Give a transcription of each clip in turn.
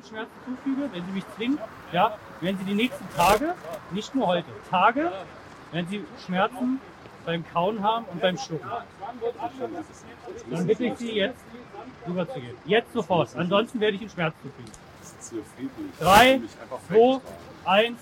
Ihnen Schmerzen zufüge, wenn Sie mich zwingen, ja, wenn Sie die nächsten Tage, nicht nur heute, Tage, wenn Sie Schmerzen beim Kauen haben und beim Schlucken, dann bitte ich Sie jetzt rüberzugehen. Jetzt sofort. Ansonsten werde ich Ihnen Schmerzen zufügen. Drei, zwei, eins.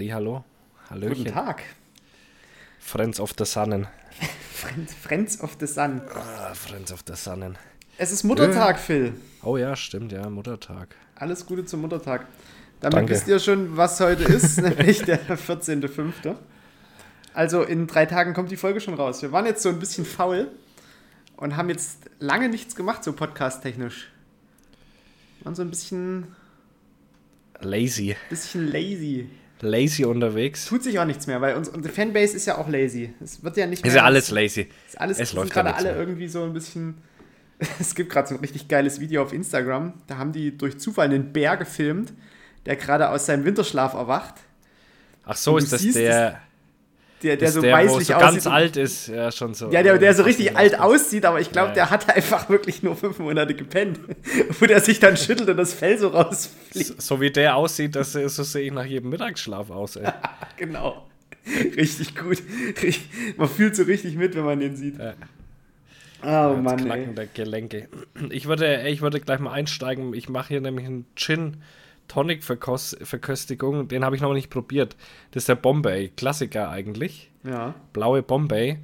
Hallihallo. Hallöchen. Guten Tag. Friends of the Sunnen. Friends, of the Sun. Ah, Friends of the Sunnen. Es ist Muttertag, Phil. Oh ja, stimmt, ja, Muttertag. Alles Gute zum Muttertag. Damit Danke. wisst ihr schon, was heute ist, nämlich der 14.05. Also in drei Tagen kommt die Folge schon raus. Wir waren jetzt so ein bisschen faul und haben jetzt lange nichts gemacht, so podcast-technisch. Waren so ein bisschen, Lazy. bisschen lazy. Lazy unterwegs. Tut sich auch nichts mehr, weil uns, unsere Fanbase ist ja auch lazy. Es wird ja nicht Ist mehr- ja alles lazy. Ist alles, Es läuft gerade alle mehr. irgendwie so ein bisschen. Es gibt gerade so ein richtig geiles Video auf Instagram. Da haben die durch Zufall einen Bär gefilmt, der gerade aus seinem Winterschlaf erwacht. Ach so, ist das siehst der, Der, der so der weißlich so aussieht. ganz alt ist. Ja, schon so. Ja, der, der so richtig alt aussieht, aber ich glaube, Ja. der hat einfach wirklich nur fünf Monate gepennt. Wo der sich dann schüttelt und das Fell so rausfliegt. So wie der aussieht, das, so sehe ich nach jedem Mittagsschlaf aus. Ey. Genau. Richtig gut. Man fühlt so richtig mit, wenn man den sieht. Ja. Oh Mann, Knacken ey. der Gelenke. Ich würde, ich würde gleich mal einsteigen. Ich mache hier nämlich einen Gin Tonic Verköstigung. Den habe ich noch nicht probiert. Das ist der Bombay. Klassiker eigentlich. Ja. Blaue Bombay.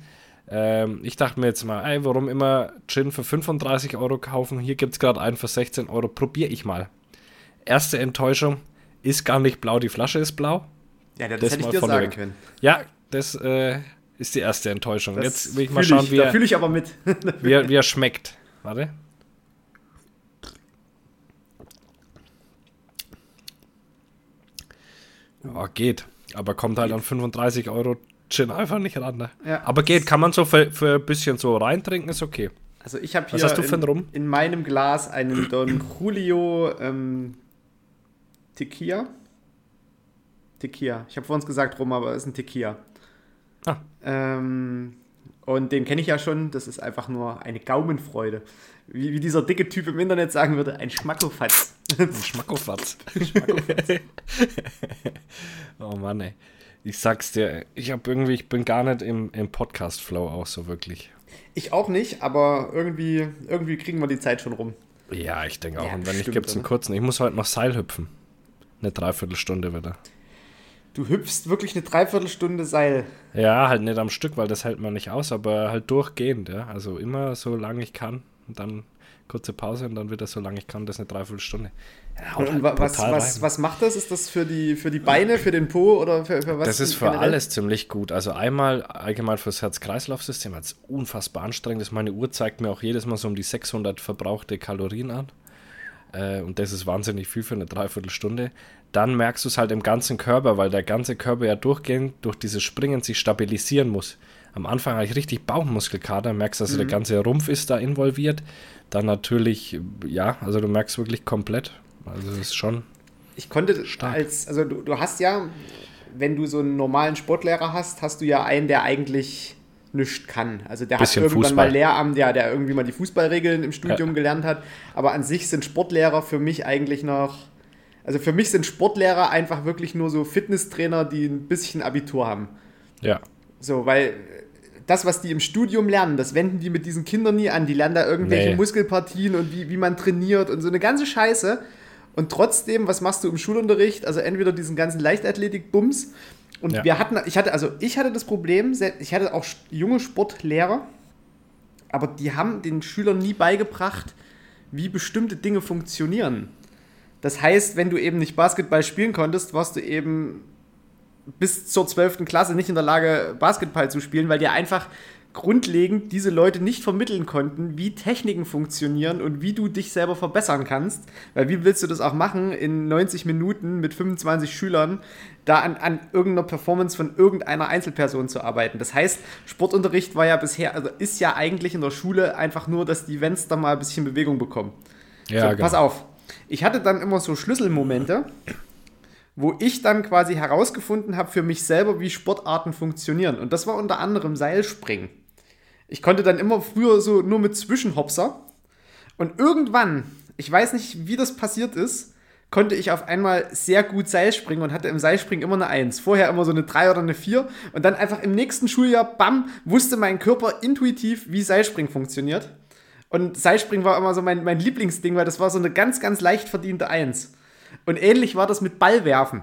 Ähm, ich dachte mir jetzt mal, ey, warum immer Gin für 35 Euro kaufen? Hier gibt es gerade einen für 16 Euro. Probiere ich mal. Erste Enttäuschung. Ist gar nicht blau, die Flasche ist blau. Ja, das, Das hätte ich dir sagen vorneweg. können. Ja, das äh, ist die erste Enttäuschung. Das Jetzt will ich mal schauen, wie Da er, fühle ich aber mit. wie, er, wie er schmeckt. Warte. Ja, geht. Aber kommt halt an 35 Euro Gin einfach nicht ran. Ne? Ja. Aber geht, kann man so für, für ein bisschen so reintrinken, ist okay. Also ich habe hier in, in meinem Glas einen Don Julio ähm, Tequila. Tequila. Ich habe vor uns gesagt Rum, aber es ist ein Tequila. Ah. Ähm, und den kenne ich ja schon. Das ist einfach nur eine Gaumenfreude. Wie, wie dieser dicke Typ im Internet sagen würde, ein Schmackofatz. Ein Schmackofatz. oh Mann, ey. Ich sag's dir, ich habe irgendwie, ich bin gar nicht im, im Podcast-Flow auch so wirklich. Ich auch nicht, aber irgendwie, irgendwie kriegen wir die Zeit schon rum. Ja, ich denke auch. Ja, Und wenn nicht, gibt's einen kurzen. Ich muss heute noch Seil hüpfen. Eine Dreiviertelstunde wieder. Du hüpfst wirklich eine Dreiviertelstunde Seil. Ja, halt nicht am Stück, weil das hält man nicht aus, aber halt durchgehend, ja. Also immer so lange ich kann und dann kurze Pause und dann wieder so lange ich kann, das eine Dreiviertelstunde. Haut Und halt wa- was, was, was macht das? Ist das für die, für die Beine, für den Po oder für, für was? Das ist für generell? alles ziemlich gut. Also einmal allgemein fürs Herz-Kreislauf-System, weil es unfassbar anstrengend ist. Meine Uhr zeigt mir auch jedes Mal so um die 600 verbrauchte Kalorien an. Äh, und das ist wahnsinnig viel für eine Dreiviertelstunde. Dann merkst du es halt im ganzen Körper, weil der ganze Körper ja durchgehend durch dieses Springen sich stabilisieren muss. Am Anfang habe ich richtig Bauchmuskelkater, merkst also der ganze Rumpf ist da involviert. Dann natürlich, ja, also du merkst wirklich komplett. Also es ist schon Ich konnte Stark. als, also du, du hast ja, wenn du so einen normalen Sportlehrer hast, hast du ja einen, der eigentlich nichts kann. Also der hat irgendwann Fußball. mal Lehramt, ja, der irgendwie mal die Fußballregeln im Studium Ja. gelernt hat. Aber an sich sind Sportlehrer für mich eigentlich noch, also für mich sind Sportlehrer einfach wirklich nur so Fitnesstrainer, die ein bisschen Abitur haben. ja, So, weil das, was die im Studium lernen, das wenden die mit diesen Kindern nie an. Die lernen da irgendwelche Nee. Muskelpartien und wie, wie man trainiert und so eine ganze Scheiße. Und trotzdem, was machst du im Schulunterricht? Also entweder diesen ganzen Leichtathletik-Bums Und Ja. wir hatten, ich hatte, also ich hatte das Problem, ich hatte auch junge Sportlehrer, aber die haben den Schülern nie beigebracht, wie bestimmte Dinge funktionieren. Das heißt, wenn du eben nicht Basketball spielen konntest, warst du eben bis zur 12. Klasse nicht in der Lage, Basketball zu spielen, weil dir einfach grundlegend diese Leute nicht vermitteln konnten, wie Techniken funktionieren und wie du dich selber verbessern kannst. Weil wie willst du das auch machen, in 90 Minuten mit 25 Schülern da an, an irgendeiner Performance von irgendeiner Einzelperson zu arbeiten? Das heißt, Sportunterricht war ja bisher, also ist ja eigentlich in der Schule einfach nur, dass die Fenster mal ein bisschen Bewegung bekommen. Ja, so, Pass auf. Ich hatte dann immer so Schlüsselmomente, wo ich dann quasi herausgefunden habe für mich selber, wie Sportarten funktionieren. Und das war unter anderem Seilspringen. Ich konnte dann immer früher so nur mit Zwischenhopser. Und irgendwann, ich weiß nicht, wie das passiert ist, konnte ich auf einmal sehr gut Seilspringen und hatte im Seilspringen immer eine 1. Vorher immer so eine 3 oder eine 4. Und dann einfach im nächsten Schuljahr, bam, wusste mein Körper intuitiv, wie Seilspringen funktioniert. Und Seilspringen war immer so mein, mein Lieblingsding, weil das war so eine ganz, ganz leicht verdiente Eins. Und ähnlich war das mit Ballwerfen.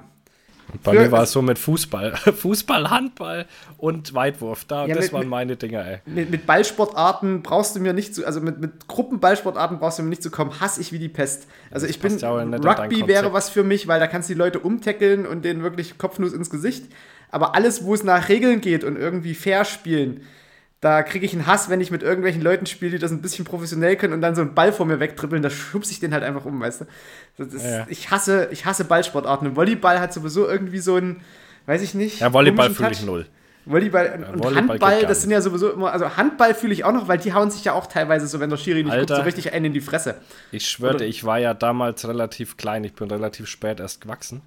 Bei Früher- mir war es so mit Fußball. Fußball, Handball und Weitwurf. Da, Ja, das mit- waren meine Dinger, ey. Mit, mit Ballsportarten brauchst du mir nicht zu, also mit, mit Gruppenballsportarten brauchst du mir nicht zu kommen, hasse ich wie die Pest. Also ich bin, ja Rugby wäre was für mich, weil da kannst du die Leute umtackeln und denen wirklich Kopfnuss ins Gesicht. Aber alles, wo es nach Regeln geht und irgendwie fair spielen, da kriege ich einen Hass, wenn ich mit irgendwelchen Leuten spiele, die das ein bisschen professionell können und dann so einen Ball vor mir wegtrippeln, da schubse ich den halt einfach um, weißt du. Ist, Ja. ich, hasse, ich hasse Ballsportarten. Und Volleyball hat sowieso irgendwie so einen, weiß ich nicht. Ja, Volleyball fühle ich null. Volleyball und, Ja, Volleyball Handball, das sind ja sowieso immer, also Handball fühle ich auch noch, weil die hauen sich ja auch teilweise so, wenn der Schiri nicht guckt, Alter. so richtig einen in die Fresse. Ich schwöre, Oder- ich war ja damals relativ klein. Ich bin relativ spät erst gewachsen.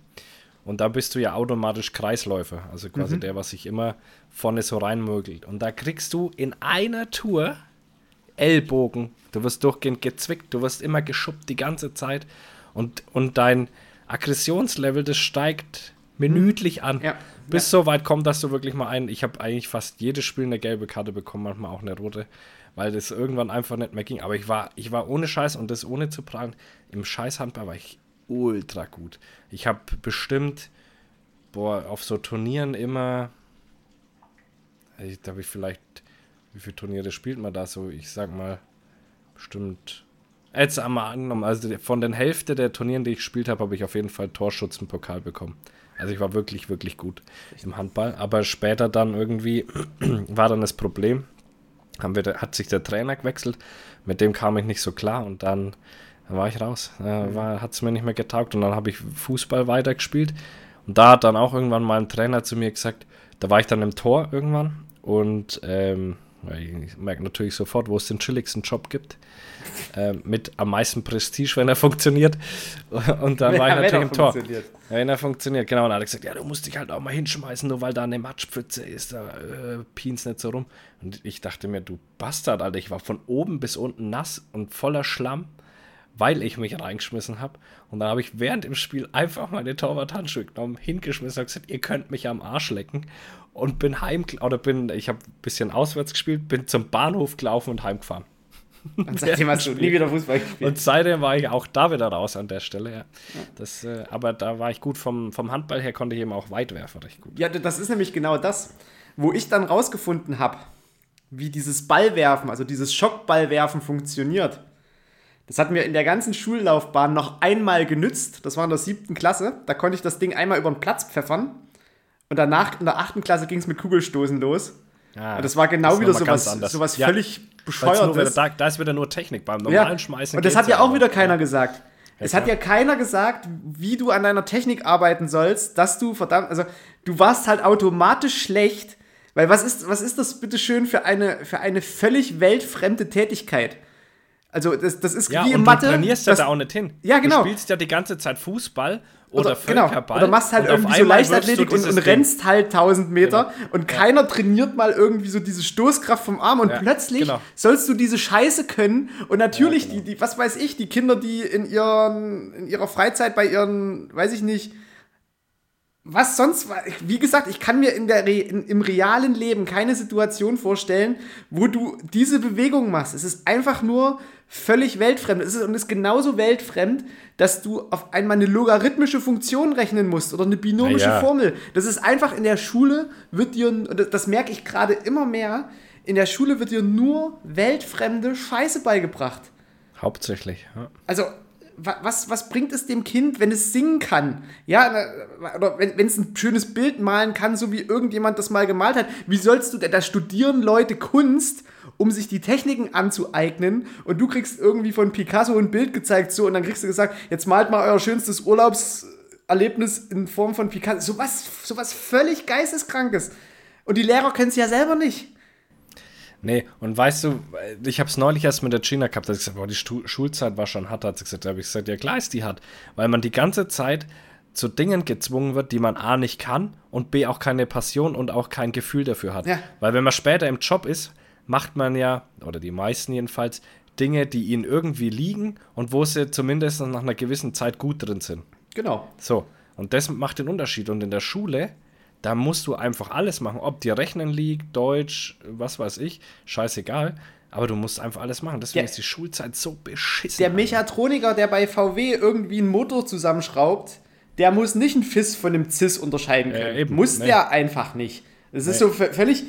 Und da bist du ja automatisch Kreisläufer. Also quasi der, was sich immer vorne so reinmögelt. Und da kriegst du in einer Tour Ellbogen. Du wirst durchgehend gezwickt. Du wirst immer geschubbt die ganze Zeit. Und, und dein Aggressionslevel, das steigt minütlich an. Ja. Bis so weit kommt, dass du wirklich mal einen. Ich habe eigentlich fast jedes Spiel eine gelbe Karte bekommen, manchmal auch eine rote, weil das irgendwann einfach nicht mehr ging. Aber ich war, ich war ohne Scheiß und das ohne zu prallen. Im Scheißhandball war ich ultra gut. Ich habe bestimmt, boah, auf so Turnieren immer. Ich glaube, ich vielleicht. Wie viele Turniere spielt man da so? Ich sag mal, bestimmt. Jetzt einmal angenommen, also von den Hälfte der Turnieren, die ich gespielt habe, habe ich auf jeden Fall Torschützenpokal bekommen. Also ich war wirklich, wirklich gut im Handball. Aber später dann irgendwie war dann das Problem, haben wir, hat sich der Trainer gewechselt, mit dem kam ich nicht so klar und dann, dann war ich raus. Äh, hat es mir nicht mehr getaugt und dann habe ich Fußball weitergespielt. Und da hat dann auch irgendwann mal ein Trainer zu mir gesagt, da war ich dann im Tor irgendwann und ähm, ich merke natürlich sofort, wo es den chilligsten Job gibt. äh, mit am meisten Prestige, wenn er funktioniert. Und dann war ich Ja, wenn natürlich er im Tor. funktioniert. Ja, wenn er funktioniert, genau. Und dann hat er gesagt, ja, du musst dich halt auch mal hinschmeißen, nur weil da eine Matschpfütze ist, da äh, pien's nicht so rum. Und ich dachte mir, du Bastard, Alter, ich war von oben bis unten nass und voller Schlamm, weil ich mich reingeschmissen habe. Und dann habe ich während dem Spiel einfach meine Torwart-Handschuhe genommen, hingeschmissen und gesagt, ihr könnt mich am Arsch lecken. Und bin heim, oder bin, ich habe ein bisschen auswärts gespielt, bin zum Bahnhof gelaufen und heimgefahren. Und seitdem hast du nie wieder Fußball gespielt. Und seitdem war ich auch da wieder raus an der Stelle, ja. Das, äh, aber da war ich gut vom, vom Handball her, konnte ich eben auch weit werfen, recht gut. Ja, das ist nämlich genau das, wo ich dann rausgefunden habe, wie dieses Ballwerfen, also dieses Schockballwerfen funktioniert. Das hat mir in der ganzen Schullaufbahn noch einmal genützt. Das war in der siebten Klasse. Da konnte ich das Ding einmal über den Platz pfeffern. Und danach in der achten Klasse ging es mit Kugelstoßen los. Ah, Und das war genau ist wieder sowas, sowas Ja, völlig nur bescheuertes. da, da ist wieder nur Technik. Beim Ja. normalen Schmeißen Und das hat ja auch wieder keiner gesagt. Es hat ja keiner gesagt, wie du an deiner Technik arbeiten sollst, dass du verdammt, also du warst halt automatisch schlecht, weil was ist, was ist das bitte schön für eine, für eine völlig weltfremde Tätigkeit? Also das, das ist Ja, wie und in Mathe. du trainierst ja das, da auch nicht hin. Ja, genau. Du spielst ja die ganze Zeit Fußball oder, oder, genau, Völkerball. oder machst halt irgendwie so Leichtathletik und, und rennst halt 1000 Meter und keiner trainiert mal irgendwie so diese Stoßkraft vom Arm und Ja, plötzlich genau. sollst du diese Scheiße können und natürlich die, die, was weiß ich, die Kinder, die in, ihren, in ihrer Freizeit bei ihren, weiß ich nicht, was sonst, wie gesagt, ich kann mir in der in, im realen Leben keine Situation vorstellen, wo du diese Bewegung machst. Es ist einfach nur völlig weltfremd. Es ist, und es ist genauso weltfremd, dass du auf einmal eine logarithmische Funktion rechnen musst oder eine binomische Ja. Formel. Das ist einfach in der Schule wird dir, und das- merke ich gerade immer mehr, in der Schule wird dir nur weltfremde Scheiße beigebracht. Hauptsächlich. Ja. Also, was, was bringt es dem Kind, wenn es singen kann? Ja, oder wenn, wenn es ein schönes Bild malen kann, so wie irgendjemand das mal gemalt hat. Wie sollst du denn, da studieren Leute Kunst, um sich die Techniken anzueignen und du kriegst irgendwie von Picasso ein Bild gezeigt so und dann kriegst du gesagt, jetzt malt mal euer schönstes Urlaubserlebnis in Form von Picasso. Sowas, sowas völlig geisteskrankes. Und die Lehrer können es ja selber nicht. Nee, und weißt du, ich habe es neulich erst mit der Gina gehabt, da hat sie gesagt, boah, die Stu Schulzeit war schon hart, hat sie gesagt. Da habe ich gesagt, ja klar ist die hart, weil man die ganze Zeit zu Dingen gezwungen wird, die man A nicht kann und B auch keine Passion und auch kein Gefühl dafür hat. Ja. Weil wenn man später im Job ist, macht man ja, oder die meisten jedenfalls, Dinge, die ihnen irgendwie liegen und wo sie zumindest nach einer gewissen Zeit gut drin sind. Genau. So, und das macht den Unterschied. Und in der Schule, da musst du einfach alles machen. Ob dir Rechnen liegt, Deutsch, was weiß ich, scheißegal. Aber du musst einfach alles machen. Deswegen Der- ist die Schulzeit so beschissen. Der Mechatroniker, der bei VW irgendwie einen Motor zusammenschraubt, der muss nicht einen FIS von einem CIS unterscheiden können. eben. muss Nee. der einfach nicht. Ist Nee. so v- völlig.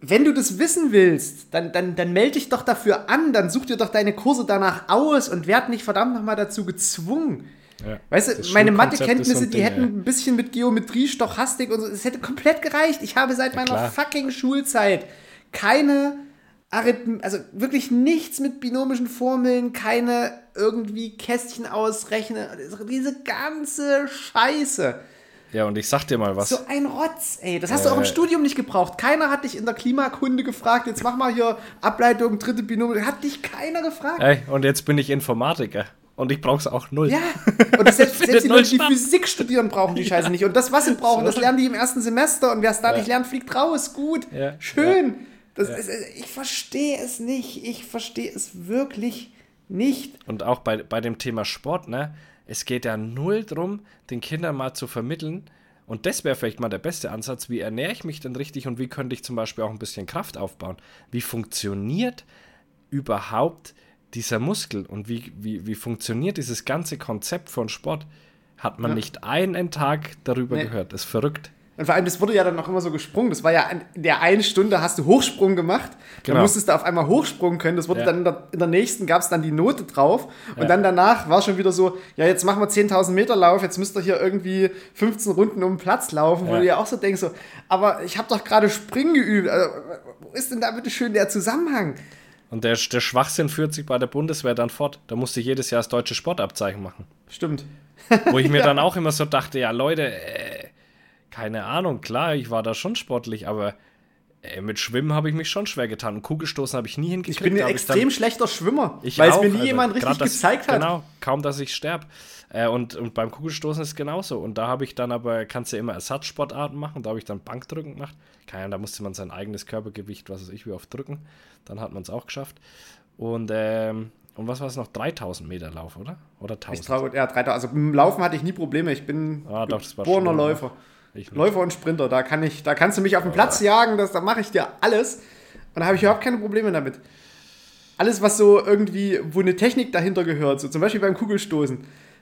Wenn du das wissen willst, dann, dann, dann melde dich doch dafür an, dann such dir doch deine Kurse danach aus und werd nicht verdammt nochmal dazu gezwungen. Ja. Weißt du, meine Mathekenntnisse, die Ding, hätten ein bisschen mit Geometrie, Stochastik und so, es hätte komplett gereicht. Ich habe seit meiner klar. fucking Schulzeit keine Arith also wirklich nichts mit binomischen Formeln, keine irgendwie Kästchen ausrechnen, diese ganze Scheiße. Ja, und ich sag dir mal was. So ein Rotz, ey. Das hast du auch im Äh. Studium nicht gebraucht. Keiner hat dich in der Klimakunde gefragt, jetzt mach mal hier Ableitung, dritte Binom. Hat dich keiner gefragt. Ey, und jetzt bin ich Informatiker. Und ich brauch's auch null. Ja, und selbst, selbst die Leute, die. Physik studieren, brauchen die Scheiße nicht. Und das, was sie brauchen, das lernen die im ersten Semester. Und wer es da nicht lernt, fliegt raus. Gut, Ja. schön. Das Ist, ich verstehe es nicht. Ich verstehe es wirklich nicht. Und auch bei, bei dem Thema Sport, ne? Es geht ja null drum, den Kindern mal zu vermitteln. Und das wäre vielleicht mal der beste Ansatz. Wie ernähre ich mich denn richtig und wie könnte ich zum Beispiel auch ein bisschen Kraft aufbauen? Wie funktioniert überhaupt dieser Muskel und wie, wie, wie funktioniert dieses ganze Konzept von Sport? Hat man Ja. nicht einen Tag darüber Nee. gehört. Das ist verrückt. Und vor allem, das wurde ja dann auch immer so gesprungen. Das war ja in der einen Stunde hast du Hochsprung gemacht. Dann Genau. musstest du auf einmal Hochsprung können. Das wurde Ja. dann in der, in der nächsten gab es dann die Note drauf. Und Ja. dann danach war schon wieder so, ja, jetzt machen wir 10.000 Meter Lauf. Jetzt müsst ihr hier irgendwie 15 Runden um den Platz laufen. Wo Ja. du ja auch so denkst, so, aber ich habe doch gerade Springen geübt. Also, wo ist denn da bitte schön der Zusammenhang? Und der, der Schwachsinn führt sich bei der Bundeswehr dann fort. Da musste ich jedes Jahr das deutsche Sportabzeichen machen. Stimmt. Wo ich mir dann auch immer so dachte, ja Leute, äh, keine Ahnung, klar, ich war da schon sportlich, aber äh, mit Schwimmen habe ich mich schon schwer getan. Und Kugelstoßen habe ich nie hingekriegt. Ich bin ein extrem dann, schlechter Schwimmer, ich weil es mir nie Alter. jemand richtig das- gezeigt hat. Genau, kaum, dass ich sterbe. Äh, und, und beim Kugelstoßen ist es genauso. Und da habe ich dann aber, kannst du ja immer Ersatzsportarten machen. Da habe ich dann Bankdrücken gemacht. Keine Ahnung, da musste man sein eigenes Körpergewicht, was weiß ich, wie oft drücken. Dann hat man es auch geschafft. Und, ähm, und was war es noch? 3000 Meter Lauf, oder? Oder 1000? Ich traue, ja, 3000. Also im Laufen hatte ich nie Probleme. Ich bin Ah, doch, geborener Läufer. Ich. Läufer und Sprinter, da kann ich, da kannst du mich auf den Platz jagen, das, da mache ich dir alles. Und da habe ich überhaupt keine Probleme damit. Alles, was so irgendwie, wo eine Technik dahinter gehört, so zum Beispiel beim Kugelstoßen.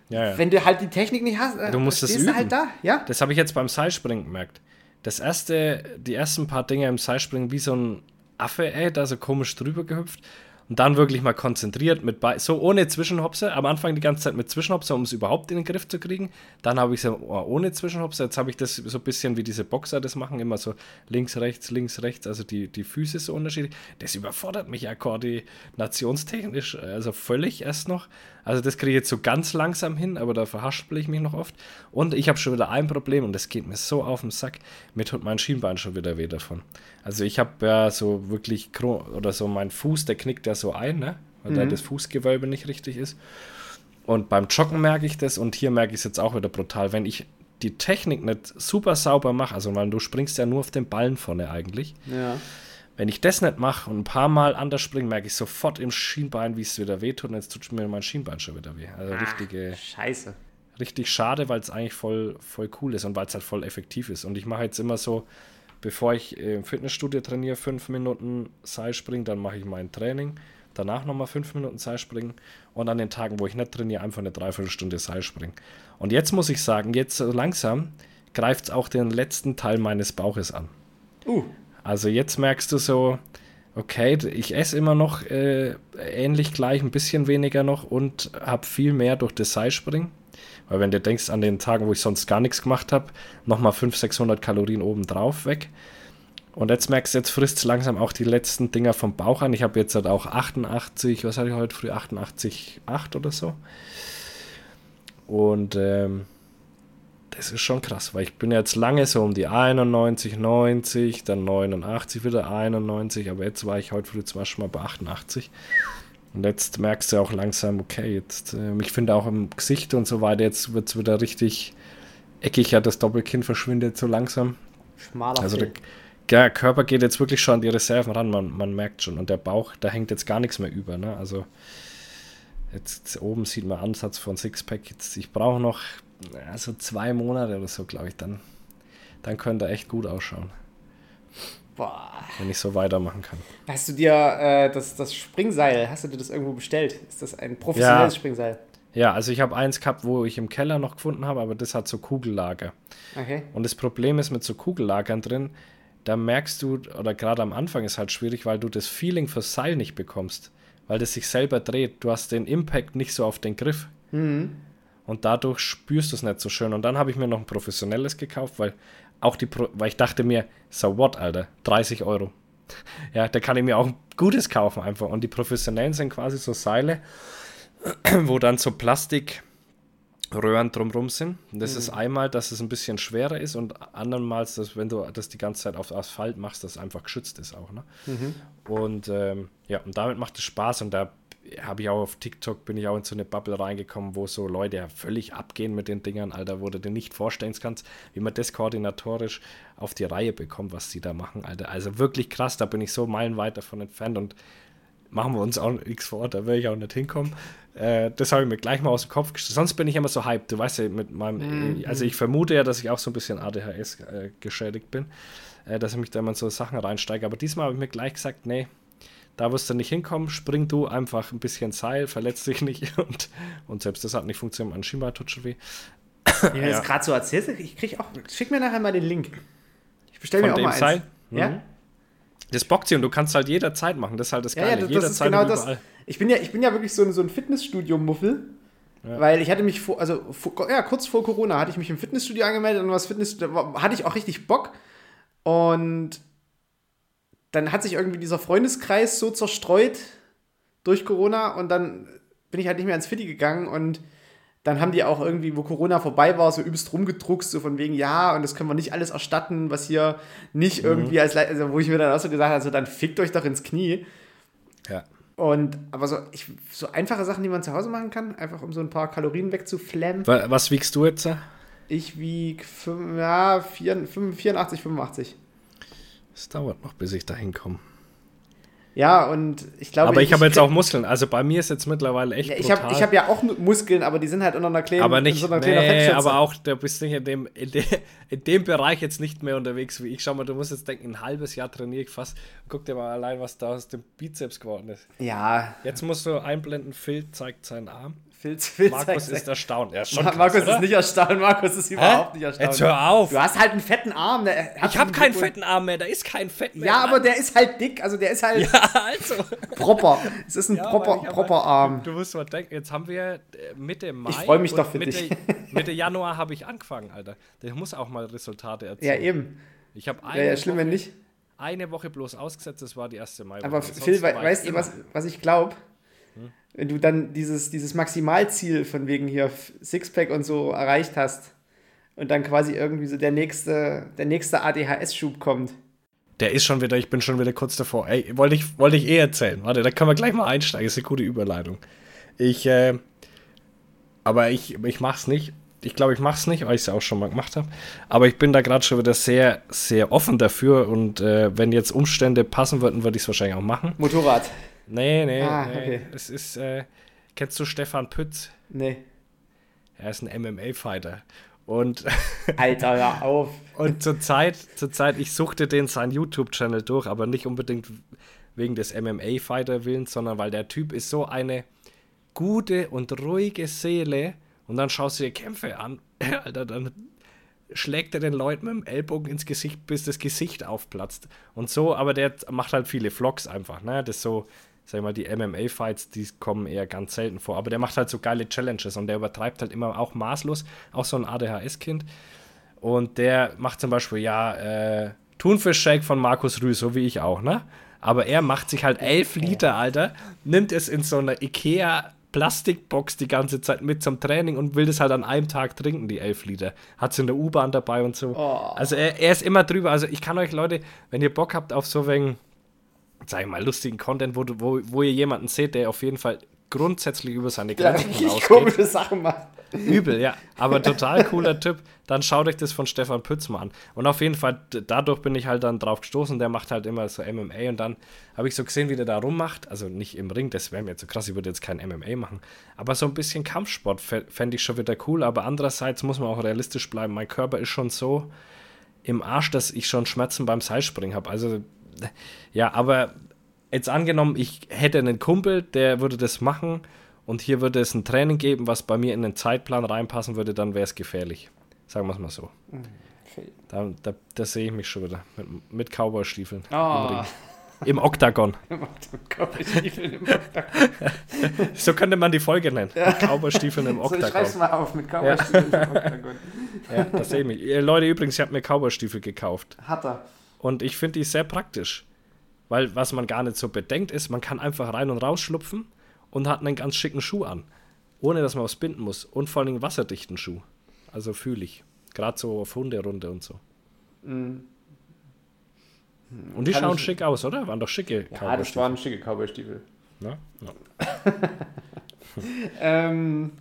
Ja, ja. Wenn du halt die Technik nicht hast, äh, Du musst stehst du üben. halt da, ja? Das habe ich jetzt beim Seilspringen gemerkt. Das erste, die ersten paar Dinge im Seilspringen wie so ein Affe, ey, da so komisch drüber gehüpft. Und dann wirklich mal konzentriert mit Be so ohne Zwischenhopse. Am Anfang die ganze Zeit mit Zwischenhopse, um es überhaupt in den Griff zu kriegen. Dann habe ich so oh, ohne Zwischenhopse. Jetzt habe ich das so ein bisschen wie diese Boxer das machen, immer so links, rechts, links, rechts, also die, die Füße so unterschiedlich. Das überfordert mich ja koordinationstechnisch, also völlig erst noch. Also das kriege ich jetzt so ganz langsam hin, aber da verhaspel ich mich noch oft. Und ich habe schon wieder ein Problem und das geht mir so auf den Sack. Mir tut mein Schienbein schon wieder weh davon. Also ich habe ja so wirklich, oder so mein Fuß, der knickt ja so ein, ne? Weil da das Fußgewölbe nicht richtig ist. Und beim Joggen merke ich das und hier merke ich es jetzt auch wieder brutal. Wenn ich die Technik nicht super sauber mache, also weil du springst ja nur auf den Ballen vorne eigentlich. Ja. Wenn ich das nicht mache und ein paar Mal anders springe, merke ich sofort im Schienbein, wie es wieder wehtut und jetzt tut mir mein Schienbein schon wieder weh. Also richtige, Scheiße. richtig schade, weil es eigentlich voll, voll cool ist und weil es halt voll effektiv ist. Und ich mache jetzt immer so, bevor ich im Fitnessstudio trainiere, fünf Minuten Seilspringen, dann mache ich mein Training. Danach nochmal fünf Minuten Seilspringen und an den Tagen, wo ich nicht trainiere, einfach eine Dreiviertelstunde Seilspringen. Und jetzt muss ich sagen, jetzt so langsam greift es auch den letzten Teil meines Bauches an. Uh. Also jetzt merkst du so, okay, ich esse immer noch äh, ähnlich gleich, ein bisschen weniger noch und habe viel mehr durch das Seilspringen. Weil wenn du denkst, an den Tagen, wo ich sonst gar nichts gemacht habe, nochmal 500, 600 Kalorien obendrauf weg. Und jetzt merkst du, jetzt frisst es langsam auch die letzten Dinger vom Bauch an. Ich habe jetzt halt auch 88, was hatte ich heute früh, 88,8 oder so. Und ähm, das ist schon krass, weil ich bin jetzt lange so um die 91, 90, dann 89, wieder 91, aber jetzt war ich heute früh zum Beispiel mal bei 88. Und jetzt merkst du auch langsam, okay, jetzt, äh, ich finde auch im Gesicht und so weiter, jetzt wird es wieder richtig eckig, ja, das Doppelkinn verschwindet so langsam. Schmaler Also der, der Körper geht jetzt wirklich schon an die Reserven ran, man, man merkt schon. Und der Bauch, da hängt jetzt gar nichts mehr über. Ne? Also jetzt oben sieht man Ansatz von Sixpack. Jetzt, ich brauche noch also zwei Monate oder so, glaube ich, dann, dann könnte er echt gut ausschauen, Boah. wenn ich so weitermachen kann. Hast du dir äh, das, das Springseil, hast du dir das irgendwo bestellt? Ist das ein professionelles Ja. Springseil? Ja, also ich habe eins gehabt, wo ich im Keller noch gefunden habe, aber das hat so Kugellager. Okay. Und das Problem ist mit so Kugellagern drin, da merkst du, oder gerade am Anfang ist halt schwierig, weil du das Feeling fürs Seil nicht bekommst, weil das sich selber dreht. Du hast den Impact nicht so auf den Griff. Und dadurch spürst du es nicht so schön. Und dann habe ich mir noch ein professionelles gekauft, weil auch die, Pro weil ich dachte mir, so what, Alter, 30 Euro. Ja, da kann ich mir auch ein gutes kaufen einfach. Und die professionellen sind quasi so Seile, wo dann so Plastik Röhren drumrum sind. Und das ist einmal, dass es ein bisschen schwerer ist und anderenmals, dass wenn du das die ganze Zeit auf Asphalt machst, dass es einfach geschützt ist auch. Ne? Und ähm, ja, und damit macht es Spaß und da habe ich auch auf TikTok, bin ich auch in so eine Bubble reingekommen, wo so Leute ja völlig abgehen mit den Dingern, Alter, wo du dir nicht vorstellen kannst, wie man das koordinatorisch auf die Reihe bekommt, was die da machen, Alter. Also wirklich krass, da bin ich so meilenweit davon entfernt und machen wir uns auch nichts vor, da will ich auch nicht hinkommen. Äh, das habe ich mir gleich mal aus dem Kopf gestellt. Sonst bin ich immer so hyped. Du weißt ja, mit meinem, also ich vermute ja, dass ich auch so ein bisschen ADHS äh, geschädigt bin, äh, dass ich mich da immer in so Sachen reinsteige. Aber diesmal habe ich mir gleich gesagt, nee, da wirst du nicht hinkommen, spring du einfach ein bisschen Seil, verletz dich nicht und, und selbst das hat nicht funktioniert, mein Schienbein tut schon weh. Wenn du Ja. das gerade so erzählst, ich krieg auch, schick mir nachher mal den Link. Ich bestelle mir auch mal eins. Seil? Ja? Mhm. Das bockt sie und du kannst halt jederzeit machen, das ist halt das Ja, ja, Geile. das, das ist jederzeit genau und das. Ich bin ja, ich bin ja wirklich so ein, so ein Fitnessstudio-Muffel. Ja. Weil ich hatte mich vor, also vor, ja, kurz vor Corona hatte ich mich im Fitnessstudio angemeldet und was Fitness, hatte ich auch richtig Bock. Und dann hat sich irgendwie dieser Freundeskreis so zerstreut durch Corona und dann bin ich halt nicht mehr ins Fitti gegangen und dann haben die auch irgendwie, wo Corona vorbei war, so übelst rumgedruckst, so von wegen, ja, und das können wir nicht alles erstatten, was hier nicht irgendwie als, also wo ich mir dann auch so gesagt habe, also dann fickt euch doch ins Knie. Ja. Und, aber so, ich, so einfache Sachen, die man zu Hause machen kann, einfach um so ein paar Kalorien wegzuflammen. Wa- Was wiegst du jetzt? Ich wieg fünf- ja, vier- fünf- 84, 85. Es dauert noch, bis ich da hinkomme. Ja, und ich glaube. Aber ich habe jetzt auch Muskeln. Also bei mir ist jetzt mittlerweile echt Ja, ich habe ich hab ja auch Muskeln, aber die sind halt unter einer kleinen, aber nicht, so nee, aber auch, du bist nicht in dem, in, de, in dem Bereich jetzt nicht mehr unterwegs wie ich. Schau mal, du musst jetzt denken, ein halbes Jahr trainiere ich fast. Guck dir mal allein, was da aus dem Bizeps geworden ist. Ja, Jetzt musst du einblenden, Phil zeigt seinen Arm. Filz, Filz. Markus ist erstaunt. Er ist schon krass, Markus oder? ist nicht erstaunt, Markus ist überhaupt nicht erstaunt. Jetzt hör auf. Du hast halt einen fetten Arm. Der, Ich habe keinen fetten Arm mehr, da ist kein Fett mehr. Ja, aber der ist halt dick, also der ist halt Ja, also. proper. Es ist ein Ja, proper, proper halt- Arm. Du musst mal denken, jetzt haben wir äh, Mitte Mai. Ich freu mich doch für Mitte, dich. Mitte Januar habe ich angefangen, Alter. Der muss auch mal Resultate Ja, erzielen. eben. Ich habe eine, Wäre ja schlimm, Woche, wenn nicht. eine Woche bloß ausgesetzt, das war die erste Mai. Aber Phil, we weißt du, was, was ich glaube? Wenn du dann dieses, dieses Maximalziel von wegen hier Sixpack und so erreicht hast und dann quasi irgendwie so der nächste, der nächste ADHS-Schub kommt. Der ist schon wieder, ich bin schon wieder kurz davor. Ey, wollte ich, wollte ich eh erzählen. Warte, da können wir gleich mal einsteigen. Ist eine gute Überleitung. Ich, äh, aber ich, ich mach's nicht. Ich glaube, ich mach's nicht, weil ich es ja auch schon mal gemacht habe. Aber ich bin da gerade schon wieder sehr, sehr offen dafür. Und äh, wenn jetzt Umstände passen würden, würde ich es wahrscheinlich auch machen. Motorrad. Nee, nee, Ah, nee. okay. Es ist, äh, kennst du Stefan Pütz? Nee. er ist ein MMA-Fighter. Und Alter, hör auf. Und zurzeit, zurzeit, ich suchte den seinen YouTube-Channel durch, aber nicht unbedingt wegen des MMA-Fighter-Willens, sondern weil der Typ ist so eine gute und ruhige Seele. Und dann schaust du dir Kämpfe an, Alter, dann schlägt er den Leuten mit dem Ellbogen ins Gesicht, bis das Gesicht aufplatzt. Und so, aber der macht halt viele Vlogs einfach, ne? Das ist so, sag ich mal, die MMA-Fights, die kommen eher ganz selten vor. Aber der macht halt so geile Challenges und der übertreibt halt immer auch maßlos, auch so ein ADHS-Kind. Und der macht zum Beispiel, ja, äh, Thunfisch-Shake von Markus Rüß, so wie ich auch, ne? Aber er macht sich halt elf Liter, Alter, nimmt es in so einer Ikea Plastikbox die ganze Zeit mit zum Training und will das halt an einem Tag trinken, die elf Liter. Hat es in der U-Bahn dabei und so. Oh. Also er, er, ist immer drüber. Also ich kann euch, Leute, wenn ihr Bock habt auf so wegen, sag ich mal, lustigen Content, wo, wo, wo ihr jemanden seht, der auf jeden Fall grundsätzlich über seine Grenzen ja, ausgeht. komische Sachen macht. Übel, ja. Aber total cooler Typ. Dann schaut euch das von Stefan Pütz mal an. Und auf jeden Fall, dadurch bin ich halt dann drauf gestoßen. Der macht halt immer so MMA. Und dann habe ich so gesehen, wie der da rummacht. Also nicht im Ring, das wäre mir zu krass. Ich würde jetzt kein MMA machen. Aber so ein bisschen Kampfsport fände ich schon wieder cool. Aber andererseits muss man auch realistisch bleiben. Mein Körper ist schon so im Arsch, dass ich schon Schmerzen beim Seilspringen habe. Also, ja, aber jetzt angenommen, ich hätte einen Kumpel, der würde das machen und hier würde es ein Training geben, was bei mir in den Zeitplan reinpassen würde, dann wäre es gefährlich. Sagen wir es mal so. Okay. Da, da, da sehe ich mich schon wieder. Mit, mit Cowboy-Stiefeln. Oh. Im, Oktagon. Im Cowboy-Stiefeln im Oktagon. so könnte man die Folge nennen. Ja. Cowboy-Stiefeln im Oktagon. So, schreib's mal auf mit Cowboy-Stiefeln ja. im Oktagon. ja, das sehe ich mich. Leute, übrigens, ich habe mir Cowboy-Stiefel gekauft. Hat er. Und ich finde die sehr praktisch. Weil was man gar nicht so bedenkt ist, man kann einfach rein und raus schlupfen und hat einen ganz schicken Schuh an. Ohne dass man was binden muss. Und vor allem einen wasserdichten Schuh. Also fühle ich. Gerade so auf Hunderunde und so. Mhm. Und die Kann schauen schick aus, oder? Waren doch schicke Ja, das waren schicke Cowboy-Stiefel. Ja? Ja. ähm,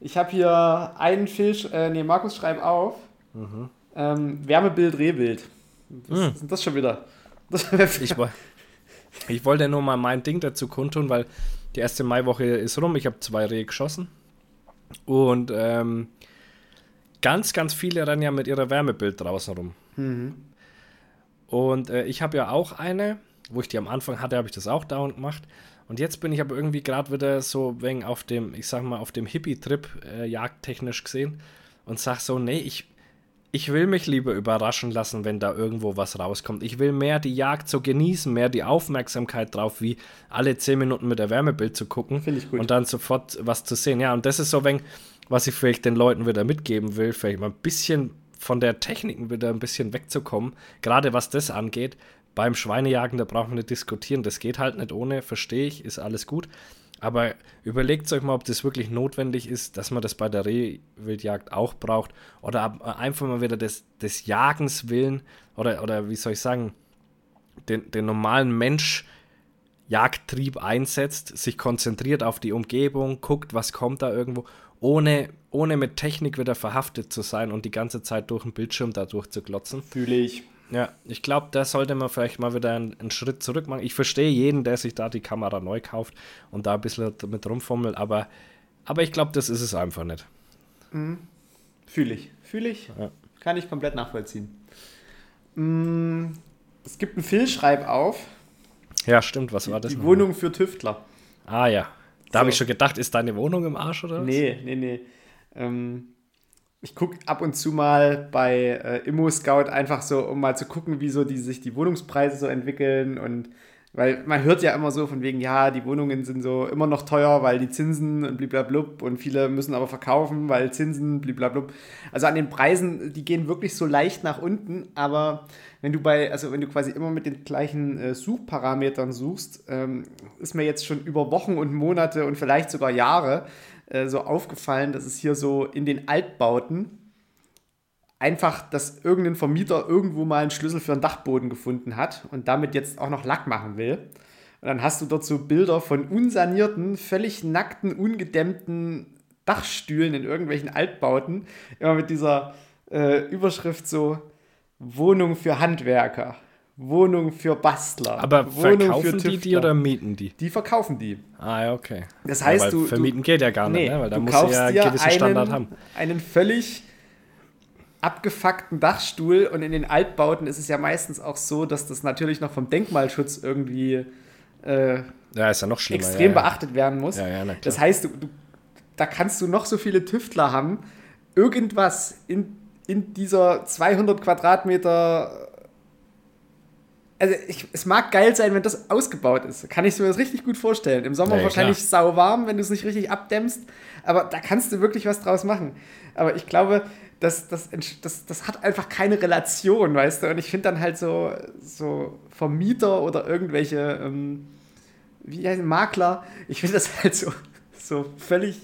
ich habe hier einen Fisch, äh, nee, Markus, schreib auf. Mhm. Ähm, Wärmebild, Rehbild. Was mhm. ist das schon wieder? Das ich, ich wollte nur mal mein Ding dazu kundtun, weil die erste Maiwoche ist rum. Ich habe zwei Rehe geschossen. Und ähm, ganz, ganz viele rennen ja mit ihrer Wärmebild draußen rum. Mhm. Und äh, ich habe ja auch eine, wo ich die am Anfang hatte, habe ich das auch dauernd gemacht. Und jetzt bin ich aber irgendwie gerade wieder so wegen auf dem, ich sag mal, auf dem Hippie-Trip, äh, jagdtechnisch gesehen. Und sag so, nee, ich, ich will mich lieber überraschen lassen, wenn da irgendwo was rauskommt. Ich will mehr die Jagd so genießen, mehr die Aufmerksamkeit drauf, wie alle zehn Minuten mit der Wärmebild zu gucken Finde ich gut. und dann sofort was zu sehen. Ja, und das ist so, wenn, was ich vielleicht den Leuten wieder mitgeben will, vielleicht mal ein bisschen von der Technik wieder ein bisschen wegzukommen, gerade was das angeht. Beim Schweinejagen, da brauchen wir nicht diskutieren, das geht halt nicht ohne, verstehe ich, ist alles gut. Aber überlegt euch mal, ob das wirklich notwendig ist, dass man das bei der Rehwildjagd auch braucht. Oder einfach mal wieder des, des Jagens willen oder, oder wie soll ich sagen, den, den normalen Mensch Jagdtrieb einsetzt, sich konzentriert auf die Umgebung, guckt, was kommt da irgendwo, ohne, ohne mit Technik wieder verhaftet zu sein und die ganze Zeit durch den Bildschirm da durchzuglotzen. Fühle ich. Ja, ich glaube, da sollte man vielleicht mal wieder einen, einen, Schritt zurück machen. Ich verstehe jeden, der sich da die Kamera neu kauft und da ein bisschen mit rumfummelt, aber, aber ich glaube, das ist es einfach nicht. Mhm. Fühle ich. Fühle ich. Ja. Kann ich komplett nachvollziehen. Mhm. Es gibt einen Fehlschreib auf. Ja, stimmt. Was war das? Die Wohnung mal? für Tüftler. Ah ja. Da so. habe ich schon gedacht, ist deine Wohnung im Arsch oder was? Nee, nee, nee. Ähm, ich gucke ab und zu mal bei äh, Immo Scout einfach so, um mal zu gucken, wie so die, sich die Wohnungspreise so entwickeln und weil man hört ja immer so von wegen, ja, die Wohnungen sind so immer noch teuer, weil die Zinsen und bliblablub und viele müssen aber verkaufen, weil Zinsen bliblablub. Also an den Preisen, die gehen wirklich so leicht nach unten, aber wenn du bei, also wenn du quasi immer mit den gleichen äh, Suchparametern suchst, ähm, ist mir jetzt schon über Wochen und Monate und vielleicht sogar Jahre äh, so aufgefallen, dass es hier so in den Altbauten einfach, dass irgendein Vermieter irgendwo mal einen Schlüssel für einen Dachboden gefunden hat und damit jetzt auch noch Lack machen will. Und dann hast du dort so Bilder von unsanierten, völlig nackten, ungedämmten Dachstühlen in irgendwelchen Altbauten. Immer mit dieser äh, Überschrift so Wohnung für Handwerker. Wohnung für Bastler. Aber Wohnung verkaufen die die oder mieten die? Die verkaufen die. Ah, ja, okay. Das heißt, ja, du- Vermieten geht ja gar nicht, Nee, ne? weil da du muss ja einen gewissen Standard haben. einen, einen völlig abgefuckten Dachstuhl und in den Altbauten ist es ja meistens auch so, dass das natürlich noch vom Denkmalschutz irgendwie äh, Ja, ist ja noch schlimmer. extrem ja, ja. beachtet werden muss. Ja, ja, na klar. Das heißt, du, du, da kannst du noch so viele Tüftler haben, irgendwas in, in dieser 200 Quadratmeter. Also ich, es mag geil sein, wenn das ausgebaut ist. Kann ich mir das richtig gut vorstellen. Im Sommer Ja, wahrscheinlich klar. sauwarm, wenn du es nicht richtig abdämmst. Aber da kannst du wirklich was draus machen. Aber ich glaube, das, das, das, das hat einfach keine Relation, weißt du? Und ich finde dann halt so, so Vermieter oder irgendwelche ähm, wie heißt Makler, ich finde das halt so, so völlig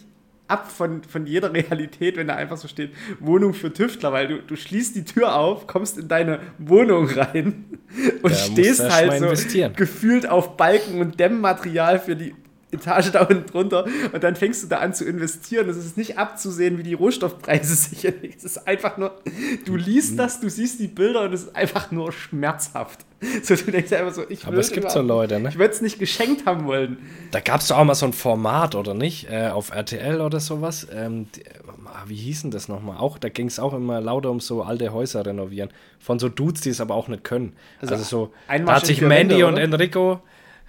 ab von, von jeder Realität, wenn da einfach so steht, Wohnung für Tüftler, weil du, du schließt die Tür auf, kommst in deine Wohnung rein und musst stehst halt so gefühlt auf Balken und Dämmmaterial für die Etage da unten drunter und dann fängst du da an zu investieren. Es ist nicht abzusehen, wie die Rohstoffpreise sich entwickeln. Es ist einfach nur, du liest das, du siehst die Bilder und es ist einfach nur schmerzhaft. So, du denkst einfach so, ich Aber es gibt so Leute, ne? Ich würde es nicht geschenkt haben wollen. Da gab es doch auch mal so ein Format, oder nicht? Äh, auf RTL oder sowas. Ähm, die, ah, wie hieß denn das nochmal? Auch, da ging es auch immer lauter um so alte Häuser renovieren. Von so Dudes, die es aber auch nicht können. Also Also, so, da hat sich Mandy Wände, und? Enrico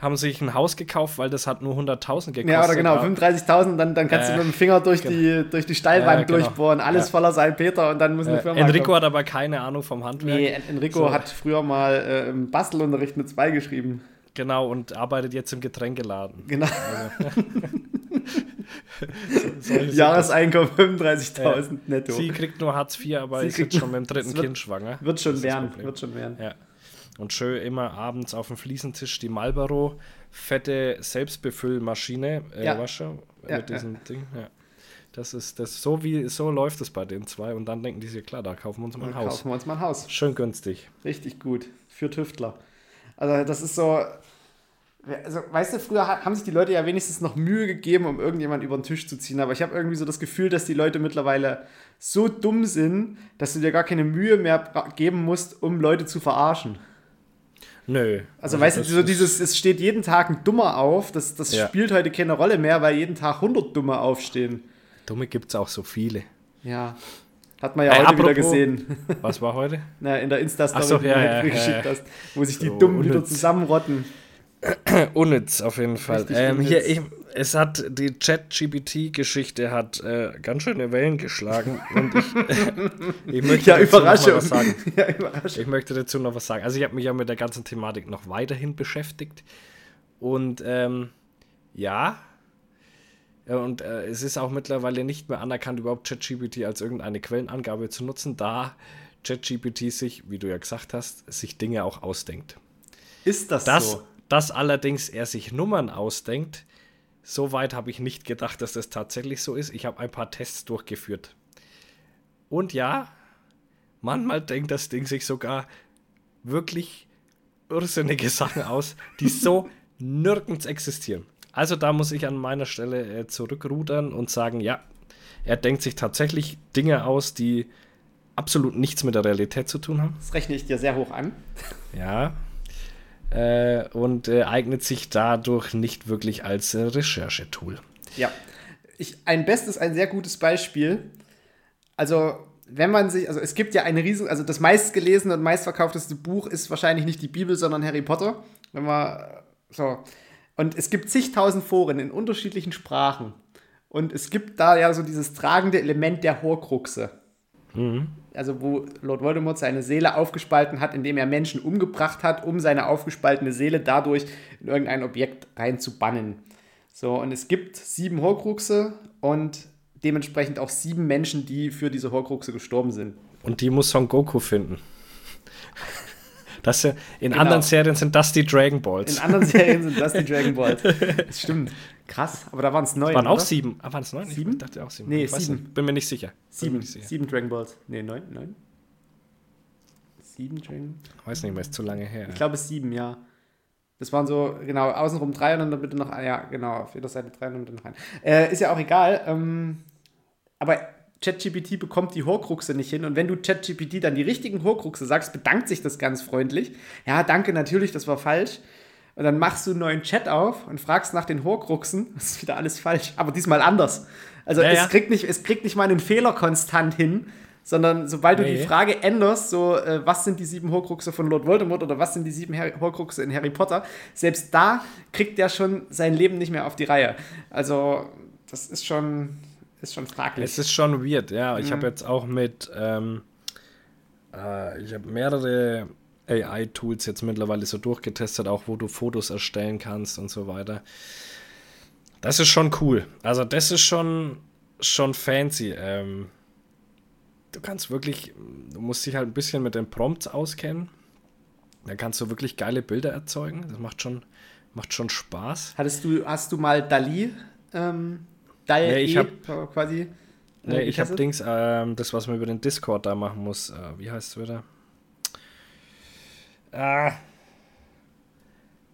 haben sich ein Haus gekauft, weil das hat nur 100.000 gekostet. Ja, oder genau, Aber- 35.000, dann, dann kannst Äh, du mit dem Finger durch, genau. die, durch die Steilwand Ja, genau. durchbohren, alles Ja. voller Salpeter und dann muss eine Äh, Firma Enrico kommen. hat aber keine Ahnung vom Handwerk. Nee, En- Enrico So. hat früher mal äh, im Bastelunterricht mit zwei geschrieben. Genau, und arbeitet jetzt im Getränkeladen. Genau. Solche Jahreseinkommen 35.000 netto. Sie kriegt nur Hartz IV, aber Sie ist jetzt schon mit dem dritten wird- Kind schwanger. Wird schon werden, wird schon werden. Ja. Und schön immer abends auf dem Fliesentisch die Marlboro fette Selbstbefüllmaschine, äh, Ja. du, Ja, mit diesem Ding. Ja. Das ist das so wie so läuft es bei den zwei und dann denken die sich klar, da kaufen wir uns mal ein Dann Haus. kaufen wir uns mal ein Haus. Schön günstig. Richtig gut. Für Tüftler. Also das ist so. Also, weißt du, früher ha- haben sich die Leute ja wenigstens noch Mühe gegeben, um irgendjemand über den Tisch zu ziehen. Aber ich habe irgendwie so das Gefühl, dass die Leute mittlerweile so dumm sind, dass du dir gar keine Mühe mehr geben musst, um Leute zu verarschen. Nö. Also, weißt du, so dieses, es steht jeden Tag ein Dummer auf, das, das Ja. spielt heute keine Rolle mehr, weil jeden Tag 100 Dumme aufstehen. Dumme gibt es auch so viele. Ja. Hat man ja Äh, heute wieder apropos- gesehen. Was war heute? Na, in der Insta-Story, so, die ja, du ja, geschickt hast, wo sich die So Dummen wieder zusammenrotten. Unnütz auf jeden Fall. Ähm, hier, ich, es hat die Chat-GPT-Geschichte hat äh, ganz schöne Wellen geschlagen und ich, ich möchte Ja, dazu noch Überraschung. was sagen. ja, Überraschung. Ich möchte dazu noch was sagen. Also ich habe mich ja mit der ganzen Thematik noch weiterhin beschäftigt. Und ähm, ja, ja, und äh, es ist auch mittlerweile nicht mehr anerkannt, überhaupt ChatGPT als irgendeine Quellenangabe zu nutzen, da ChatGPT sich, wie du ja gesagt hast, sich Dinge auch ausdenkt. Ist das, Dass, so? Dass allerdings er sich Nummern ausdenkt, so weit habe ich nicht gedacht, dass das tatsächlich so ist. Ich habe ein paar Tests durchgeführt. Und ja, manchmal denkt das Ding sich sogar wirklich irrsinnige Sachen aus, die so nirgends existieren. Also da muss ich an meiner Stelle äh, zurückrudern und sagen, ja, er denkt sich tatsächlich Dinge aus, die absolut nichts mit der Realität zu tun haben. Das rechne ich dir sehr hoch an. Ja. Äh, und äh, eignet sich dadurch nicht wirklich als äh, Recherchetool. Ja. Ich, ein bestes, ein sehr gutes Beispiel. Also, wenn man sich, also es gibt ja eine riesen, also das meistgelesene und meistverkaufteste Buch ist wahrscheinlich nicht die Bibel, sondern Harry Potter. Wenn man, so. Und es gibt zigtausend Foren in unterschiedlichen Sprachen. Und es gibt da ja so dieses tragende Element der Horcruxe. Also wo Lord Voldemort seine Seele aufgespalten hat, indem er Menschen umgebracht hat, um seine aufgespaltene Seele dadurch in irgendein Objekt reinzubannen. So, und es gibt sieben Horcruxe und dementsprechend auch sieben Menschen, die für diese Horcruxe gestorben sind. Und die muss Son Goku finden. Das, in Genau. anderen Serien sind das die Dragon In Balls. anderen Serien sind das die Dragon Balls. Das stimmt. Krass, aber da waren es neun. waren auch oder? sieben. Ah, waren es neun? Sieben? Ich dachte auch sieben. Nee, ich sieben. Nicht. Bin mir nicht sicher. Sieben, nicht sicher. sieben Dragon Balls. Nee, neun, neun. Sieben Dragon Weiß nicht mehr, ist zu lange her. Ich glaube sieben, ja. Das waren so, genau, außenrum drei und dann bitte noch, ja, genau, auf jeder Seite drei und dann bitte noch ein. Äh, ist ja auch egal. Ähm, aber ChatGPT bekommt die Horcruxe nicht hin und wenn du ChatGPT dann die richtigen Horcruxe sagst, bedankt sich das ganz freundlich. Ja, danke, natürlich, das war falsch. Und dann machst du einen neuen Chat auf und fragst nach den Horcruxen. Das ist wieder alles falsch, aber diesmal anders. Also Ja, es, ja. Kriegt nicht, es kriegt nicht mal einen Fehler konstant hin, sondern sobald du Nee. die Frage änderst, so äh, was sind die sieben Horcruxe von Lord Voldemort oder was sind die sieben Harry Horcruxe in Harry Potter, selbst da kriegt der schon sein Leben nicht mehr auf die Reihe. Also das ist schon, ist schon fraglich. Es ist schon weird, ja. Mhm. Ich habe jetzt auch mit, ähm, äh, ich habe mehrere AI-Tools jetzt mittlerweile so durchgetestet, auch wo du Fotos erstellen kannst und so weiter. Das ist schon cool. Also das ist schon, schon fancy. Ähm, du kannst wirklich, du musst dich halt ein bisschen mit den Prompts auskennen. Da kannst du wirklich geile Bilder erzeugen. Das macht schon, macht schon Spaß. Hattest du, hast du mal Dali, ähm, Dali Nee, ich hab- quasi? äh, Nee, ich habe? Dings, ähm, das, was man über den Discord da machen muss. Äh, wie heißt es wieder? Ah.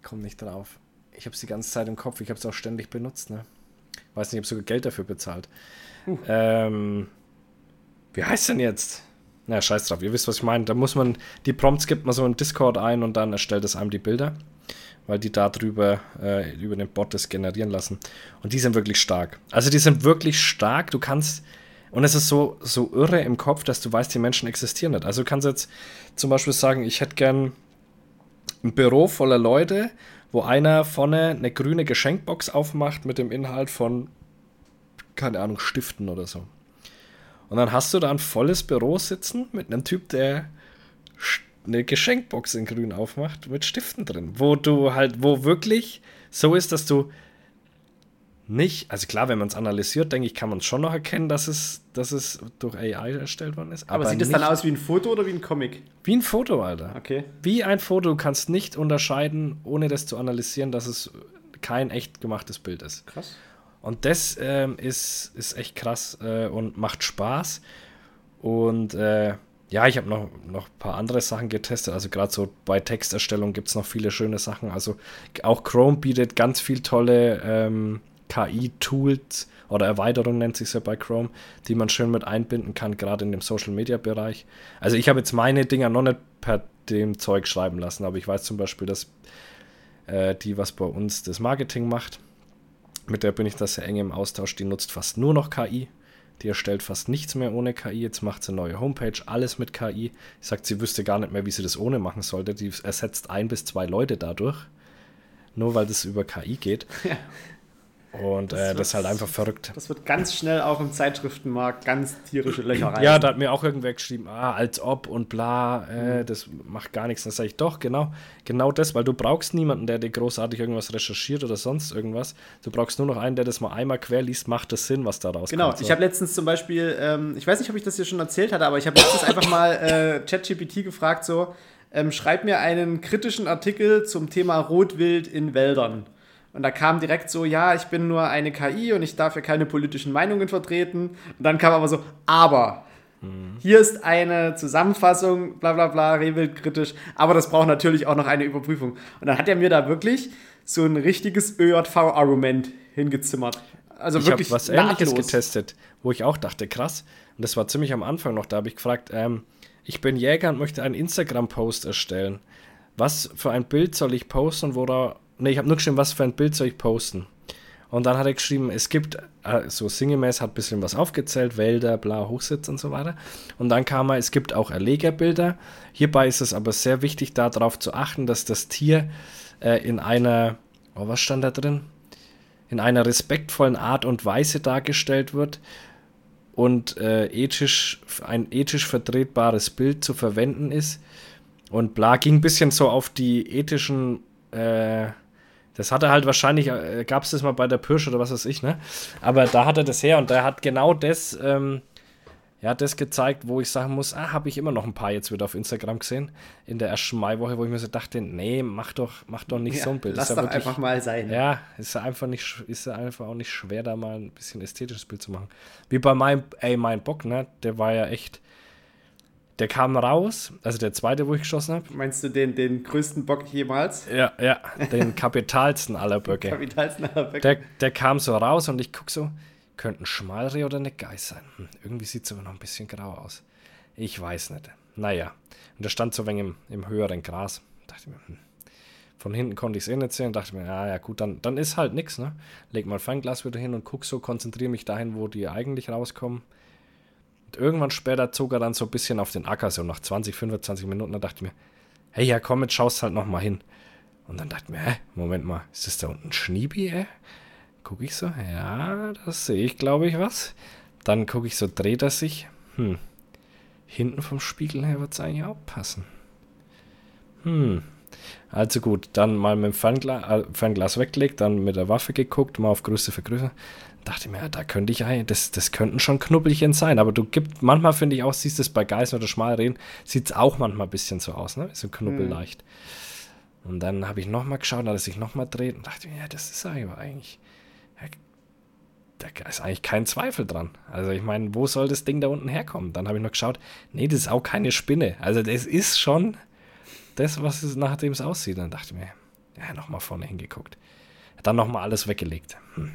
Komm nicht drauf. Ich habe es die ganze Zeit im Kopf. Ich habe es auch ständig benutzt. Ne? Weiß nicht, ich habe sogar Geld dafür bezahlt. Ähm, wie heißt denn jetzt? Na, scheiß drauf. Ihr wisst, was ich meine. Da muss man, die Prompts gibt man so in Discord ein und dann erstellt es einem die Bilder. Weil die da drüber, äh, über den Bot das generieren lassen. Und die sind wirklich stark. Also die sind wirklich stark. Du kannst, und es ist so, so irre im Kopf, dass du weißt, die Menschen existieren nicht. Also du kannst jetzt zum Beispiel sagen, ich hätte gern ein Büro voller Leute, wo einer vorne eine grüne Geschenkbox aufmacht mit dem Inhalt von, keine Ahnung, Stiften oder so. Und dann hast du da ein volles Büro sitzen mit einem Typ, der eine Geschenkbox in grün aufmacht mit Stiften drin, wo du halt, wo wirklich so ist, dass du nicht, also klar, wenn man es analysiert, denke ich, kann man schon noch erkennen, dass es, dass es durch AI erstellt worden ist. Aber, sieht es dann aus wie ein Foto oder wie ein Comic? wie ein Foto, Alter. Okay. Wie ein Foto, du kannst nicht unterscheiden, ohne das zu analysieren, dass es kein echt gemachtes Bild ist. Krass. Und das ähm, ist, ist echt krass äh, und macht Spaß. Und äh, ja, ich habe noch, noch ein paar andere Sachen getestet. Also gerade so bei Texterstellung gibt es noch viele schöne Sachen. Also auch Chrome bietet ganz viel tolle ähm, KI-Tools oder Erweiterungen nennt sich ja bei Chrome, die man schön mit einbinden kann, gerade in dem Social-Media-Bereich. Also ich habe jetzt meine Dinger noch nicht per dem Zeug schreiben lassen, aber ich weiß zum Beispiel, dass äh, die, was bei uns das Marketing macht, mit der bin ich da sehr eng im Austausch. Die nutzt fast nur noch KI. Die erstellt fast nichts mehr ohne KI. Jetzt macht sie eine neue Homepage, alles mit KI. Sie sagt, sie wüsste gar nicht mehr, wie sie das ohne machen sollte. Die ersetzt ein bis zwei Leute dadurch. Nur weil das über KI geht. Und Das äh, wird- das ist halt einfach verrückt. Das wird ganz schnell auch im Zeitschriftenmarkt ganz tierische Löcher rein. Ja, da hat mir auch irgendwer geschrieben, ah, als ob und bla, Mhm. äh, das macht gar nichts. Dann sage ich, doch, genau, genau das, weil du brauchst niemanden, der dir großartig irgendwas recherchiert oder sonst irgendwas. Du brauchst nur noch einen, der das mal einmal quer liest, macht das Sinn, was da rauskommt. Genau, So. ich habe letztens zum Beispiel, ähm, ich weiß nicht, ob ich das hier schon erzählt hatte, aber ich habe letztens einfach mal äh, ChatGPT gefragt, so, ähm, schreib mir einen kritischen Artikel zum Thema Rotwild in Wäldern. Und da kam direkt so, ja, ich bin nur eine KI und ich darf ja keine politischen Meinungen vertreten. Und dann kam aber so, aber hier ist eine Zusammenfassung, bla bla bla, Rehwild kritisch, aber das braucht natürlich auch noch eine Überprüfung. Und dann hat er mir da wirklich so ein richtiges ÖJV-Argument hingezimmert. Also ich habe wirklich was Ähnliches nahtlos. getestet, wo ich auch dachte, krass. Und das war ziemlich am Anfang noch. Da habe ich gefragt, ähm, ich bin Jäger und möchte einen Instagram-Post erstellen. Was für ein Bild soll ich posten und Ne, ich habe nur geschrieben, was für ein Bild soll ich posten. Und dann hat er geschrieben, es gibt, äh, so sinngemäß hat ein bisschen was aufgezählt, Wälder, bla, Hochsitz und so weiter. Und dann kam er, es gibt auch Erlegerbilder. Hierbei ist es aber sehr wichtig, darauf zu achten, dass das Tier äh, in einer, oh, was stand da drin? in einer respektvollen Art und Weise dargestellt wird und äh, ethisch, ein ethisch vertretbares Bild zu verwenden ist. Und bla, ging ein bisschen so auf die ethischen, äh, das hat er halt wahrscheinlich, äh, gab es das mal bei der Pirsch oder was weiß ich, ne? Aber da hat er das her und der hat genau das, ähm, ja, das gezeigt, wo ich sagen muss, ah, habe ich immer noch ein paar jetzt wieder auf Instagram gesehen, in der ersten Maiwoche, wo ich mir so dachte, nee, mach doch, mach doch nicht Ja, so ein Bild. Lass ja doch wirklich- einfach mal sein. ja, ist ja einfach nicht, ist ja einfach auch nicht schwer, da mal ein bisschen ästhetisches Bild zu machen. Wie bei meinem, ey, mein Bock, ne? Der war ja echt. Der kam raus, also der zweite, wo ich geschossen habe. Meinst du den, den größten Bock jemals? Ja, ja, den kapitalsten aller Böcke. Kapitalsten aller Böcke. Der, der kam so raus und ich guck so, Könnte ein Schmalreh oder eine Geiß sein. Hm, irgendwie sieht es aber noch ein bisschen grau aus. Ich weiß nicht. Naja. Und der stand so ein wenig im, im höheren Gras. Dachte mir, hm. Von hinten konnte ich es eh nicht sehen. Dachte mir, ja, ja, gut, dann, dann ist halt nichts, ne? Leg mal Fernglas wieder hin und guck so, konzentriere mich dahin, wo die eigentlich rauskommen. Und irgendwann später zog er dann so ein bisschen auf den Acker, so nach 20, 25 Minuten. Da dachte ich mir, hey, ja, komm, jetzt schaust halt noch mal hin. Und dann dachte ich mir, hä, Moment mal, ist das da unten Schniebi, ey? Gucke ich so, ja, das sehe ich, glaube ich, was. Dann gucke ich so, dreht er sich. Hm. Hinten vom Spiegel her wird es eigentlich auch passen. Hm. Also gut, dann mal mit dem Fernglas, äh, Fernglas weggelegt, dann mit der Waffe geguckt, mal auf Größe für Größe. Dachte mir, ja, da könnte ich eigentlich, das, das könnten schon Knubbelchen sein, aber du gibt, manchmal finde ich auch, siehst du es bei Geißen oder Schmalrehen, sieht es auch manchmal ein bisschen so aus, ne? So Knubbel hm. leicht. Und dann habe ich nochmal geschaut, da er sich nochmal dreht und dachte mir, ja, das ist eigentlich, da ist eigentlich kein Zweifel dran. Also ich meine, wo soll das Ding da unten herkommen? Dann habe ich noch geschaut, nee, das ist auch keine Spinne. Also das ist schon das, was es nachdem es aussieht. Dann dachte ich mir, ja, nochmal vorne hingeguckt. Dann nochmal alles weggelegt. Hm.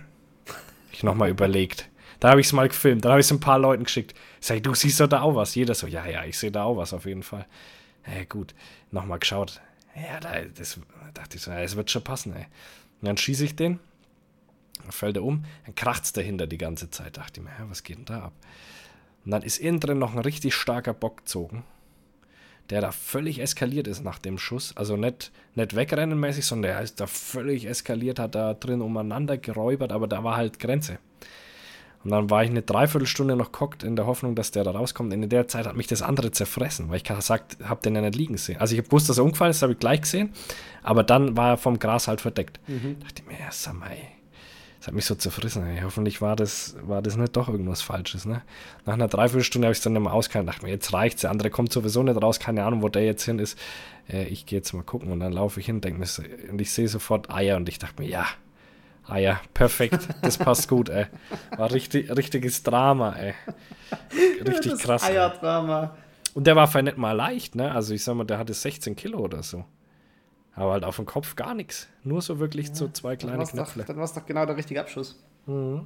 Ich nochmal überlegt. Da habe ich es mal gefilmt. Dann habe ich es ein paar Leuten geschickt. Ich, du siehst doch da auch was. Jeder so, ja, ja, ich sehe da auch was auf jeden Fall. Ja, gut. Nochmal geschaut. Ja, da, das dachte ich so, ja, es wird schon passen, ey. Und dann schieße ich den dann fällt er um, dann kracht es dahinter die ganze Zeit. Dachte ich mir, was geht denn da ab? Und dann ist innen drin noch ein richtig starker Bock gezogen, der da völlig eskaliert ist nach dem Schuss. Also nicht, nicht wegrennenmäßig, sondern der ist da völlig eskaliert, hat da drin umeinander geräubert, aber da war halt Grenze. Und dann war ich eine Dreiviertelstunde noch gehockt in der Hoffnung, dass der da rauskommt. In der Zeit hat mich das andere zerfressen, weil ich gesagt habe, den ja nicht liegen sehen. Also ich habe gewusst, dass er umgefallen ist, habe ich gleich gesehen. Aber dann war er vom Gras halt verdeckt. Mhm. Da dachte ich mir, ja, sag mal, ey, das hat mich so zerfrissen. Ey. Hoffentlich war das, war das nicht doch irgendwas Falsches. Ne? Nach einer Dreiviertelstunde habe ich es dann nicht mehr ausgehalten. dachte mir, jetzt reicht's. Der andere kommt sowieso nicht raus. Keine Ahnung, wo der jetzt hin ist. Äh, ich gehe jetzt mal gucken. Und dann laufe ich hin denke mir, und ich sehe sofort Eier. Und ich dachte mir, ja, Eier, perfekt. Das passt gut, ey. War richtig, richtiges Drama, ey. Richtig ja, krass. Eierdrama. Und der war vielleicht nicht mal leicht, ne? Also ich sag mal, der hatte 16 Kilo oder so. Aber halt auf dem Kopf gar nichts. Nur so wirklich ja, so zwei kleine Knöpfe. Dann war es doch genau der richtige Abschuss. Mhm.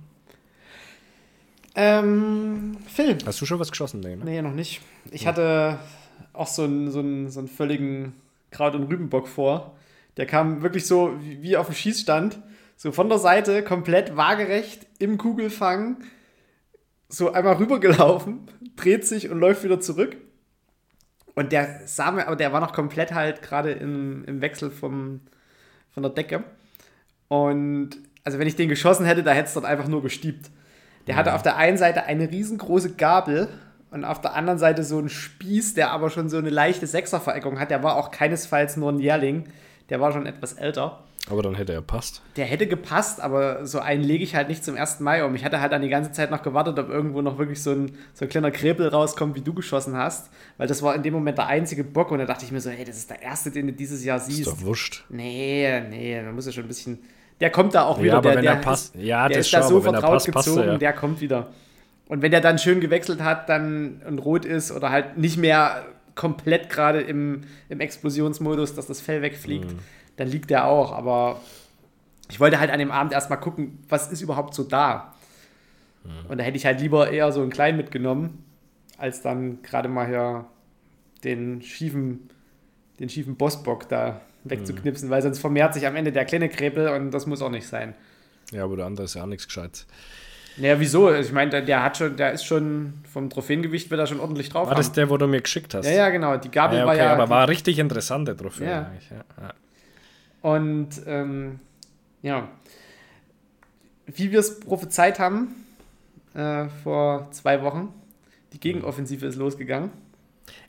Ähm, Phil. Hast du schon was geschossen? Nee, ne? nee noch nicht. Ich ja. hatte auch so einen, so einen, so einen völligen Kraut- und Rübenbock vor. Der kam wirklich so wie auf dem Schießstand. So von der Seite, komplett waagerecht im Kugelfang. So einmal rübergelaufen, dreht sich und läuft wieder zurück. Und der sah mir, aber der war noch komplett halt gerade im, im Wechsel vom, von der Decke. Und also wenn ich den geschossen hätte, da hätte es dort einfach nur gestiebt. Der ja. hatte auf der einen Seite eine riesengroße Gabel und auf der anderen Seite so einen Spieß, der aber schon so eine leichte Sechservereckung hat. Der war auch keinesfalls nur ein Jährling, der war schon etwas älter. Aber dann hätte er passt. Der hätte gepasst, aber so einen lege ich halt nicht zum 1. Mai um. Ich hatte halt dann die ganze Zeit noch gewartet, ob irgendwo noch wirklich so ein, so ein kleiner Krebel rauskommt, wie du geschossen hast. Weil das war in dem Moment der einzige Bock und da dachte ich mir so, hey, das ist der erste, den du dieses Jahr siehst. Ist doch wurscht. Nee, nee, man muss ja schon ein bisschen. Der kommt da auch wieder. Ja, aber der, wenn der er passt, ist, ja, der das ist da so vertraut passt, gezogen, passt, ja. der kommt wieder. Und wenn der dann schön gewechselt hat, dann und rot ist oder halt nicht mehr komplett gerade im, im Explosionsmodus, dass das Fell wegfliegt, mhm. dann liegt der auch. Aber ich wollte halt an dem Abend erstmal gucken, was ist überhaupt so da. Mhm. Und da hätte ich halt lieber eher so einen kleinen mitgenommen, als dann gerade mal hier den schiefen, den schiefen Bossbock da wegzuknipsen, mhm. weil sonst vermehrt sich am Ende der kleine Krepel und das muss auch nicht sein. Ja, aber der andere ist ja auch nichts gescheit. Naja, wieso? Ich meine, der, der, hat schon, der ist schon vom Trophäengewicht wird er schon ordentlich drauf. War haben. das der, wo du mir geschickt hast? Ja, ja, genau. Die Gabel ja, okay, war ja. Aber die, war richtig interessante Trophäe ja. eigentlich. Ja. Und ähm, ja, wie wir es prophezeit haben äh, vor zwei Wochen, die Gegenoffensive ist losgegangen.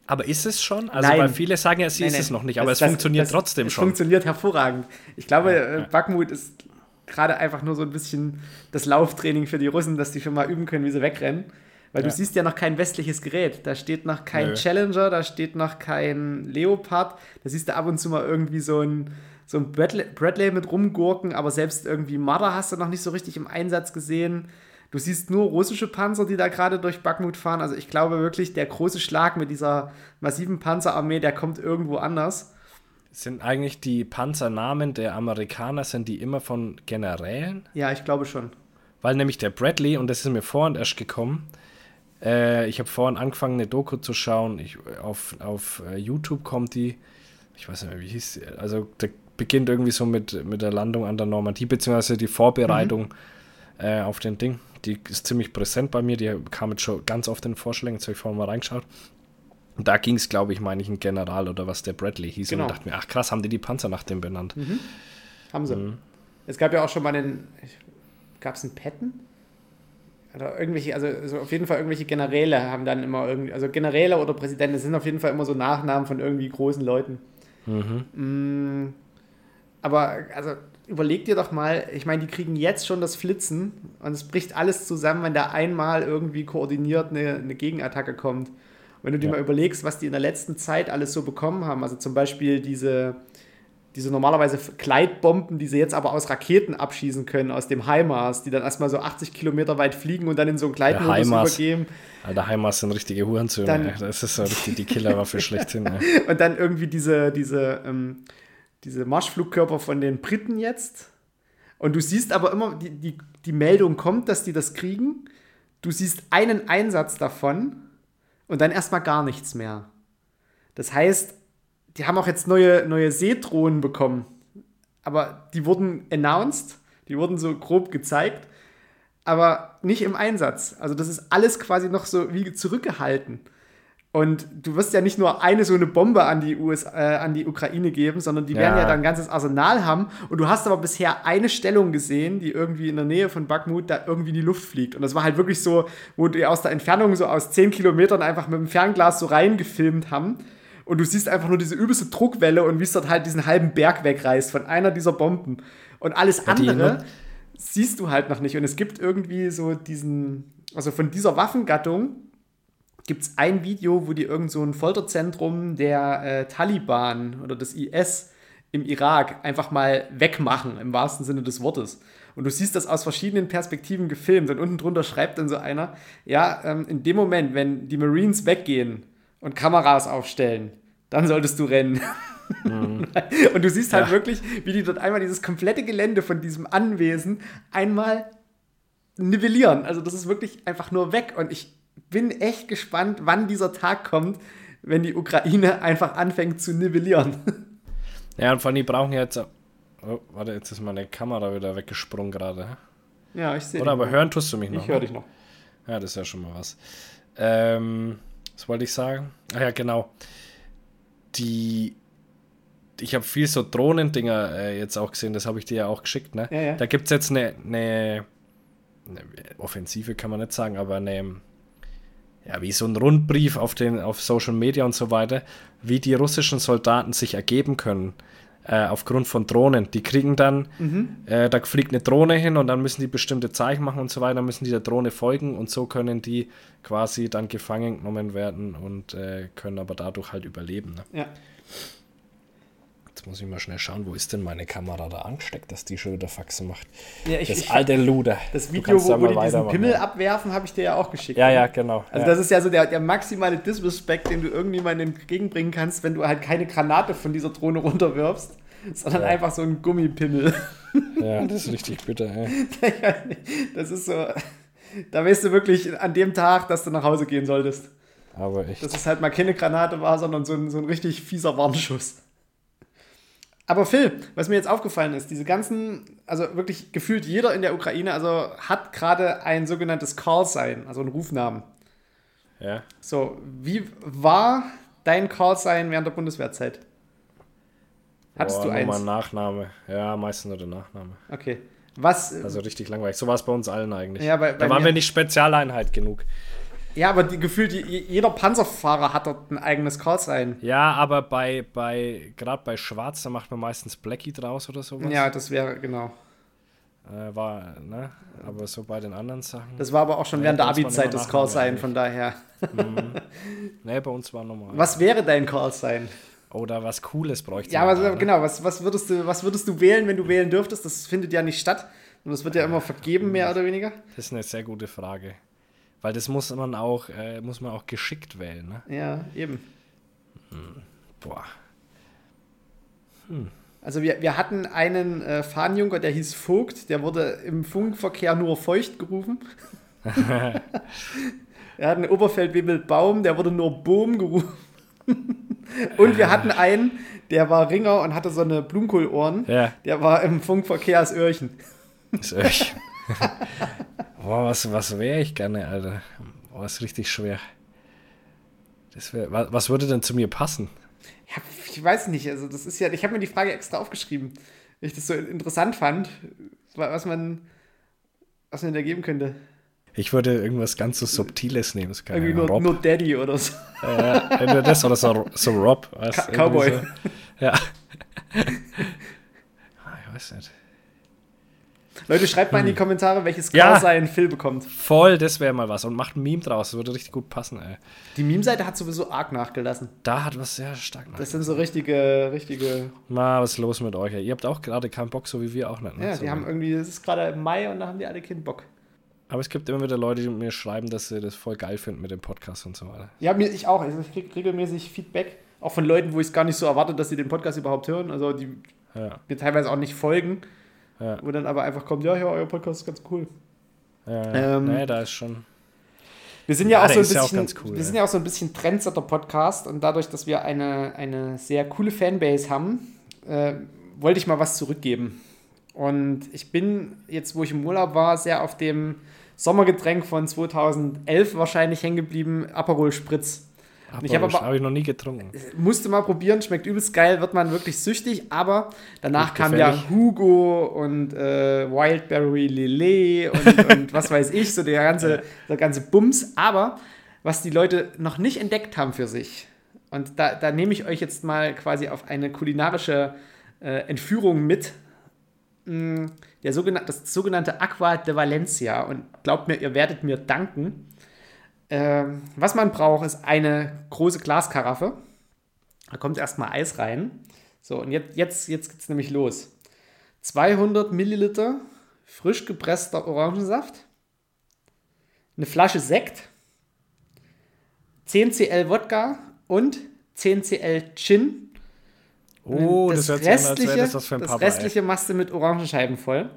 Aber ist es schon? Also, nein. weil viele sagen ja, sie nein, ist nein. es noch nicht, aber das, es das, funktioniert das, trotzdem es schon. Es funktioniert hervorragend. Ich glaube, ja. Backmut ist gerade einfach nur so ein bisschen das Lauftraining für die Russen, dass die schon mal üben können, wie sie wegrennen. Weil ja. du siehst ja noch kein westliches Gerät. Da steht noch kein Nö. Challenger, da steht noch kein Leopard. Da siehst du ab und zu mal irgendwie so ein, so ein Bradley, Bradley mit rumgurken, aber selbst irgendwie Marder hast du noch nicht so richtig im Einsatz gesehen. Du siehst nur russische Panzer, die da gerade durch Bakhmut fahren. Also ich glaube wirklich, der große Schlag mit dieser massiven Panzerarmee, der kommt irgendwo anders. Sind eigentlich die Panzernamen der Amerikaner, sind die immer von Generälen? Ja, ich glaube schon. weil nämlich der Bradley, und das ist mir vorhin erst gekommen, äh, ich habe vorhin angefangen, eine Doku zu schauen. Ich, auf auf äh, YouTube kommt die, ich weiß nicht mehr, wie hieß sie. Also, der beginnt irgendwie so mit, mit der Landung an der Normandie, beziehungsweise die Vorbereitung mhm. äh, auf den Ding. Die ist ziemlich präsent bei mir. Die kam jetzt schon ganz oft in den Vorschlägen. Jetzt habe ich vorhin mal reingeschaut. Und da ging es, glaube ich, meine ich, ein General oder was der Bradley hieß. Genau. Und dachte mir, ach krass, haben die die Panzer nach dem benannt. Mhm. Haben sie. Mhm. Es gab ja auch schon mal einen, gab es einen Patton? Oder irgendwelche, also, also, auf jeden Fall irgendwelche Generäle haben dann immer irgendwie, also Generäle oder Präsidenten, das sind auf jeden Fall immer so Nachnamen von irgendwie großen Leuten. Mhm. Mm, aber also überleg dir doch mal, ich meine, die kriegen jetzt schon das Flitzen und es bricht alles zusammen, wenn da einmal irgendwie koordiniert eine, eine Gegenattacke kommt. Wenn du dir ja. mal überlegst, was die in der letzten Zeit alles so bekommen haben, also zum Beispiel diese, diese normalerweise Gleitbomben, die sie jetzt aber aus Raketen abschießen können, aus dem HIMARS, die dann erstmal so 80 Kilometer weit fliegen und dann in so einen Gleitmodus übergeben. Alter, HIMARS sind richtige Hurensöhne. Das ist so richtig die Killerwaffe schlechthin. Ja. Und dann irgendwie diese, diese, ähm, diese Marschflugkörper von den Briten jetzt. Und du siehst aber immer, die, die, die Meldung kommt, dass die das kriegen. Du siehst einen Einsatz davon und dann erstmal gar nichts mehr. Das heißt, die haben auch jetzt neue, neue Seedrohnen bekommen. Aber die wurden announced, die wurden so grob gezeigt, aber nicht im Einsatz. Also das ist alles quasi noch so wie zurückgehalten. Und du wirst ja nicht nur eine so eine Bombe an die, US, äh, an die Ukraine geben, sondern die ja. werden ja dann ein ganzes Arsenal haben. Und du hast aber bisher eine Stellung gesehen, die irgendwie in der Nähe von Bakhmut da irgendwie in die Luft fliegt. Und das war halt wirklich so, wo die aus der Entfernung so aus 10 Kilometern einfach mit dem Fernglas so reingefilmt haben und du siehst einfach nur diese übelste Druckwelle und wie es dort halt diesen halben Berg wegreißt von einer dieser Bomben. Und alles andere siehst du halt noch nicht. Und es gibt irgendwie so diesen, also von dieser Waffengattung gibt es ein Video, wo die irgend so ein Folterzentrum der äh, Taliban oder des IS im Irak einfach mal wegmachen, im wahrsten Sinne des Wortes. Und du siehst das aus verschiedenen Perspektiven gefilmt. Und unten drunter schreibt dann so einer, ja, ähm, in dem Moment, wenn die Marines weggehen, und Kameras aufstellen, dann solltest du rennen. Mhm. und du siehst halt ja. wirklich, wie die dort einmal dieses komplette Gelände von diesem Anwesen einmal nivellieren. Also das ist wirklich einfach nur weg. Und ich bin echt gespannt, wann dieser Tag kommt, wenn die Ukraine einfach anfängt zu nivellieren. Ja, und vor allem, die brauchen jetzt. Oh, warte, jetzt ist meine Kamera wieder weggesprungen gerade. Ja, ich sehe. Oder aber hören tust du mich noch. Ich höre ne? dich noch. Ja, das ist ja schon mal was. Ähm, was wollte ich sagen? Ah ja, genau. Die. Ich habe viel so Drohnendinger äh, jetzt auch gesehen, das habe ich dir ja auch geschickt, ne? Ja, ja. Da gibt es jetzt eine, eine, eine, Offensive, kann man nicht sagen, aber eine. Ja, wie so ein Rundbrief auf, den, auf Social Media und so weiter, wie die russischen Soldaten sich ergeben können äh, aufgrund von Drohnen. Die kriegen dann, mhm. äh, da fliegt eine Drohne hin und dann müssen die bestimmte Zeichen machen und so weiter, dann müssen die der Drohne folgen und so können die quasi dann gefangen genommen werden und äh, können aber dadurch halt überleben. Ne? Ja. Jetzt muss ich mal schnell schauen, wo ist denn meine Kamera da angesteckt, dass die schon wieder Faxen macht. Ja, ich, das ich, alte Luder. Das Video, wo, wo die diesen Pimmel abwerfen, habe ich dir ja auch geschickt. Ja, ja, genau. Also ja. das ist ja so der, der maximale Disrespect, den du irgendjemandem entgegenbringen kannst, wenn du halt keine Granate von dieser Drohne runterwirfst, sondern ja. einfach so ein Gummipimmel. Ja, das ist richtig bitter, ey. Das ist so, da weißt du wirklich an dem Tag, dass du nach Hause gehen solltest. Aber echt. Dass es halt mal keine Granate war, sondern so ein, so ein richtig fieser Warnschuss. Aber Phil, was mir jetzt aufgefallen ist, diese ganzen, also wirklich gefühlt jeder in der Ukraine, also hat gerade ein sogenanntes Call-Sign, also einen Rufnamen. Ja. So, wie war dein Call-Sign während der Bundeswehrzeit? Hattest Boah, du eins? Nummer, Nachname. Ja, meistens nur der Nachname. Okay. Was, also richtig langweilig. So war es bei uns allen eigentlich. Ja, bei, bei da waren wir nicht Spezialeinheit genug. Ja, aber die, gefühlt jeder Panzerfahrer hat dort ein eigenes Callsign. Ja, aber bei, bei gerade bei Schwarz, da macht man meistens Blackie draus oder sowas. Ja, das wäre, genau. Äh, war, ne? Aber so bei den anderen Sachen. Das war aber auch schon während der Abi-Zeit das Callsign, von daher. Mhm. Ne, bei uns war normal. Was wäre dein Callsign? Oder was Cooles bräuchte Ja, aber genau, was, was, würdest du, was würdest du wählen, wenn du wählen dürftest? Das findet ja nicht statt. Und das wird ja immer vergeben, mehr oder weniger. Das ist eine sehr gute Frage. Weil das muss man auch, äh, muss man auch geschickt wählen, ne? Ja, eben. Hm. Boah. Hm. Also wir, wir hatten einen äh, Fahnenjunker, der hieß Vogt, der wurde im Funkverkehr nur feucht gerufen. er hat einen Oberfeldwebel Baum, der wurde nur Boom gerufen. und wir hatten einen, der war Ringer und hatte so eine Blumenkohlohren. Ja. Der war im Funkverkehr als Öhrchen. Das Öhrchen. Boah, was, was wäre ich gerne, Alter? Boah, ist richtig schwer. Das wär, was, was würde denn zu mir passen? Ja, ich weiß nicht. Also das ist ja, ich habe mir die Frage extra aufgeschrieben, weil ich das so interessant fand, was man, was man da geben könnte. Ich würde irgendwas ganz so Subtiles nehmen. So Irgendwie nur, Rob. nur Daddy oder so. Äh, entweder das oder so, so Rob. weißt, Cowboy. So. Ja. Ah, ich weiß nicht. Leute, schreibt mal in die Kommentare, welches Ja. Callsign Phil bekommt. Voll, das wäre mal was. Und macht ein Meme draus. Das würde richtig gut passen, ey. Die Meme-Seite hat sowieso arg nachgelassen. Da hat was sehr stark nach. Das sind so richtige, richtige. Ma, was ist los mit euch? ey? Ihr habt auch gerade keinen Bock, so wie wir auch nicht. Ne? Ja, so. die haben irgendwie, es ist gerade im Mai und da haben die alle keinen Bock. Aber es gibt immer wieder Leute, die mir schreiben, dass sie das voll geil finden mit dem Podcast und so weiter. Ja, mir, ich auch. Also ich kriege regelmäßig Feedback, auch von Leuten, wo ich es gar nicht so erwarte, dass sie den Podcast überhaupt hören. Also die Ja, mir teilweise auch nicht folgen, ja, wo dann aber einfach kommt, ja, ja, euer Podcast ist ganz cool. ja. Ähm, nee, da ist schon. Wir sind ja, Ja, auch so ein ja bisschen, ganz cool, wir ja. sind ja auch so ein bisschen Trendsetter-Podcast und dadurch, dass wir eine, eine sehr coole Fanbase haben, äh, wollte ich mal was zurückgeben. Und ich bin jetzt, wo ich im Urlaub war, sehr auf dem Sommergetränk von 2011 wahrscheinlich hängen geblieben, Aperol Spritz. Ich hab Habe aber- hab ich noch nie getrunken. Musste mal probieren, schmeckt übelst geil, wird man wirklich süchtig, aber danach kam ja Hugo und äh, Wildberry Lillet und, und was weiß ich, so der ganze, der ganze Bums. Aber was die Leute noch nicht entdeckt haben für sich, und da, da nehme ich euch jetzt mal quasi auf eine kulinarische äh, Entführung mit, mh, der sogenannte, das sogenannte Aqua de Valencia. Und glaubt mir, ihr werdet mir danken. Ähm, was man braucht, ist eine große Glaskaraffe. Da kommt erstmal Eis rein. So, und jetzt, jetzt, jetzt geht es nämlich los. 200 Milliliter frisch gepresster Orangensaft, eine Flasche Sekt, 10 cl Wodka und 10 cl Gin. Oh, das, an, als restliche, wäre das was für ein das restliche machst du mit Orangenscheiben voll,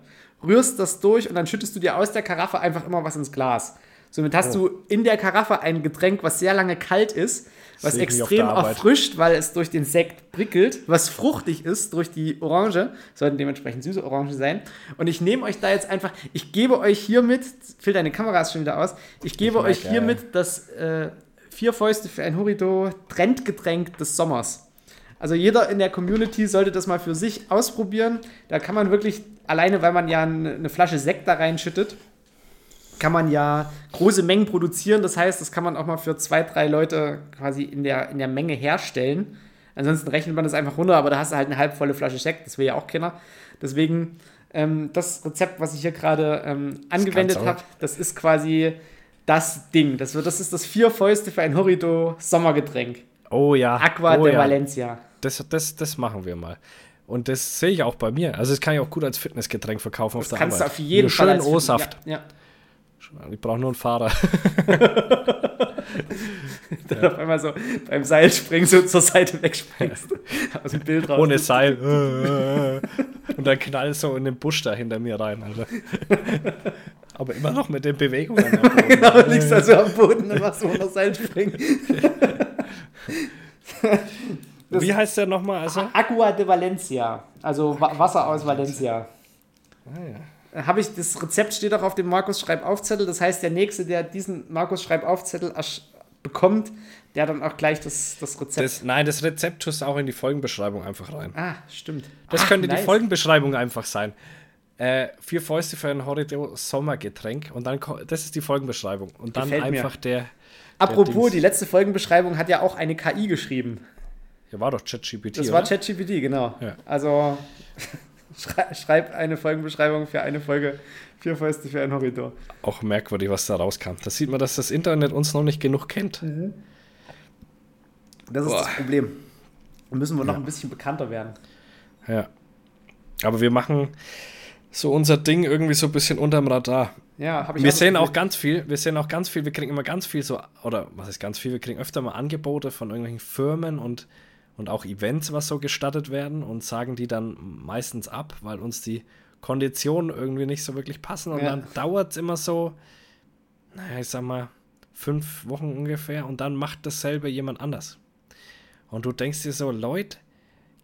rührst das durch und dann schüttest du dir aus der Karaffe einfach immer was ins Glas. Somit hast Oh. du in der Karaffe ein Getränk, was sehr lange kalt ist, was extrem erfrischt, weil es durch den Sekt prickelt, was fruchtig ist durch die Orange, sollten dementsprechend süße Orangen sein. Und ich nehme euch da jetzt einfach, ich gebe euch hiermit, Phil, deine Kamera ist schon wieder aus, ich gebe Ich euch hiermit das äh, Vier Fäuste für ein Horito Trendgetränk des Sommers. Also jeder in der Community sollte das mal für sich ausprobieren. Da kann man wirklich, alleine weil man ja eine Flasche Sekt da reinschüttet, kann man ja große Mengen produzieren. Das heißt, das kann man auch mal für zwei, drei Leute quasi in der, in der Menge herstellen. Ansonsten rechnet man das einfach runter, aber da hast du halt eine halbvolle Flasche Sekt. Das will ja auch keiner. Deswegen ähm, das Rezept, was ich hier gerade ähm, angewendet habe, das ist quasi das Ding. Das, wird, das ist das vier Fäuste für ein Horito Sommergetränk. Oh ja. Aqua oh, de ja. Valencia. Das, das, das machen wir mal. Und das sehe ich auch bei mir. Also, das kann ich auch gut als Fitnessgetränk verkaufen auf Das der kannst du auf jeden Nur Fall schön als O-Saft. Ja, ja. Ich brauche nur einen Fahrer. Dann auf einmal so beim Seilspringen so zur Seite wegspringst. Aus dem Bild raus. Ohne Seil. Und dann knallt so in den Busch da hinter mir rein, Alter. Aber immer noch mit den Bewegungen. Genau, du liegst also am Boden und machst so unter Seilspringen. Wie heißt der nochmal? Also? Aqua de Valencia. Also Wa Wasser aus Valencia. Ah, Habe ich, das Rezept steht auch auf dem Markus Schreibaufzettel. Das heißt, der Nächste, der diesen Markus Schreibaufzettel ersch- bekommt, der dann auch gleich das, das Rezept. Das, nein, das Rezept tust du auch in die Folgenbeschreibung einfach rein. ah, stimmt. Das Ach, könnte die nice. Folgenbeschreibung einfach sein. Äh, vier Fäuste für ein Horridor Sommergetränk und dann das ist die Folgenbeschreibung und dann Gefällt mir. einfach der Apropos, Dings. die letzte Folgenbeschreibung hat ja auch eine KI geschrieben. ja war doch ChatGPT Das war ChatGPT, genau. Ja. Also schreib eine Folgenbeschreibung für eine Folge Vier Fäuste für ein Horridor. auch merkwürdig, was da rauskam. Da sieht man, dass das Internet uns noch nicht genug kennt. Das ist Boah. das Problem. Da müssen wir noch ein bisschen bekannter werden. Ja. Aber wir machen so unser Ding irgendwie so ein bisschen unterm Radar. Ja, habe ich Wir das sehen auch ganz viel, wir sehen auch ganz viel, wir kriegen immer ganz viel so, oder was ist ganz viel, wir kriegen öfter mal Angebote von irgendwelchen Firmen und, und auch Events, was so gestattet werden und sagen die dann meistens ab, weil uns die Konditionen irgendwie nicht so wirklich passen. Und Ja. dann dauert es immer so, naja, ich sag mal, fünf Wochen ungefähr und dann macht dasselbe jemand anders. Und du denkst dir so, Leute,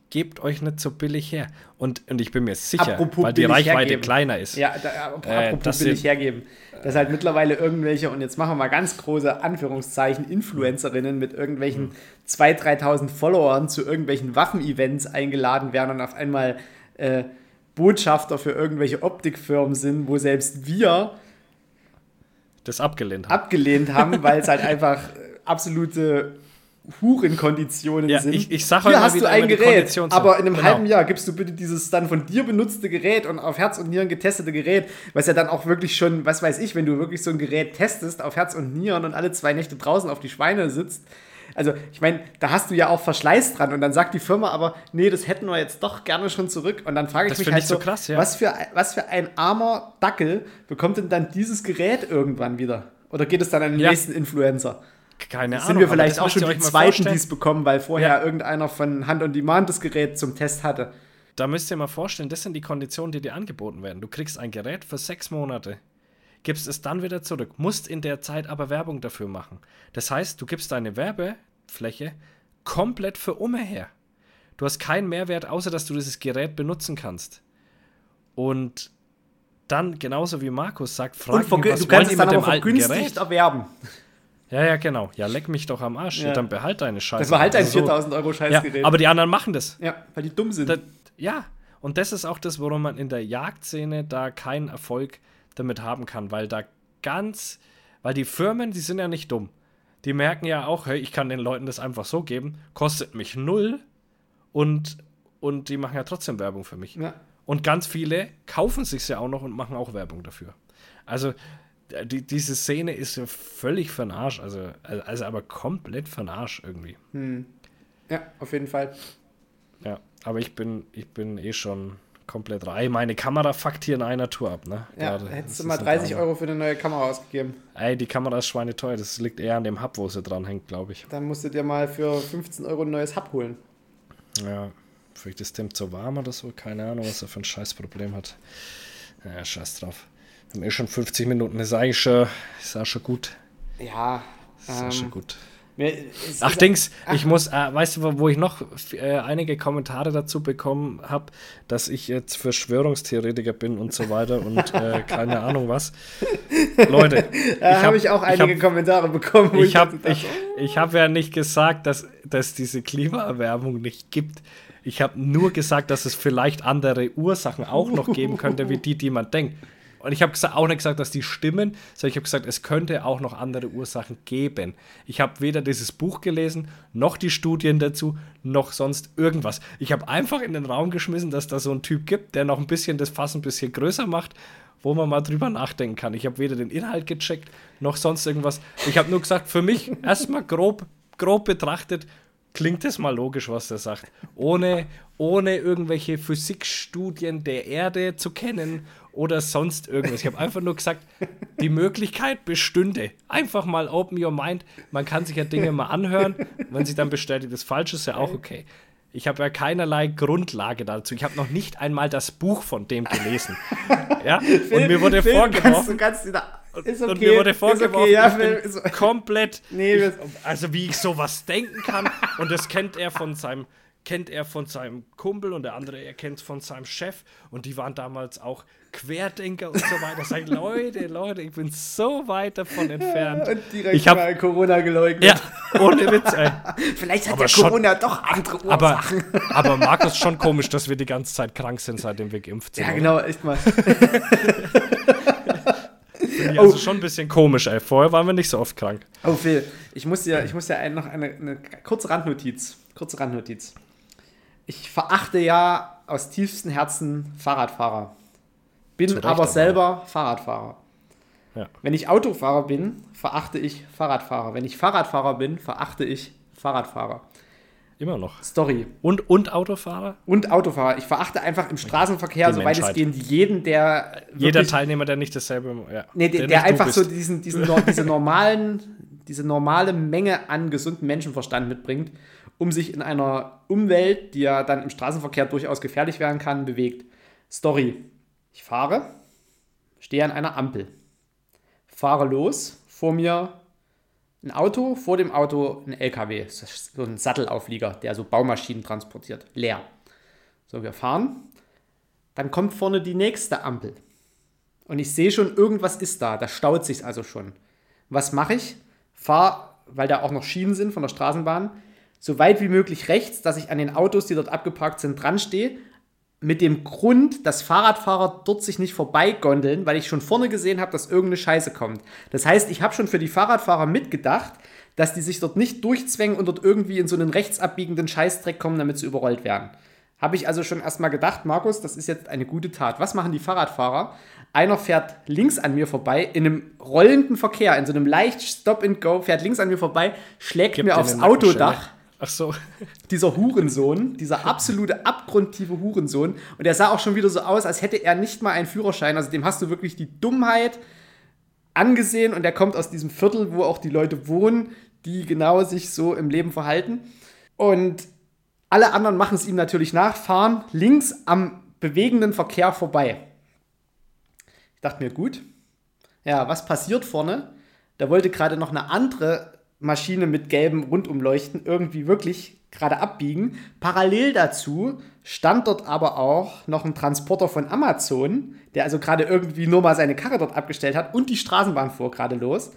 gebt euch nicht so billig her. Und, und ich bin mir sicher, Apropos weil die Reichweite hergeben. kleiner ist. Ja, da, apropos Äh, das billig hergeben. Dass halt mittlerweile irgendwelche, und jetzt machen wir mal ganz große Anführungszeichen, Influencerinnen mit irgendwelchen 2.000, 3.000 Followern zu irgendwelchen Waffenevents eingeladen werden und auf einmal äh, Botschafter für irgendwelche Optikfirmen sind, wo selbst wir Das abgelehnt haben. abgelehnt haben, weil es halt einfach äh, absolute Hurenkonditionen Ja, sind. ich- ich sag Hier hast du ein Gerät, aber in einem Genau. halben Jahr gibst du bitte dieses dann von dir benutzte Gerät und auf Herz und Nieren getestete Gerät, was ja dann auch wirklich schon, was weiß ich, wenn du wirklich so ein Gerät testest auf Herz und Nieren und alle zwei Nächte draußen auf die Schweine sitzt. Also, ich meine, da hast du ja auch Verschleiß dran und dann sagt die Firma aber, nee, das hätten wir jetzt doch gerne schon zurück. Und dann frage ich Das mich halt ich so, krass, ja. was, für, was für ein armer Dackel bekommt denn dann dieses Gerät irgendwann wieder? Oder geht es dann an den Ja. nächsten Influencer? Keine Ahnung. Sind wir vielleicht auch schon die Zweiten, die es bekommen, weil vorher irgendeiner von Hand on Demand das Gerät zum Test hatte. Da müsst ihr mal vorstellen, das sind die Konditionen, die dir angeboten werden. Du kriegst ein Gerät für sechs Monate, gibst es dann wieder zurück, musst in der Zeit aber Werbung dafür machen. Das heißt, du gibst deine Werbefläche komplett für Umme her. Du hast keinen Mehrwert, außer dass du dieses Gerät benutzen kannst. Und dann, genauso wie Markus sagt, frag mich, was du kannst es dann aber vergünstigt erwerben. Ja, ja, genau. Ja, leck mich doch am Arsch. Ja. Dann behalt deine Scheiße. Das war halt ein Also so- 4000 Euro Ja, Scheißgerät. aber die anderen machen das. ja, weil die dumm sind. Da, ja, und das ist auch das, warum man in der Jagdszene da keinen Erfolg damit haben kann, weil da ganz, weil die Firmen, die sind ja nicht dumm. Die merken ja auch, hey, ich kann den Leuten das einfach so geben, kostet mich null und, und die machen ja trotzdem Werbung für mich. ja. Und ganz viele kaufen sich ja auch noch und machen auch Werbung dafür. Also die, diese Szene ist ja völlig den Arsch, also, also aber komplett den Arsch irgendwie. ja, auf jeden Fall. Ja, aber ich bin, ich bin eh schon komplett rein. Meine Kamera fuckt hier in einer Tour ab, ne? Ja, Gerade. hättest Das du mal ein 30 Drama. Euro für eine neue Kamera ausgegeben. Ey, die Kamera ist schweineteuer. Das liegt eher an dem Hub, wo sie dran hängt, glaube ich. Dann musst du dir mal für 15 Euro ein neues Hub holen. Ja, vielleicht ist dem zu warm oder so. Keine Ahnung, was er für ein Scheißproblem hat. Ja, scheiß drauf. Wir haben eh schon 50 Minuten. Ist eigentlich schon, ist auch schon gut. Ja. Ist auch schon Ähm, gut. mir, es Ach, Dings, ich muss, äh, weißt du, wo, ich noch äh, einige Kommentare dazu bekommen habe, dass ich jetzt Verschwörungstheoretiker bin und so weiter und äh, keine Ahnung was. Leute, Da hab- habe ich auch ich einige hab- Kommentare bekommen. wo ich habe ich, ich hab ja nicht gesagt, dass dass diese Klimaerwärmung nicht gibt. Ich habe nur gesagt, dass es vielleicht andere Ursachen auch noch geben könnte, wie die, die man denkt. Und ich habe auch nicht gesagt, dass die stimmen, sondern ich habe gesagt, es könnte auch noch andere Ursachen geben. Ich habe weder dieses Buch gelesen, noch die Studien dazu, noch sonst irgendwas. Ich habe einfach in den Raum geschmissen, dass da so ein Typ gibt, der noch ein bisschen das Fass ein bisschen größer macht, wo man mal drüber nachdenken kann. Ich habe weder den Inhalt gecheckt, noch sonst irgendwas. Ich habe nur gesagt, für mich erstmal grob, grob betrachtet, klingt es mal logisch, was der sagt. Ohne, ohne irgendwelche Physikstudien der Erde zu kennen oder sonst irgendwas. Ich habe einfach nur gesagt, die Möglichkeit bestünde. Einfach mal open your mind. Man kann sich ja Dinge mal anhören. Wenn sich dann bestätigt, das falsch ist, ja auch okay. Ich habe ja keinerlei Grundlage dazu. Ich habe noch nicht einmal das Buch von dem gelesen. Ja? Und mir wurde Kannst, vorgeworfen, du kannst ist okay, und mir wurde vorgeworfen, okay, ja, okay. komplett, Nee, ich, also wie ich sowas denken kann. Und das kennt er von seinem, kennt er von seinem Kumpel und der andere er kennt es von seinem Chef. Und die waren damals auch Querdenker und so weiter. Sag ich, Leute, Leute, ich bin so weit davon entfernt. Und direkt Ich hab- mal Corona geleugnet. Ja, ohne Witz, ey. Vielleicht hat Aber ja schon- Corona doch andere Aber, Ursachen. aber Markus, schon komisch, dass wir die ganze Zeit krank sind, seitdem wir geimpft sind. Ja, genau, echt mal. Ich Also schon ein bisschen komisch, ey. Vorher waren wir nicht so oft krank. Oh, Phil, ich muss dir, ich muss dir ein, noch eine, eine kurze Randnotiz. Kurze Randnotiz. Ich verachte ja aus tiefstem Herzen Fahrradfahrer. Bin aber aber. selber Fahrradfahrer. Ja. Wenn ich Autofahrer bin, verachte ich Fahrradfahrer. Wenn ich Fahrradfahrer bin, verachte ich Fahrradfahrer. Immer noch. Story. Und, und Autofahrer? Und Autofahrer. Ich verachte einfach im Straßenverkehr, Die soweit es geht, jeden, der Jeder Teilnehmer, der nicht dasselbe. Ja, Nee, der, der, du einfach so diesen, diesen, diese normalen, diese normale Menge an gesundem Menschenverstand mitbringt um sich in einer Umwelt, die ja dann im Straßenverkehr durchaus gefährlich werden kann, bewegt. Story. Ich fahre, stehe an einer Ampel, fahre los, vor mir ein Auto, vor dem Auto ein LKW, so ein Sattelauflieger, der so Baumaschinen transportiert, leer. So, wir fahren, dann kommt vorne die nächste Ampel. Und ich sehe schon, irgendwas ist da, da staut sich also schon. Was mache ich? Fahre, weil da auch noch Schienen sind von der Straßenbahn, so weit wie möglich rechts, dass ich an den Autos, die dort abgeparkt sind, dran stehe. Mit dem Grund, dass Fahrradfahrer dort sich nicht vorbeigondeln, weil ich schon vorne gesehen habe, dass irgendeine Scheiße kommt. Das heißt, ich habe schon für die Fahrradfahrer mitgedacht, dass die sich dort nicht durchzwängen und dort irgendwie in so einen rechtsabbiegenden Scheißdreck kommen, damit sie überrollt werden. Habe ich also schon erstmal gedacht, Markus, das ist jetzt eine gute Tat. Was machen die Fahrradfahrer? Einer fährt links an mir vorbei, in einem rollenden Verkehr, in so einem leicht Stop and Go, fährt links an mir vorbei, schlägt Gib mir aufs Autodach. Ach so. Dieser Hurensohn, dieser absolute abgrundtiefe Hurensohn. Und der sah auch schon wieder so aus, als hätte er nicht mal einen Führerschein. Also dem hast du wirklich die Dummheit angesehen und der kommt aus diesem Viertel, wo auch die Leute wohnen, die genau sich so im Leben verhalten. Und alle anderen machen es ihm natürlich nach, fahren links am bewegenden Verkehr vorbei. Ich dachte mir, gut, ja, was passiert vorne? Da wollte gerade noch eine andere Maschine mit gelbem Rundumleuchten irgendwie wirklich gerade abbiegen. Parallel dazu stand dort aber auch noch ein Transporter von Amazon, der also gerade irgendwie nur mal seine Karre dort abgestellt hat und die Straßenbahn fuhr gerade los.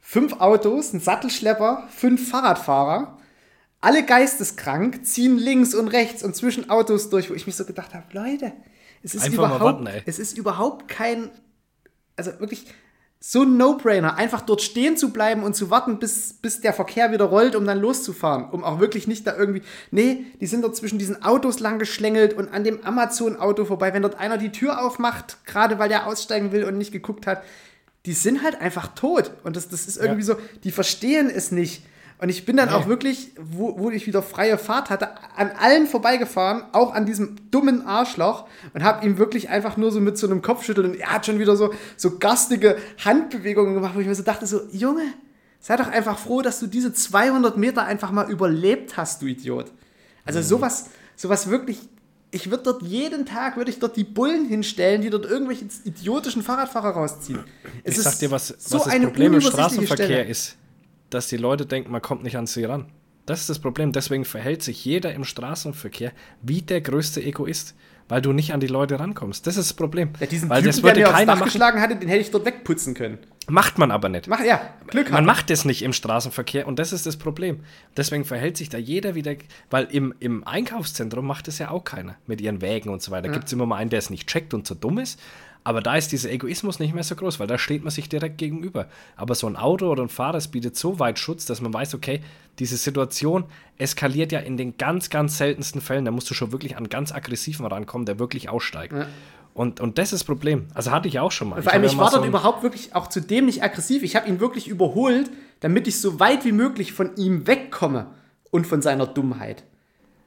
Fünf Autos, ein Sattelschlepper, fünf Fahrradfahrer, alle geisteskrank, ziehen links und rechts und zwischen Autos durch, wo ich mich so gedacht habe, Leute, es ist Einfach überhaupt, warten, es ist überhaupt kein, also wirklich so ein No-Brainer, einfach dort stehen zu bleiben und zu warten, bis, bis der Verkehr wieder rollt, um dann loszufahren, um auch wirklich nicht da irgendwie, nee, die sind dort zwischen diesen Autos lang geschlängelt und an dem Amazon-Auto vorbei, wenn dort einer die Tür aufmacht, gerade weil der aussteigen will und nicht geguckt hat, die sind halt einfach tot. Und das, das ist irgendwie so, die verstehen es nicht. Und ich bin dann Nee. auch wirklich, wo, wo ich wieder freie Fahrt hatte, an allen vorbeigefahren, auch an diesem dummen Arschloch und habe ihm wirklich einfach nur so mit so einem Kopfschütteln und er hat schon wieder so, so garstige Handbewegungen gemacht, wo ich mir so dachte, so, Junge, sei doch einfach froh, dass du diese 200 Meter einfach mal überlebt hast, du Idiot. Also sowas, sowas wirklich, ich würde dort jeden Tag, würde ich dort die Bullen hinstellen, die dort irgendwelche idiotischen Fahrradfahrer rausziehen. Es Ich sag dir, was, so was das Problem im Straßenverkehr Stelle. ist, dass die Leute denken, man kommt nicht an sie ran. Das ist das Problem. Deswegen verhält sich jeder im Straßenverkehr wie der größte Egoist, weil du nicht an die Leute rankommst. Das ist das Problem. Ja, diesen weil Typen, das der würde mir aufs keiner Dach machen. geschlagen hatte, den hätte ich dort wegputzen können. Macht man aber nicht. Mach, ja, Glück Man haben. macht es nicht im Straßenverkehr und das ist das Problem. Deswegen verhält sich da jeder wieder, weil im, im Einkaufszentrum macht es ja auch keiner mit ihren Wägen und so weiter. Gibt es immer mal einen, der es nicht checkt und zu dumm ist. Aber da ist dieser Egoismus nicht mehr so groß, weil da steht man sich direkt gegenüber. Aber so ein Auto oder ein Fahrer, es bietet so weit Schutz, dass man weiß, okay, diese Situation eskaliert ja in den ganz, ganz seltensten Fällen. Da musst du schon wirklich an ganz aggressiven rankommen, der wirklich aussteigt. Und, und das ist das Problem. Also hatte ich auch schon mal. Vor allem, ich ja mal war so dort überhaupt wirklich auch zu dem nicht aggressiv. Ich habe ihn wirklich überholt, damit ich so weit wie möglich von ihm wegkomme und von seiner Dummheit.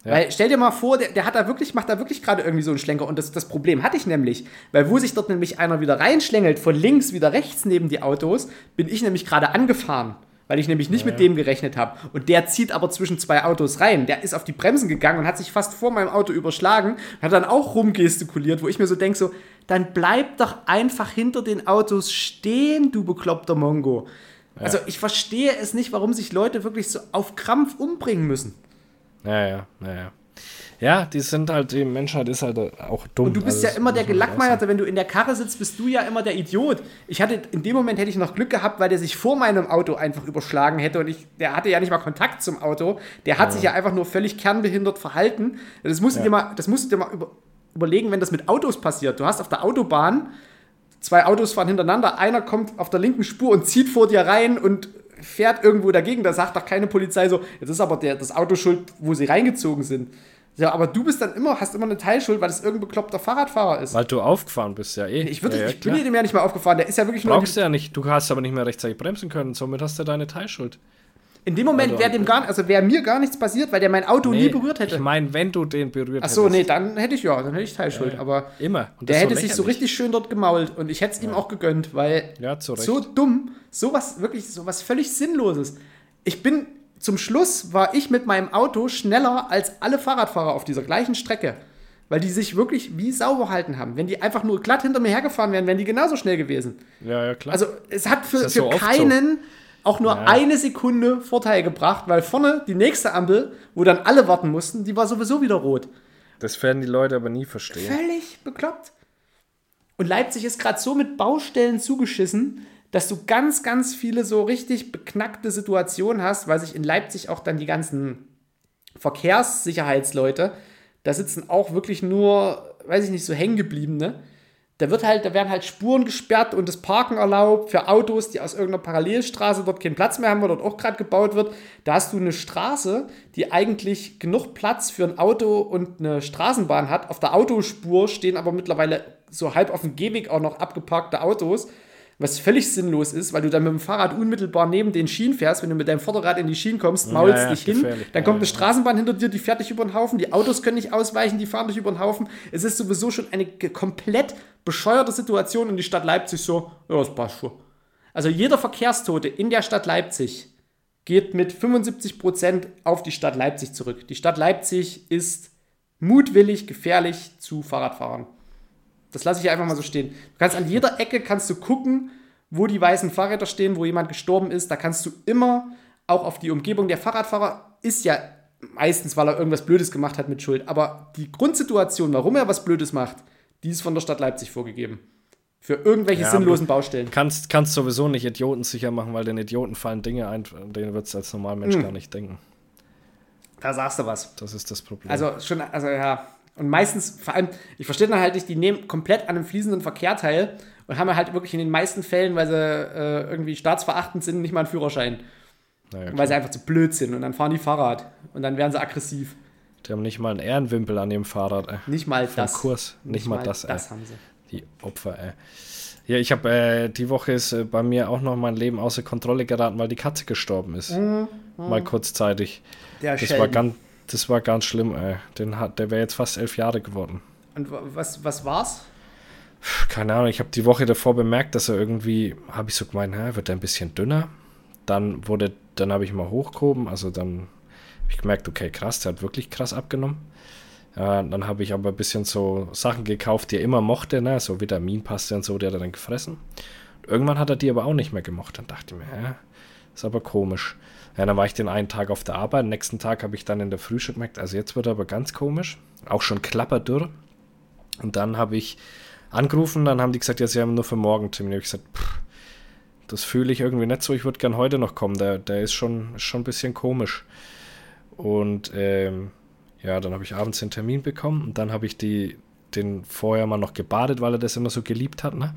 Weil stell dir mal vor, der, der hat da wirklich, macht da wirklich gerade irgendwie so einen Schlenker. Und das, das Problem hatte ich nämlich, weil wo sich dort nämlich einer wieder reinschlängelt, von links wieder rechts neben die Autos, bin ich nämlich gerade angefahren. Weil ich nämlich nicht mit dem gerechnet habe. Und der zieht aber zwischen zwei Autos rein. Der ist auf die Bremsen gegangen und hat sich fast vor meinem Auto überschlagen. Hat dann auch rumgestikuliert, wo ich mir so denke, so, dann bleib doch einfach hinter den Autos stehen, du bekloppter Mongo. Also ich verstehe es nicht, warum sich Leute wirklich so auf Krampf umbringen müssen. Ja, ja, ja, ja. Ja, die sind halt, die Menschheit ist halt auch dumm. Und du bist Also, ja immer der. Gelackmeierte, wenn du in der Karre sitzt, bist du ja immer der Idiot. Ich hatte, in dem Moment hätte ich noch Glück gehabt, weil der sich vor meinem Auto einfach überschlagen hätte und ich, der hatte ja nicht mal Kontakt zum Auto. Der hat sich ja einfach nur völlig kernbehindert verhalten. Das musst du dir mal, das musst du dir mal über, überlegen, wenn das mit Autos passiert. Du hast auf der Autobahn zwei Autos fahren hintereinander, einer kommt auf der linken Spur und zieht vor dir rein und fährt irgendwo dagegen. Da sagt doch keine Polizei so, jetzt ist aber der, das Auto schuld, wo sie reingezogen sind. Ja, aber du bist dann immer, hast immer eine Teilschuld, weil es irgendein bekloppter Fahrradfahrer ist. Weil du aufgefahren bist, ja eh. Ich, würde, ja, ja, ich bin dem ja nicht mal aufgefahren, der ist ja wirklich nur. Brauchst du ja nicht. Du hast aber nicht mehr rechtzeitig bremsen können. Somit hast du deine Teilschuld. In dem Moment Also- wäre dem gar, also wäre mir gar nichts passiert, weil der mein Auto nie berührt hätte. Ich meine, wenn du den berührt Ach so, nee, dann hätte ich ja, dann hätte ich Teilschuld. Aber Immer. Der hätte so sich so richtig schön dort gemault und ich hätte es ihm auch gegönnt, weil Ja, so dumm, sowas wirklich, sowas völlig Sinnloses. Ich bin zum Schluss war ich mit meinem Auto schneller als alle Fahrradfahrer auf dieser gleichen Strecke. Weil die sich wirklich wie sauber verhalten haben. Wenn die einfach nur glatt hinter mir hergefahren wären, wären die genauso schnell gewesen. Ja, ja, klar. Also es hat für, für so keinen auch nur Ja. eine Sekunde Vorteil gebracht, weil vorne die nächste Ampel, wo dann alle warten mussten, die war sowieso wieder rot. das werden die Leute aber nie verstehen. Völlig bekloppt. Und Leipzig ist gerade so mit Baustellen zugeschissen, dass du ganz, ganz viele so richtig beknackte Situationen hast, weil sich in Leipzig auch dann die ganzen Verkehrssicherheitsleute, da sitzen auch wirklich nur, weiß ich nicht, so hängengebliebene. Da wird halt, da werden halt Spuren gesperrt und das Parken erlaubt für Autos, die aus irgendeiner Parallelstraße dort keinen Platz mehr haben, wo dort auch gerade gebaut wird. Da hast du eine Straße, die eigentlich genug Platz für ein Auto und eine Straßenbahn hat. Auf der Autospur stehen aber mittlerweile so halb auf dem Gehweg auch noch abgeparkte Autos, was völlig sinnlos ist, weil du dann mit dem Fahrrad unmittelbar neben den Schienen fährst. Wenn du mit deinem Vorderrad in die Schienen kommst, maulst Ja, ja, dich hin. Dann kommt eine. Straßenbahn hinter dir, die fährt dich über den Haufen. Die Autos können nicht ausweichen, die fahren dich über den Haufen. Es ist sowieso schon eine komplett bescheuerte Situation und die Stadt Leipzig so, ja, das passt schon. Also jeder Verkehrstote in der Stadt Leipzig geht mit 75% auf die Stadt Leipzig zurück. Die Stadt Leipzig ist mutwillig gefährlich zu Fahrradfahrern. Das lasse ich hier einfach mal so stehen. Du kannst an jeder Ecke kannst du gucken, wo die weißen Fahrräder stehen, wo jemand gestorben ist. Da kannst du immer auch auf die Umgebung. Der Fahrradfahrer ist ja meistens, weil er irgendwas Blödes gemacht hat mit Schuld. Aber die Grundsituation, warum er was Blödes macht, die ist von der Stadt Leipzig vorgegeben. Für irgendwelche Ja, sinnlosen Baustellen. Kannst, kannst sowieso nicht Idioten sicher machen, weil den Idioten fallen Dinge ein, denen wird es als Normalmensch Hm. gar nicht denken. Da sagst du was. Das ist das Problem. Also schon, also ja. Und meistens, vor allem, ich verstehe dann halt nicht, die nehmen komplett an einem fließenden Verkehr teil und haben halt wirklich in den meisten Fällen, weil sie äh, irgendwie staatsverachtend sind, nicht mal einen Führerschein. naja, Weil sie einfach zu blöd sind und dann fahren die Fahrrad und dann werden sie aggressiv. die haben nicht mal einen Ehrenwimpel an ihrem Fahrrad. Ey. Nicht mal Vom das. Kurs. Nicht, mal das. Das ey. haben sie. Die Opfer, ey. Ja, ich habe äh, die Woche ist äh, bei mir auch noch mein Leben außer Kontrolle geraten, weil die Katze gestorben ist. Mal kurzzeitig. Der Das war Sheldon. ganz, das war ganz schlimm, ey. Den hat, der wäre jetzt fast elf Jahre geworden. Und wa- was, was war's? Keine Ahnung, ich habe die Woche davor bemerkt, dass er irgendwie, habe ich so gemeint, hä, wird er ein bisschen dünner. Dann wurde, dann habe ich mal hochgehoben, also dann habe ich gemerkt, okay, krass, der hat wirklich krass abgenommen. Ja, dann habe ich aber ein bisschen so Sachen gekauft, die er immer mochte, ne? so Vitaminpaste und so, die hat er dann gefressen. Irgendwann hat er die aber auch nicht mehr gemocht. Dann dachte ich mir, hä, ist aber komisch. Ja, dann war ich den einen Tag auf der Arbeit, den nächsten Tag habe ich dann in der Früh schon gemerkt, also jetzt wird er aber ganz komisch, auch schon klapperdürr. Und dann habe ich angerufen, dann haben die gesagt, ja, sie haben nur für morgen Termin. Ich gesagt, pff, das fühle ich irgendwie nicht so, ich würde gern heute noch kommen, der, der ist schon, schon ein bisschen komisch. Und ähm, ja, dann habe ich abends den Termin bekommen und dann habe ich die, den vorher mal noch gebadet, weil er das immer so geliebt hat, ne?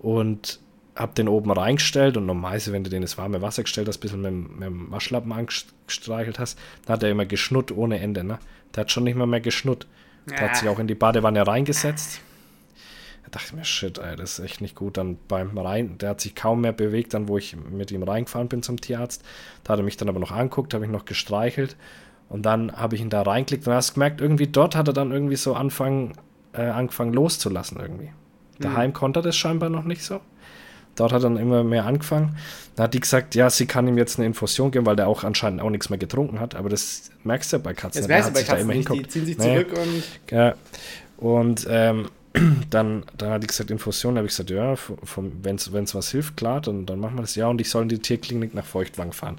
Und habe den oben reingestellt und normalerweise, wenn du den ins warme Wasser gestellt hast, ein bisschen mit, dem- mit dem Waschlappen angestreichelt hast, dann hat er immer geschnutt ohne Ende, ne? Der hat schon nicht mehr mehr geschnutt. Der hat sich auch in die Badewanne reingesetzt. Da dachte ich mir, shit, ey, das ist echt nicht gut. Dann beim Rein, der hat sich kaum mehr bewegt, dann wo ich mit ihm reingefahren bin zum Tierarzt. Da hat er mich dann aber noch anguckt, habe ich noch gestreichelt. Und dann habe ich ihn da reinklickt und hast gemerkt, irgendwie dort hat er dann irgendwie so anfangen, äh, angefangen loszulassen irgendwie. Daheim konnte er das scheinbar noch nicht so. Dort hat er dann immer mehr angefangen. Dann hat die gesagt, ja, sie kann ihm jetzt eine Infusion geben, weil der auch anscheinend auch nichts mehr getrunken hat. Aber das merkst du ja bei Katzen. Der merkst du bei da Katzen immer nicht, die ziehen sich Naja. zurück und Ja. Und ähm, dann, dann hat die gesagt, Infusion, da habe ich gesagt, ja, wenn es was hilft, klar, dann, dann machen wir das. Ja, und ich soll in die Tierklinik nach Feuchtwang fahren.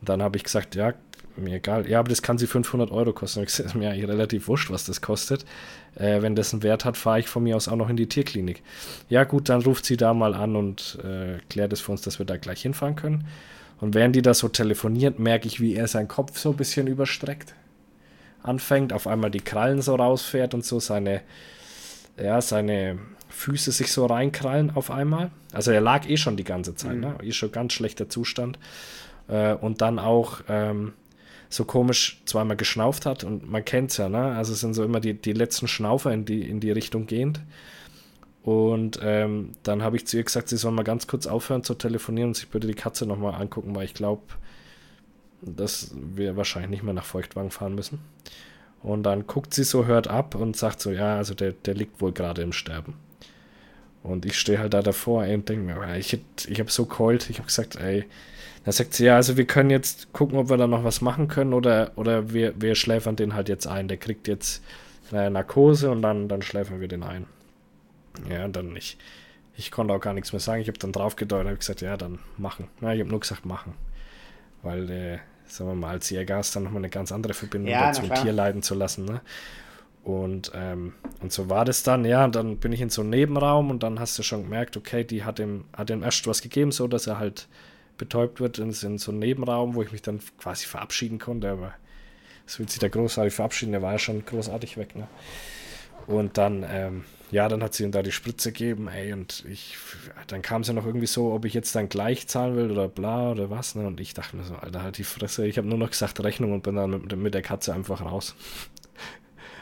Und dann habe ich gesagt, ja, mir egal. Ja, aber das kann sie 500 Euro kosten. Da ich gesagt, mir eigentlich relativ wurscht, was das kostet. Äh, wenn das einen Wert hat, fahre ich von mir aus auch noch in die Tierklinik. Ja, gut, dann ruft sie da mal an und äh, klärt es für uns, dass wir da gleich hinfahren können. Und während die da so telefoniert, merke ich, wie er seinen Kopf so ein bisschen überstreckt anfängt, auf einmal die Krallen so rausfährt und so seine, ja, seine Füße sich so reinkrallen auf einmal. Also er lag eh schon die ganze Zeit, ne? Eh schon ganz schlechter Zustand. Äh, und dann auch ähm, so komisch zweimal geschnauft hat und man kennt es ja, ne? Also es sind so immer die, die letzten Schnaufer in die, in die Richtung gehend. Und ähm, dann habe ich zu ihr gesagt, sie soll mal ganz kurz aufhören zu telefonieren und sich bitte die Katze nochmal angucken, weil ich glaube, dass wir wahrscheinlich nicht mehr nach Feuchtwang fahren müssen. Und dann guckt sie so, hört ab und sagt so, ja, also der, der liegt wohl gerade im Sterben. Und ich stehe halt da davor und denke mir, ich, ich habe so geheult. Ich habe gesagt, ey, da sagt sie, ja, also wir können jetzt gucken, ob wir da noch was machen können oder, oder wir, wir schläfern den halt jetzt ein. Der kriegt jetzt eine Narkose und dann, dann schläfern wir den ein. Ja, und dann ich, ich konnte auch gar nichts mehr sagen. Ich habe dann drauf gedeutet und habe gesagt, ja, dann machen. Ja, ich habe nur gesagt, machen. Weil, äh, sagen wir mal, als Jäger hast dann nochmal eine ganz andere Verbindung Ja, dazu, na ein. Tier leiden zu lassen. Ne? Und, ähm, und so war das dann, ja, und dann bin ich in so einem Nebenraum und dann hast du schon gemerkt, okay, die hat ihm, hat ihm erst was gegeben, so dass er halt betäubt wird in, so einem Nebenraum, wo ich mich dann quasi verabschieden konnte, aber es will sich der großartig verabschieden, der war ja schon großartig weg, ne? Und dann, ähm, ja, dann hat sie ihm da die Spritze gegeben, ey, und ich, dann kam sie noch irgendwie so, ob ich jetzt dann gleich zahlen will oder bla oder was, ne? Und ich dachte mir so, Alter, halt die Fresse. Ich habe nur noch gesagt Rechnung und bin dann mit, mit der Katze einfach raus.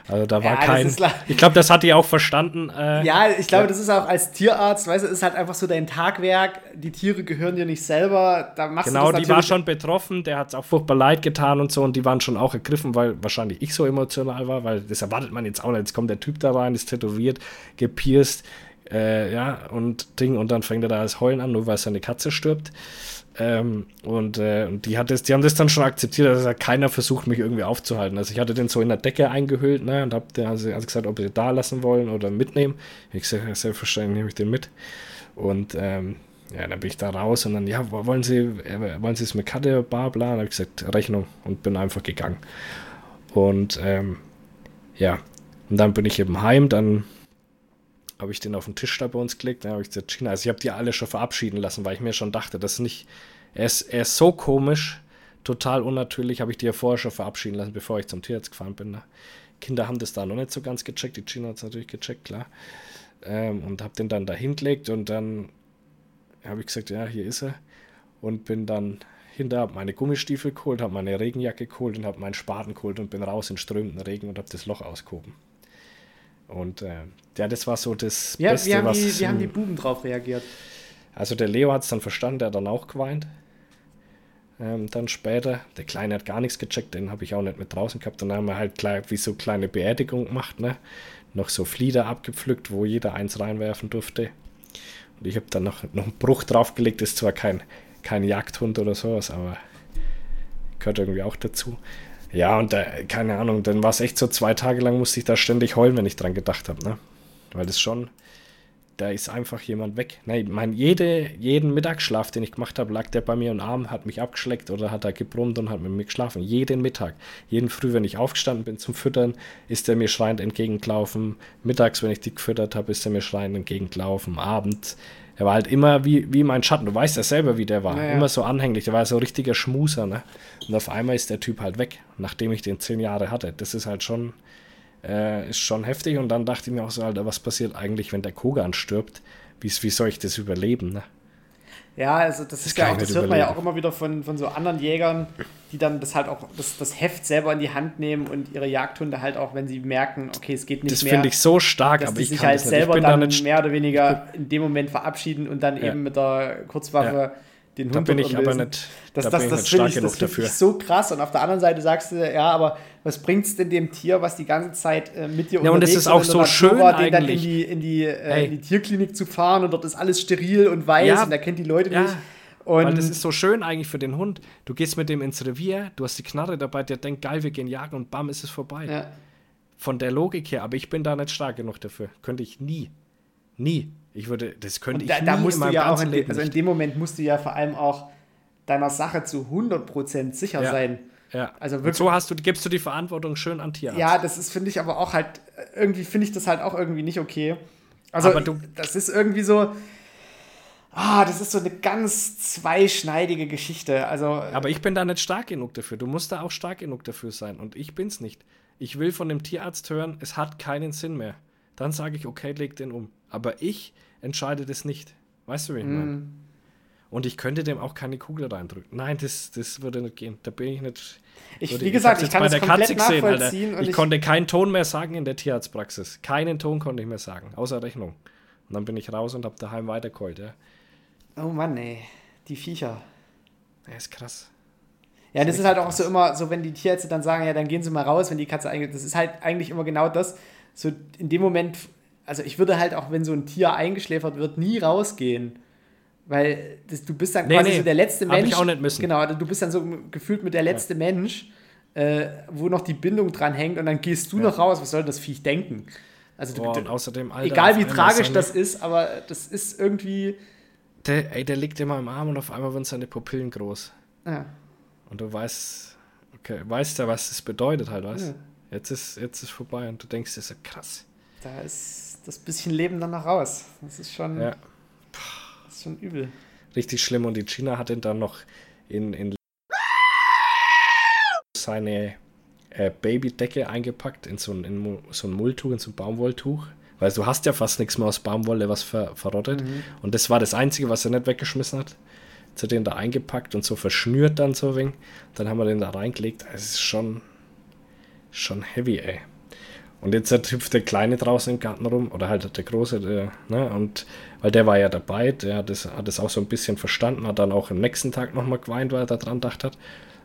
Also da war Ja, kein. Ich glaube, das hat die auch verstanden. Äh, Ja, ich glaube, Ja. das ist auch als Tierarzt, weißt du, ist halt einfach so dein Tagwerk. Die Tiere gehören dir nicht selber. Da machst Genau, du das die war schon betroffen, der hat es auch furchtbar leid getan und so und die waren schon auch ergriffen, weil wahrscheinlich ich so emotional war, weil das erwartet man jetzt auch nicht. Jetzt kommt der Typ da rein, ist tätowiert, gepierst, äh, ja, und Ding und dann fängt er da das Heulen an, nur weil seine Katze stirbt. Ähm, und äh, und die, hat das, die haben das dann schon akzeptiert, also hat keiner versucht, mich irgendwie aufzuhalten. Also ich hatte den so in der Decke eingehüllt ne, und habe also, also gesagt, ob sie da lassen wollen oder mitnehmen. Ich gesagt, ja, selbstverständlich nehme ich den mit. Und ähm, ja, dann bin ich da raus und dann, ja, wo- wollen Sie, äh, wollen Sie es mit Karte, bla bla? Dann habe ich gesagt, Rechnung und bin einfach gegangen. Und ähm, ja, und dann bin ich eben heim, dann habe ich den auf den Tisch da bei uns gelegt, dann habe ich gesagt, China, also ich habe die alle schon verabschieden lassen, weil ich mir schon dachte, das ist nicht, er ist, er ist so komisch, total unnatürlich, habe ich die ja vorher schon verabschieden lassen, bevor ich zum Tierarzt gefahren bin. Ne? Kinder haben das da noch nicht so ganz gecheckt, die China hat es natürlich gecheckt, klar. Ähm, und habe den dann da hingelegt und dann habe ich gesagt, ja, hier ist er. Und bin dann hinter, habe meine Gummistiefel geholt, habe meine Regenjacke geholt und habe meinen Spaten geholt und bin raus in strömenden Regen und habe das Loch ausgehoben. Und äh, ja, das war so das Ja, Beste, wie, haben was... die, wie haben die Buben drauf reagiert? also der Leo hat es dann verstanden, der hat dann auch geweint. Ähm, dann später, der Kleine hat gar nichts gecheckt, den habe ich auch nicht mit draußen gehabt. Dann haben wir halt klar, wie so kleine Beerdigung gemacht, ne? Noch so Flieder abgepflückt, wo jeder eins reinwerfen durfte. Und ich habe dann noch, noch einen Bruch draufgelegt, ist zwar kein, kein Jagdhund oder sowas, aber gehört irgendwie auch dazu. Ja, und da, keine Ahnung, dann war es echt so zwei Tage lang, musste ich da ständig heulen, wenn ich dran gedacht habe, ne? Weil das schon, da ist einfach jemand weg. Nein, ich mein, jede, jeden Mittagsschlaf, den ich gemacht habe, lag der bei mir im Arm, hat mich abgeschleckt oder hat er gebrummt und hat mit mir geschlafen. Jeden Mittag. Jeden Früh, wenn ich aufgestanden bin zum Füttern, ist er mir schreiend entgegengelaufen. Mittags, wenn ich die gefüttert habe, ist er mir schreiend entgegengelaufen. Abends. Er war halt immer wie, wie mein Schatten. Du weißt ja selber, wie der war. Ja, ja. Immer so anhänglich. Der war so ein richtiger Schmuser. Ne? Und auf einmal ist der Typ halt weg, nachdem ich den zehn Jahre hatte. Das ist halt schon, äh, ist schon heftig. Und dann dachte ich mir auch so, Alter, was passiert eigentlich, wenn der Kogan stirbt? Wie, wie soll ich das überleben? Ne? Ja, also das, ist kann ja auch, das hört man ja auch überleben. immer wieder von, von so anderen Jägern, die dann das halt auch, das, das Heft selber in die Hand nehmen und ihre Jagdhunde halt auch, wenn sie merken, okay, es geht nicht Das mehr, finde ich so stark, dass aber die ich sich kann halt das. Ich selber bin da dann nicht, mehr oder weniger in dem Moment verabschieden und dann Ja. eben mit der Kurzwaffe den Hund da bin ich aber nicht, Das, da das, das finde stark ich, genug das find dafür. ich so krass. Und auf der anderen Seite sagst du, ja, aber was bringt es denn dem Tier, was die ganze Zeit äh, mit dir Ja, und es unterwegs ist auch so schön war, den dann in die, in, die, äh, in die Tierklinik zu fahren und dort ist alles steril und weiß Ja. und er kennt die Leute Ja. nicht. Und Weil das ist so schön eigentlich für den Hund. Du gehst mit dem ins Revier, du hast die Knarre dabei, der denkt, geil, wir gehen jagen und bam, ist es vorbei. ja. Von der Logik her, aber ich bin da nicht stark genug dafür. Könnte ich nie. Nie. Ich würde, das könnte Und ich da, da nie musst in du meinem ja auch, in, also in dem Moment musst du ja vor allem auch deiner Sache zu 100% sicher Ja. sein. Ja. Also und wirklich- so hast du, gibst du die Verantwortung schön an Tierarzt. Ja, das ist, finde ich, aber auch halt, irgendwie finde ich das halt auch irgendwie nicht okay. Also, Aber du- das ist irgendwie so, ah, das ist so eine ganz zweischneidige Geschichte. Also, Aber ich bin da nicht stark genug dafür. Du musst da auch stark genug dafür sein. Und ich bin's nicht. Ich will von dem Tierarzt hören, es hat keinen Sinn mehr. Dann sage ich, okay, leg den um. Aber ich entscheide das nicht. Weißt du, wie ich meine? Und ich könnte dem auch keine Kugel reindrücken. Nein, das, das würde nicht gehen. Da bin ich nicht. ich, wie gesagt, ich jetzt kann bei das der komplett Alter. nachvollziehen. und Ich, konnte keinen Ton mehr sagen in der Tierarztpraxis. Keinen Ton konnte ich mehr sagen, außer Rechnung. Und dann bin ich raus und habe daheim weitergeheult. Ja. oh Mann, ey, die Viecher. ja, ist krass. Ja, das ist halt auch so immer, so wenn die Tierärzte dann sagen, ja, dann gehen sie mal raus, wenn die Katze eigentlich, das ist halt eigentlich immer genau das, so in dem Moment, also ich würde halt auch, wenn so ein Tier eingeschläfert wird, nie rausgehen. Weil das, du bist dann Nee, quasi nee, so der letzte hab Mensch. ich auch nicht müssen. Genau, du bist dann so gefühlt mit der letzte Mensch, äh, wo noch die Bindung dran hängt und dann gehst du noch raus. Was soll das Viech denken? Also du, Boah, du, und außerdem, Alter, egal wie tragisch das ist, aber das ist irgendwie. Der, ey, der liegt immer im Arm und auf einmal werden seine Pupillen groß. Ja. Und du weißt, okay, weißt ja, was das bedeutet halt, weißt Ja. Jetzt ist jetzt ist vorbei und du denkst dir so krass. Da ist das bisschen Leben dann noch raus. Das ist schon, Ja, das ist schon übel. richtig schlimm. Und die China hat ihn dann noch in, in seine äh, Babydecke eingepackt, in so ein, in so ein Mulltuch, in so ein Baumwolltuch. Weil du hast ja fast nichts mehr aus Baumwolle, was ver, verrottet. Und das war das Einzige, was er nicht weggeschmissen hat. Jetzt hat er den da eingepackt und so verschnürt dann so wenig. Dann haben wir den da reingelegt. Es ist schon, schon heavy, ey. Und jetzt hat- hüpft der Kleine draußen im Garten rum, oder halt der Große, der, ne, und weil der war ja dabei, der hat es hat auch so ein bisschen verstanden, hat dann auch am nächsten Tag nochmal geweint, weil er da dran gedacht hat.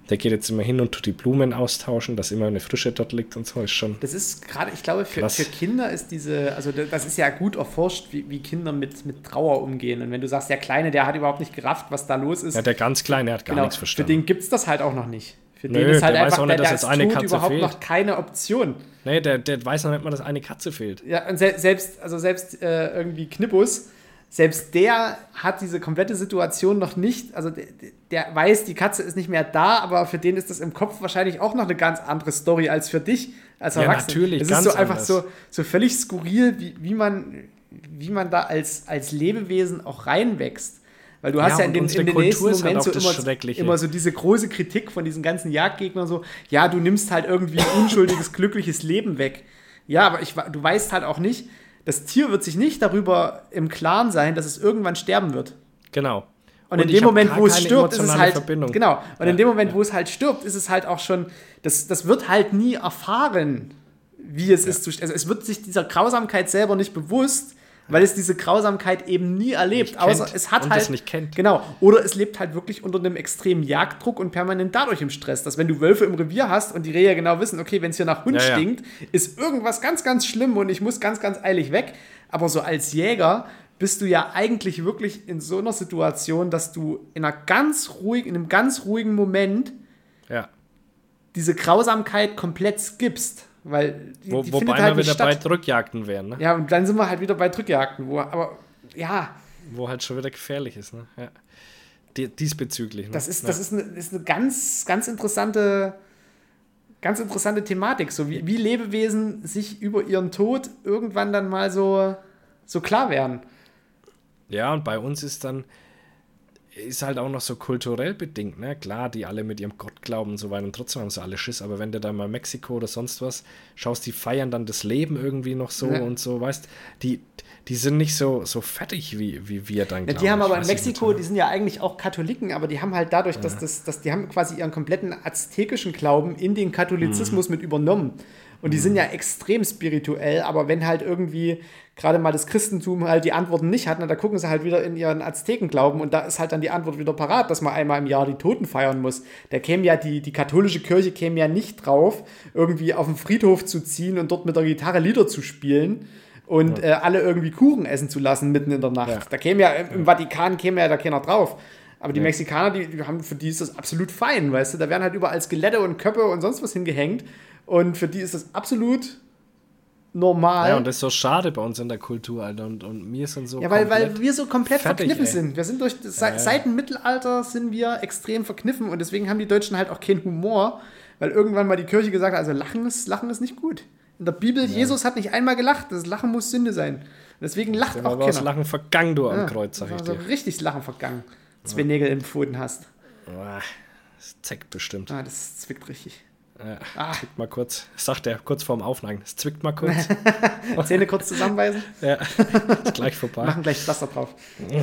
Der geht jetzt immer hin und tut die Blumen austauschen, dass immer eine Frische dort liegt und so, ist schon. Das ist gerade, ich glaube, für, für Kinder ist diese, also da- das ist ja gut erforscht, wie, wie Kinder mit, mit Trauer umgehen. Und wenn du sagst, der Kleine, der hat überhaupt nicht gerafft, was da los ist, Ja, der ganz Kleine hat gar genau, nichts für verstanden. den gibt es das halt auch noch nicht. Für Nö, den ist halt der weiß einfach auch nicht, der, dass der jetzt eine tot Katze überhaupt fehlt. noch keine Option. Nee, der, der weiß noch nicht mal, dass eine Katze fehlt. Ja, und se selbst, also selbst äh, irgendwie Knippus, selbst der hat diese komplette Situation noch nicht, also der, der weiß, die Katze ist nicht mehr da, aber für den ist das im Kopf wahrscheinlich auch noch eine ganz andere Story als für dich als Ja, Erwachsener. natürlich, Es ist so einfach anders. so, so völlig skurril, wie, wie, man, wie man da als, als Lebewesen auch reinwächst. Weil du hast Ja, ja, in unsere in den nächsten halt Moment so immer, immer so diese große Kritik von diesen ganzen Jagdgegnern so, ja, du nimmst halt irgendwie ein unschuldiges, glückliches Leben weg. Ja, aber ich, du weißt halt auch nicht, das Tier wird sich nicht darüber im Klaren sein, dass es irgendwann sterben wird. Genau. Und, in ich dem Moment, wo es stirbt, ist es halt. Verbindung. Genau. Und Ja, in dem Moment, wo es halt stirbt, ist es halt auch schon. Das, das wird halt nie erfahren, wie es ist. zu- Also es wird sich dieser Grausamkeit selber nicht bewusst, weil es diese Grausamkeit eben nie erlebt. Außer es hat und halt. es nicht kennt. Genau. Oder es lebt halt wirklich unter einem extremen Jagddruck und permanent dadurch im Stress. Dass wenn du Wölfe im Revier hast und die Rehe genau wissen, okay, wenn es hier nach Hund Ja, ja. stinkt, ist irgendwas ganz, ganz schlimm und ich muss ganz, ganz eilig weg. Aber so als Jäger bist du ja eigentlich wirklich in so einer Situation, dass du in einer ganz ruhig, in einem ganz ruhigen Moment Ja. diese Grausamkeit komplett skippst. Weil die, Wo, die wobei wir halt nicht wieder bei statt. Drückjagden wären, ne? Ja, und dann sind wir halt wieder bei Drückjagden, wo, aber ja, Wo halt schon wieder gefährlich ist, ne? Ja. Die, diesbezüglich. Ne? Das ist, ja. das ist eine, ist eine ganz, ganz interessante, ganz interessante Thematik, so wie, wie Lebewesen sich über ihren Tod irgendwann dann mal so, so klar werden. Ja, und bei uns ist dann, ist halt auch noch so kulturell bedingt, ne? Klar, die alle mit ihrem Gott glauben und so weiter und trotzdem haben sie alle Schiss, aber wenn du da mal Mexiko oder sonst was schaust, die feiern dann das Leben irgendwie noch so Ja. und so, weißt die, die sind nicht so, so fertig wie, wie wir dann. Ja, die haben ich. aber in nicht, Mexiko, ne? die sind ja eigentlich auch Katholiken, aber die haben halt dadurch, dass das, dass die haben quasi ihren kompletten aztekischen Glauben in den Katholizismus Mhm. mit übernommen. Und die sind ja extrem spirituell, aber wenn halt irgendwie gerade mal das Christentum halt die Antworten nicht hat, na, da gucken sie halt wieder in ihren Aztekenglauben und da ist halt dann die Antwort wieder parat, dass man einmal im Jahr die Toten feiern muss. Da käme ja die, die katholische Kirche käme ja nicht drauf, irgendwie auf den Friedhof zu ziehen und dort mit der Gitarre Lieder zu spielen und äh, alle irgendwie Kuchen essen zu lassen mitten in der Nacht. Ja. Da käme ja im, im Vatikan käme ja da keiner drauf. Aber die Mexikaner, die, die haben, für die ist das absolut fein, weißt du? Da werden halt überall Skelette und Köpfe und sonst was hingehängt. Und für die ist das absolut normal. Ja, und das ist so schade bei uns in der Kultur, Alter. Und, und mir sind so. Ja, weil, weil wir so komplett fertig, verkniffen ey. sind. Wir sind durch seit, seit dem Mittelalter sind wir extrem verkniffen und deswegen haben die Deutschen halt auch keinen Humor, weil irgendwann mal die Kirche gesagt hat, also Lachen ist, Lachen ist nicht gut. In der Bibel, Jesus hat nicht einmal gelacht, das Lachen muss Sünde sein. Deswegen lacht auch war das keiner. Lachen vergangen, du am Ja, Kreuz, sag ich also dir. richtig Lachen vergangen. Zwei Nägel im Pfoten hast. Das zeckt bestimmt. Ah, das zwickt richtig. Ja, Ah. Zwickt mal kurz. Sagt er kurz vorm Aufneigen. Es zwickt mal kurz. Zähne kurz zusammenbeißen, ja, ist gleich vorbei. machen gleich Pflaster drauf.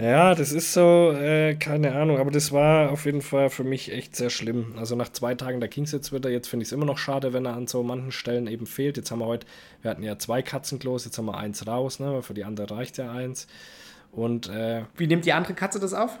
Ja, das ist so, äh, keine Ahnung, aber das war auf jeden Fall für mich echt sehr schlimm. Also nach zwei Tagen, da ging es jetzt wieder. Jetzt finde ich es immer noch schade, wenn er an so manchen Stellen eben fehlt. Jetzt haben wir heute, wir hatten ja zwei Katzenklos, jetzt haben wir eins raus, ne? Für die andere reicht ja eins. Und äh, Wie nimmt die andere Katze das auf?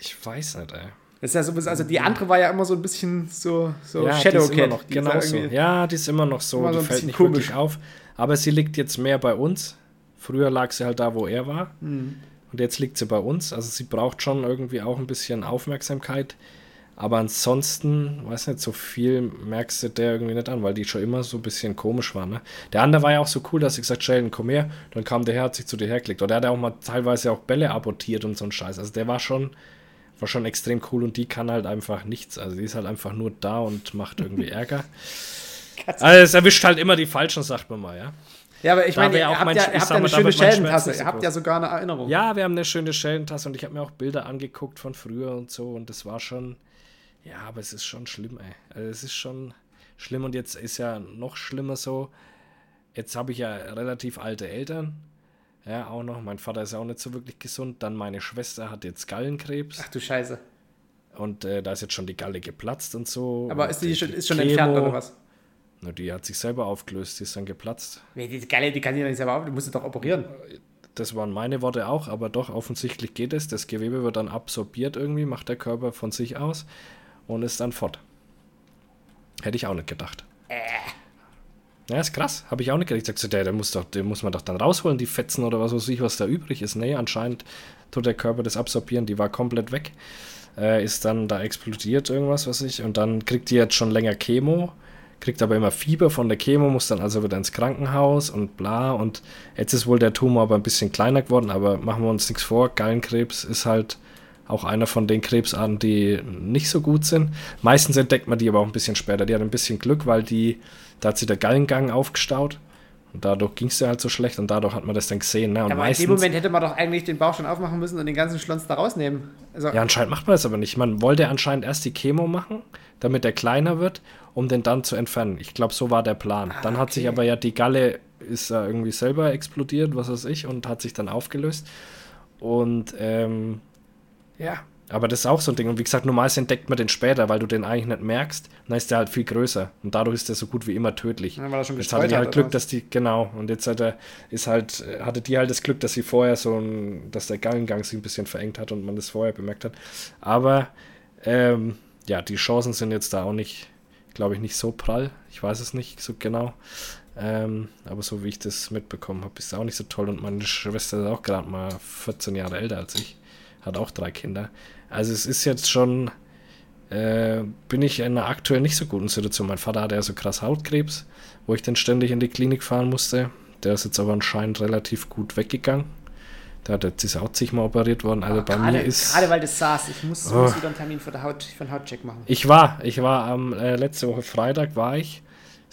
ich weiß nicht, ey. Das ist ja so, also die andere war ja immer so ein bisschen so, so ja, die Shadow ist immer Cat. noch Die ist ja genau so. Ja, die ist immer noch so. Immer so die ein fällt nicht komisch. wirklich auf. Aber sie liegt jetzt mehr bei uns. Früher lag sie halt da, wo er war. Mhm. Und jetzt liegt sie bei uns. Also sie braucht schon irgendwie auch ein bisschen Aufmerksamkeit. Aber ansonsten, weiß nicht, so viel merkst du der irgendwie nicht an, weil die schon immer so ein bisschen komisch war. Ne? Der andere war ja auch so cool, dass ich gesagt Sheldon, komm her. Dann kam der her, hat sich zu dir hergelegt. Oder der hat auch mal teilweise auch Bälle abortiert und so ein Scheiß. Also der war schon, war schon extrem cool und die kann halt einfach nichts. Also die ist halt einfach nur da und macht irgendwie Ärger. Also es erwischt halt immer die Falschen, sagt man mal, ja. Ja, aber ich Da meine, ihr auch habt mein- ja, ihr habt ja eine schöne so Ihr habt ja sogar eine Erinnerung. Ja, wir haben eine schöne Schellentasse und ich habe mir auch Bilder angeguckt von früher und so und das war schon, ja, aber es ist schon schlimm, ey. Also es ist schon schlimm und jetzt ist ja noch schlimmer so, jetzt habe ich ja relativ alte Eltern, ja, auch noch, mein Vater ist auch nicht so wirklich gesund, dann meine Schwester hat jetzt Gallenkrebs Ach du Scheiße. und äh, da ist jetzt schon die Galle geplatzt und so. Aber und ist die schon, ist schon Chemo- entfernt oder was? Na, die hat sich selber aufgelöst, die ist dann geplatzt. Nee, die Galle, die kann die doch nicht selber auf, die musst du doch operieren. Das waren meine Worte auch, aber doch, offensichtlich geht es. Das Gewebe wird dann absorbiert irgendwie, macht der Körper von sich aus und ist dann fort. Hätte ich auch nicht gedacht. Ja, ist krass. Habe ich auch nicht gedacht. Ich so, der, der muss doch, den muss man doch dann rausholen, die Fetzen oder was weiß ich, was da übrig ist. Nee, anscheinend tut der Körper das absorbieren. Die war komplett weg. Äh, ist dann da explodiert irgendwas, was ich. Und dann kriegt die jetzt schon länger Chemo. Kriegt aber immer Fieber von der Chemo, muss dann also wieder ins Krankenhaus und bla. Und jetzt ist wohl der Tumor aber ein bisschen kleiner geworden. Aber machen wir uns nichts vor. Gallenkrebs ist halt auch einer von den Krebsarten, die nicht so gut sind. Meistens entdeckt man die aber auch ein bisschen später. Die hat ein bisschen Glück, weil die, da hat sie der Gallengang aufgestaut. Und dadurch ging es dir halt so schlecht und dadurch hat man das dann gesehen. Ne? Und Aber in meistens, dem Moment hätte man doch eigentlich den Bauch schon aufmachen müssen und den ganzen Schlons da rausnehmen. Also, ja, anscheinend macht man das aber nicht. Man wollte anscheinend erst die Chemo machen, damit er kleiner wird, um den dann zu entfernen. Ich glaube, so war der Plan. dann hat sich okay. aber ja die Galle ist ja irgendwie selber explodiert, was weiß ich, und hat sich dann aufgelöst. Und ähm, ja, aber das ist auch so ein Ding. Und wie gesagt, normalerweise entdeckt man den später, weil du den eigentlich nicht merkst. Dann ist der halt viel größer. Und dadurch ist der so gut wie immer tödlich. Ja, weil er schon jetzt hatte die halt Glück, was? dass die, genau. Und jetzt hat er, ist halt, hatte die halt das Glück, dass sie vorher so ein, dass der Gallengang sich ein bisschen verengt hat und man das vorher bemerkt hat. Aber ähm, ja, die Chancen sind jetzt da auch nicht, glaube ich, nicht so prall. Ich weiß es nicht so genau. Ähm, aber so wie ich das mitbekommen habe, ist es auch nicht so toll. Und meine Schwester ist auch gerade mal 14 Jahre älter als ich. Hat auch drei Kinder. Also es ist jetzt schon, äh, bin ich in einer aktuell nicht so guten Situation. Mein Vater hatte ja so krass Hautkrebs, wo ich dann ständig in die Klinik fahren musste. Der ist jetzt aber anscheinend relativ gut weggegangen. Der hat jetzt ist auch zigmal operiert worden. Also bei gerade, mir ist. gerade weil das saß, ich muss, Oh. muss wieder einen Termin für, der Haut, für einen Hautcheck machen. Ich war, ich war am äh, letzte Woche Freitag war ich.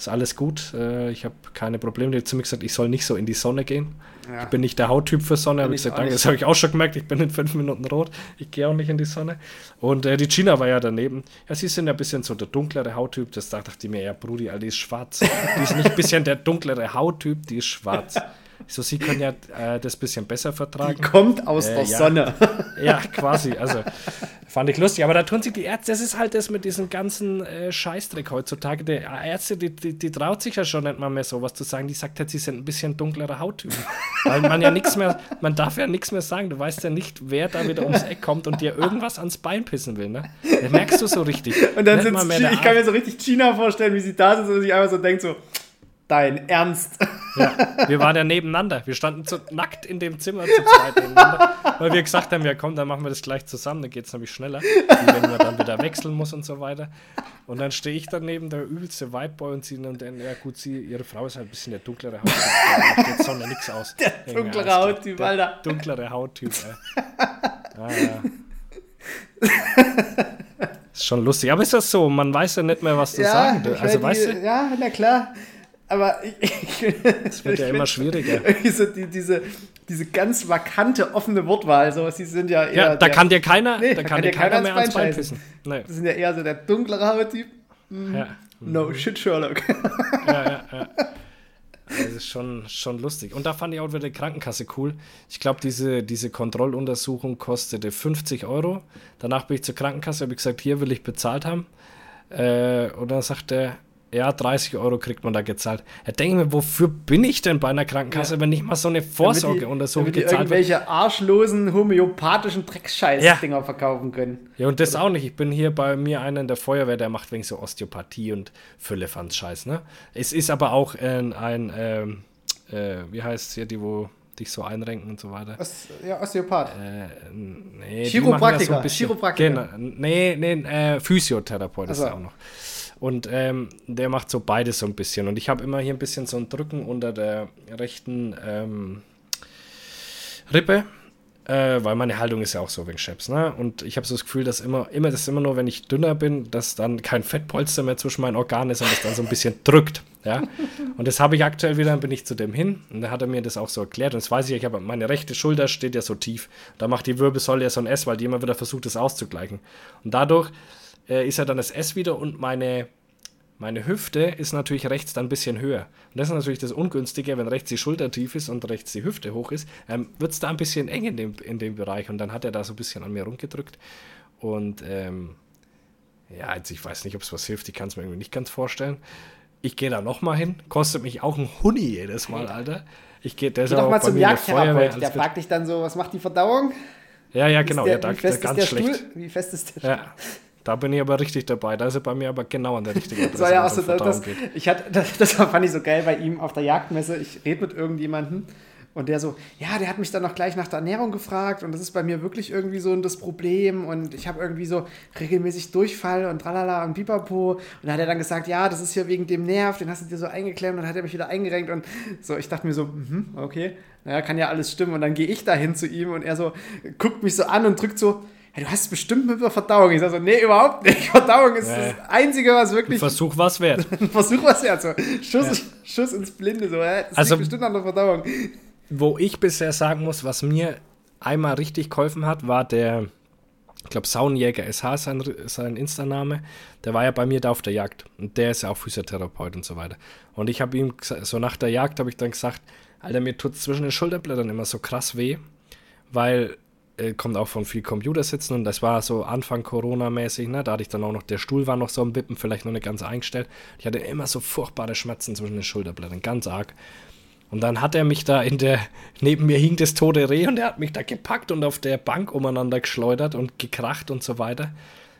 Ist alles gut. Äh, ich habe keine Probleme. Die hat zu mir gesagt, ich soll nicht so in die Sonne gehen. Ja. Ich bin nicht der Hauttyp für Sonne. Habe ich gesagt, danke. Das habe ich auch schon gemerkt. Ich bin in fünf Minuten rot. Ich gehe auch nicht in die Sonne. Und äh, die Gina war ja daneben. Ja, sie sind ja ein bisschen so der dunklere Hauttyp. Das dachte ich mir, ja, Brudi, Alter, die ist schwarz. Die ist nicht ein bisschen der dunklere Hauttyp, die ist schwarz. So, sie können ja äh, das bisschen besser Die vertragen. kommt aus Äh, der ja. Sonne. Ja, quasi. Also fand ich lustig. Aber da tun sich die Ärzte, das ist halt das mit diesem ganzen äh, Scheißdreck heutzutage. Der Ärzte, die, die, die traut sich ja schon nicht mal mehr sowas zu sagen. Die sagt halt, sie sind ein bisschen dunklerer Hauttyp. Weil man ja nichts mehr, man darf ja nichts mehr sagen. Du weißt ja nicht, wer da wieder ums Eck kommt und dir irgendwas ans Bein pissen will. Ne? Das merkst du so richtig. Und dann der ich kann mir so richtig Gina vorstellen, wie sie da sitzt und sich einfach so denkt so, dein Ernst. Ja, wir waren ja nebeneinander. Wir standen so nackt in dem Zimmer zu zweit nebeneinander, weil wir gesagt haben, ja komm, dann machen wir das gleich zusammen, dann geht es nämlich schneller, wenn man dann wieder wechseln muss und so weiter. Und dann stehe ich daneben, der übelste Whiteboy und sie und dann, ja gut, sie, ihre Frau ist halt ein bisschen der dunklere Hauttyp, da macht jetzt Sonne nichts aus. Der dunklere Hauttyp, Alter. Dunklere Hauttyp, ey. Ah, ja. Ist schon lustig, aber ist das so? Man weiß ja nicht mehr, was zu sagen. ich Also weißt du, Ja, na klar. Aber ich, ich, es wird ja immer schwieriger. so die, diese, diese ganz vakante, offene Wortwahl, so, sie sind ja eher. Ja, da der, kann dir keiner, Nee, da kann dir keiner mehr ans Bein pissen. Nee. Das sind ja eher so der dunklere Hauttyp. Ja. No shit, Sherlock. ja, ja, ja. Das ist schon, schon lustig. Und da fand ich auch wieder die Krankenkasse cool. Ich glaube, diese, diese Kontrolluntersuchung kostete 50 Euro. Danach bin ich zur Krankenkasse, habe ich gesagt, hier will ich bezahlt haben. Äh, und dann sagt er, ja, 30 Euro kriegt man da gezahlt. Da denke ich mir, wofür bin ich denn bei einer Krankenkasse, ja. wenn nicht mal so eine Vorsorgeuntersuchung gezahlt wird? irgendwelche arschlosen homöopathischen Dreckscheiß-Dinger ja. verkaufen können. Ja, und das Oder? auch nicht. Ich bin hier bei mir einer in der Feuerwehr, der macht wegen so Osteopathie und Füllefanz-Scheiß, ne? Es ist aber auch ein, ein ähm, äh, wie heißt es hier, die, wo dich so einrenken und so weiter. Os ja, Osteopath. Äh, nee, Chiropraktiker. So Chiropraktiker. Genau, nee, nee, äh, Physiotherapeut also. ist er auch noch. Und ähm, der macht so beides so ein bisschen. Und ich habe immer hier ein bisschen so ein Drücken unter der rechten ähm, Rippe. Äh, weil meine Haltung ist ja auch so wegen Chefs, ne? Und ich habe so das Gefühl, dass immer, immer, das immer nur, wenn ich dünner bin, dass dann kein Fettpolster mehr zwischen meinen Organen ist und das dann so ein bisschen drückt, ja? Und das habe ich aktuell wieder, dann bin ich zu dem hin und da hat er mir das auch so erklärt und das weiß ich, ich habe meine rechte Schulter steht ja so tief, da macht die Wirbelsäule ja so ein S, weil die immer wieder versucht, das auszugleichen. Und dadurch äh, ist ja dann das S wieder und meine, meine Hüfte ist natürlich rechts dann ein bisschen höher. Und das ist natürlich das Ungünstige, wenn rechts die Schulter tief ist und rechts die Hüfte hoch ist, ähm, wird es da ein bisschen eng in dem, in dem Bereich. Und dann hat er da so ein bisschen an mir rumgedrückt. Und ähm, ja, jetzt ich weiß nicht, ob es was hilft, ich kann es mir irgendwie nicht ganz vorstellen. Ich gehe da nochmal hin, kostet mich auch ein Huni jedes Mal, Alter. Ich gehe deshalb geh doch mal zum Jagdtherapeut, der fragt dich dann so, was macht die Verdauung? Ja, ja, genau, der, ja, da, wie fest ganz ist der schlecht. Stuhl? Wie fest ist der Stuhl? Ja. Da bin ich aber richtig dabei. Da ist er bei mir aber genau an der richtigen Adresse. das ja auch so, das, ich hatte, das, das fand ich so geil bei ihm auf der Jagdmesse. Ich rede mit irgendjemandem und der so, ja, der hat mich dann noch gleich nach der Ernährung gefragt und das ist bei mir wirklich irgendwie so das Problem und ich habe irgendwie so regelmäßig Durchfall und tralala und pipapo. Und da hat er dann gesagt, ja, das ist hier wegen dem Nerv, den hast du dir so eingeklemmt und dann hat er mich wieder eingerenkt und so, ich dachte mir so, mm okay, naja, kann ja alles stimmen. Und dann gehe ich da hin zu ihm und er so guckt mich so an und drückt so, hey, du hast bestimmt mit der Verdauung. Ich sage so, nee, überhaupt nicht. Verdauung ist nee. das Einzige, was wirklich. Ein Versuch was wert. Versuch was wert. So. Schuss, ja. Schuss ins Blinde. So. Das also, bestimmt an der Verdauung. Wo ich bisher sagen muss, was mir einmal richtig geholfen hat, war der, ich glaube, Saunjäger SH sein, sein Insta-Name. Der war ja bei mir da auf der Jagd. Und der ist ja auch Physiotherapeut und so weiter. Und ich habe ihm, so nach der Jagd, habe ich dann gesagt, Alter, mir tut es zwischen den Schulterblättern immer so krass weh, weil äh, kommt auch von viel Computersitzen und das war so Anfang Corona-mäßig, ne? Da hatte ich dann auch noch, der Stuhl war noch so am Wippen, vielleicht noch nicht ganz eingestellt. Ich hatte immer so furchtbare Schmerzen zwischen den Schulterblättern, ganz arg. Und dann hat er mich da in der, neben mir hing das tote Reh und er hat mich da gepackt und auf der Bank umeinander geschleudert und gekracht und so weiter.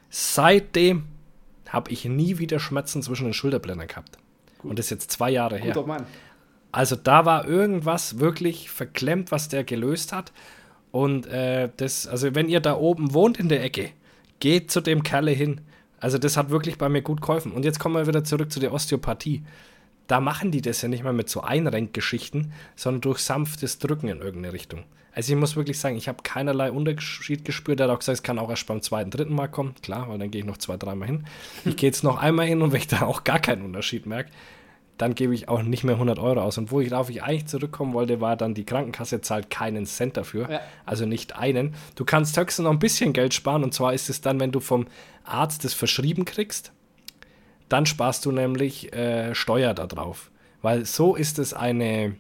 Seitdem habe ich nie wieder Schmerzen zwischen den Schulterblättern gehabt. Gut. Und das ist jetzt zwei Jahre her. Mann. Also da war irgendwas wirklich verklemmt, was der gelöst hat. Und äh, das, also wenn ihr da oben wohnt in der Ecke, geht zu dem Kerle hin. Also das hat wirklich bei mir gut geholfen. Und jetzt kommen wir wieder zurück zu der Osteopathie. Da machen die das ja nicht mal mit so Einrenkgeschichten, sondern durch sanftes Drücken in irgendeine Richtung. Also ich muss wirklich sagen, ich habe keinerlei Unterschied gespürt. Er hat auch gesagt, es kann auch erst beim zweiten, dritten Mal kommen. Klar, weil dann gehe ich noch zwei, dreimal hin. Ich gehe jetzt noch einmal hin und wenn ich da auch gar keinen Unterschied merke, dann gebe ich auch nicht mehr 100 Euro aus. Und wo ich darauf ich eigentlich zurückkommen wollte, war dann, die Krankenkasse zahlt keinen Cent dafür. Ja. Also nicht einen. Du kannst höchstens noch ein bisschen Geld sparen. Und zwar ist es dann, wenn du vom Arzt das verschrieben kriegst, dann sparst du nämlich äh, Steuer darauf. Weil so ist es eine,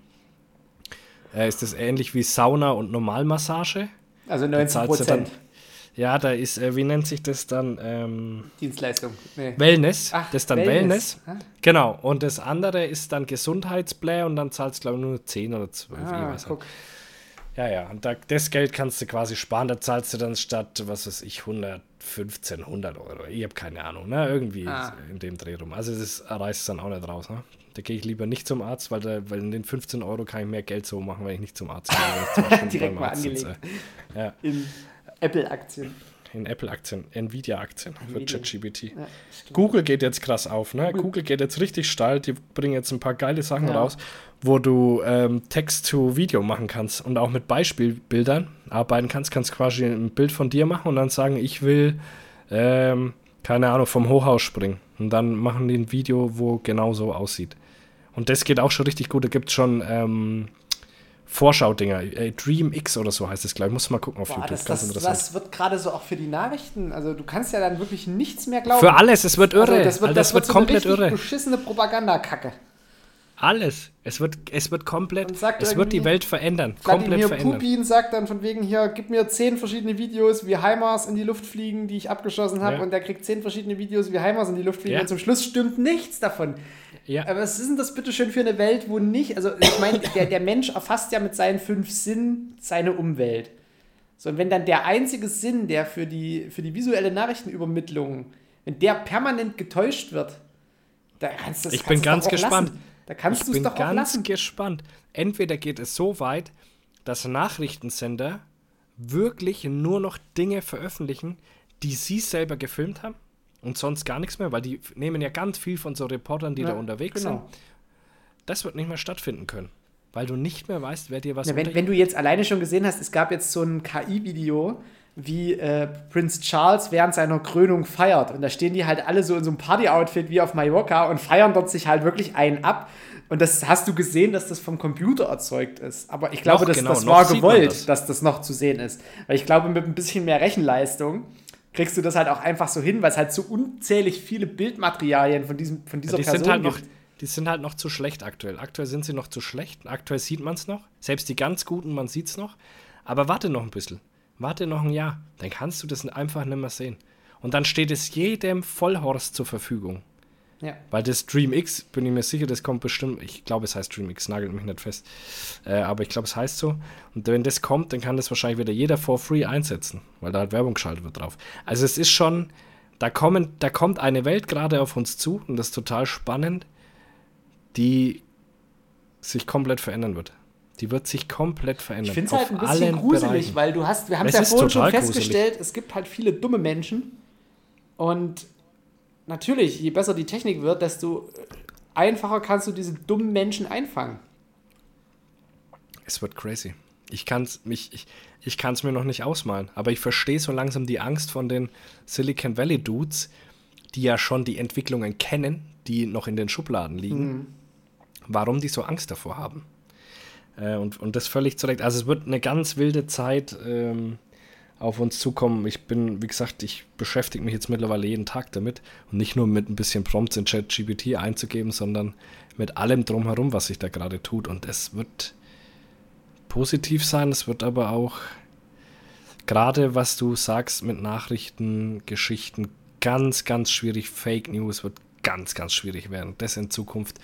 äh, ist es ähnlich wie Sauna und Normalmassage. Also 90 Prozent. Ja, da ist, äh, wie nennt sich das dann? Ähm, Dienstleistung. Nee. Wellness. Ach, das ist dann Wellness. Wellness. Genau. Und das andere ist dann Gesundheitsplay und dann zahlst du, glaube ich, nur 10 oder 12. Ah, guck. Ja, ja. Und da, das Geld kannst du quasi sparen. Da zahlst du dann statt, was weiß ich, 115, 100 Euro. Ich habe keine Ahnung. Ne? Irgendwie ah. in dem Dreh rum. Also das reißt dann auch nicht raus. Ne? Da gehe ich lieber nicht zum Arzt, weil, da, weil in den 15 Euro kann ich mehr Geld so machen, wenn ich nicht zum Arzt gehe. Direkt mal angelegt. Ja. In Apple-Aktien. In Apple-Aktien, Nvidia-Aktien für ChatGPT. Ja, Google geht jetzt krass auf, ne? Google geht jetzt richtig steil. Die bringen jetzt ein paar geile Sachen ja. raus, wo du ähm, Text zu Video machen kannst und auch mit Beispielbildern arbeiten kannst. Kannst quasi ein Bild von dir machen und dann sagen, ich will, ähm, keine Ahnung, vom Hochhaus springen. Und dann machen die ein Video, wo genau so aussieht. Und das geht auch schon richtig gut. Da gibt es schon ähm, Vorschau-Dinger. Äh, Dream X oder so heißt es, glaube ich. Muss mal gucken auf Boah, YouTube. Das, Ganz das, das wird gerade so auch für die Nachrichten. Also, du kannst ja dann wirklich nichts mehr glauben. Für alles. Es wird irre. Also, das wird, das, das wird, wird so komplett irre. beschissene Propagandakacke. Alles. Es wird, es wird komplett, es wird die Welt verändern. Komplett verändern. Putin sagt dann von wegen hier, gib mir zehn verschiedene Videos, wie Heimars in die Luft fliegen, die ich abgeschossen habe. Ja. Und der kriegt zehn verschiedene Videos, wie Heimars in die Luft fliegen. Ja. Und zum Schluss stimmt nichts davon. Ja. Aber was ist denn das bitte schön für eine Welt, wo nicht, also ich meine, der, der Mensch erfasst ja mit seinen fünf Sinnen seine Umwelt. So, und wenn dann der einzige Sinn, der für die, für die visuelle Nachrichtenübermittlung, wenn der permanent getäuscht wird, da kannst du das Ich bin ganz gespannt. Lassen. Da kannst ich du es bin doch auch ganz lassen. gespannt. Entweder geht es so weit, dass Nachrichtensender wirklich nur noch Dinge veröffentlichen, die sie selber gefilmt haben und sonst gar nichts mehr, weil die nehmen ja ganz viel von so Reportern, die Ja, da unterwegs genau. sind. Das wird nicht mehr stattfinden können, weil du nicht mehr weißt, wer dir was Na, wenn, wenn du jetzt alleine schon gesehen hast, es gab jetzt so ein KI-Video, wie äh, Prinz Charles während seiner Krönung feiert. Und da stehen die halt alle so in so einem Party-Outfit wie auf Mallorca und feiern dort sich halt wirklich einen ab. Und das hast du gesehen, dass das vom Computer erzeugt ist. Aber ich glaube, Noch, das, genau, das war gewollt, das. dass das noch zu sehen ist. Weil ich glaube, mit ein bisschen mehr Rechenleistung kriegst du das halt auch einfach so hin, weil es halt so unzählig viele Bildmaterialien von, diesem, von dieser die Person sind halt noch, gibt. die sind halt noch zu schlecht aktuell. Aktuell sind sie noch zu schlecht. Aktuell sieht man es noch. Selbst die ganz guten, man sieht es noch. Aber warte noch ein bisschen. Warte noch ein Jahr. Dann kannst du das einfach nicht mehr sehen. Und dann steht es jedem Vollhorst zur Verfügung. Ja. Weil das Dream X, bin ich mir sicher, das kommt bestimmt, ich glaube, es heißt Dream X, nagelt mich nicht fest. Äh, aber ich glaube, es heißt so. Und wenn das kommt, dann kann das wahrscheinlich wieder jeder for free einsetzen, weil da halt Werbung geschaltet wird drauf. Also es ist schon, da, kommen, da kommt eine Welt gerade auf uns zu und das ist total spannend, die sich komplett verändern wird. Die wird sich komplett verändern. Ich finde es halt ein bisschen gruselig, Bereichen. weil du hast, wir haben es ja vorhin schon festgestellt, es gibt halt viele dumme Menschen. Und natürlich, je besser die Technik wird, desto einfacher kannst du diese dummen Menschen einfangen. Es wird crazy. Ich kann es ich, ich kann's mir noch nicht ausmalen, aber ich verstehe so langsam die Angst von den Silicon Valley Dudes, die ja schon die Entwicklungen kennen, die noch in den Schubladen liegen, warum die so Angst davor haben. Äh, und, und das völlig zurecht. Also es wird eine ganz wilde Zeit ähm, auf uns zukommen. Ich bin, wie gesagt, ich beschäftige mich jetzt mittlerweile jeden Tag damit und nicht nur mit ein bisschen Prompts in ChatGPT einzugeben, sondern mit allem drumherum, was sich da gerade tut. Und es wird positiv sein, es wird aber auch gerade, was du sagst mit Nachrichten, Geschichten, ganz, ganz schwierig. Fake News wird ganz, ganz schwierig werden, das in Zukunft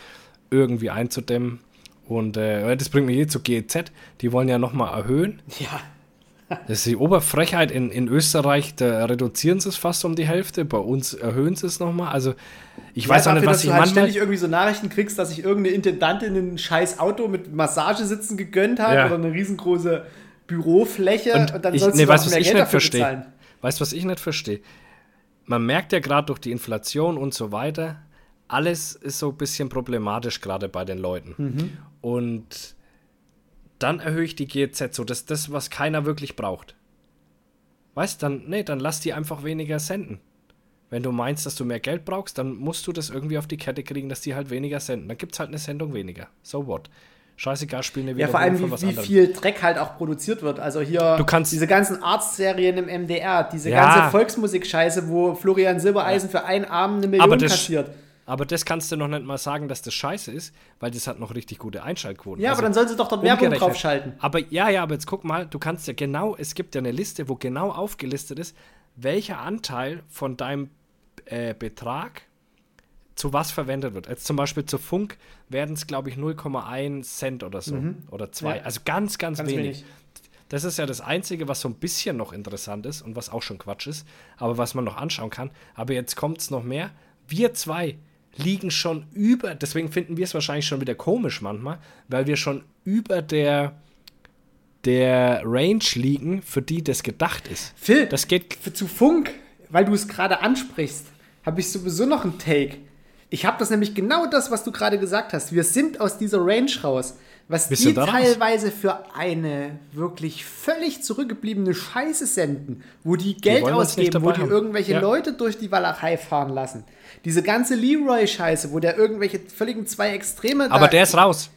irgendwie einzudämmen. Und äh, das bringt mich hier zu GEZ. Die wollen ja nochmal erhöhen. Ja. Das ist die Oberfrechheit. In, in Österreich, da reduzieren sie es fast um die Hälfte. Bei uns erhöhen sie es nochmal. Also, ich weiß auch nicht, was dass ich du halt manchmal. ständig irgendwie so Nachrichten kriegst, dass sich irgendeine Intendantin ein scheiß Auto mit Massagesitzen gegönnt hat Ja. oder eine riesengroße Bürofläche und, Und dann ich- sollst nee, du weißt was mehr ich Geld nicht dafür verstehe? bezahlen. Weißt du, was ich nicht verstehe? Man merkt ja gerade durch die Inflation und so weiter, alles ist so ein bisschen problematisch gerade bei den Leuten. Mhm. Und dann erhöhe ich die GEZ so, das das, was keiner wirklich braucht. Weißt dann, nee, dann lass die einfach weniger senden. Wenn du meinst, dass du mehr Geld brauchst, dann musst du das irgendwie auf die Kette kriegen, dass die halt weniger senden. Dann gibt es halt eine Sendung weniger. So what? Scheißegal, spielen eine Ja, vor allem, wie, was wie viel Dreck halt auch produziert wird. Also hier Du kannst- diese ganzen Arztserien im MDR, diese Ja. ganze Volksmusik-Scheiße, wo Florian Silbereisen für einen Abend eine Million Aber das- kassiert. Aber das kannst du noch nicht mal sagen, dass das scheiße ist, weil das hat noch richtig gute Einschaltquoten. Ja, Also aber dann sollen sie doch dort Werbung draufschalten. Aber ja, ja, aber jetzt guck mal, du kannst ja genau, es gibt ja eine Liste, wo genau aufgelistet ist, welcher Anteil von deinem äh, Betrag zu was verwendet wird. Jetzt zum Beispiel zu Funk werden es, glaube ich, 0,1 Cent oder so. Oder zwei. Mhm. Ja. Also ganz, ganz, Ganz wenig. wenig. Das ist ja das Einzige, was so ein bisschen noch interessant ist und was auch schon Quatsch ist, aber was man noch anschauen kann. Aber jetzt kommt es noch mehr. Wir zwei liegen schon über, deswegen finden wir es wahrscheinlich schon wieder komisch manchmal, weil wir schon über der, der Range liegen, für die das gedacht ist. Phil, Das geht. für, zu Funk, weil du es gerade ansprichst, habe ich sowieso noch einen Take. Ich habe das nämlich genau das, was du gerade gesagt hast. Wir sind aus dieser Range raus. Was Wir die teilweise für eine wirklich völlig zurückgebliebene Scheiße senden, wo die Geld ausgeben, wo die irgendwelche Ja. Leute durch die Walachei fahren lassen. Diese ganze Leroy-Scheiße, wo der irgendwelche völligen zwei Extreme Aber der ist raus.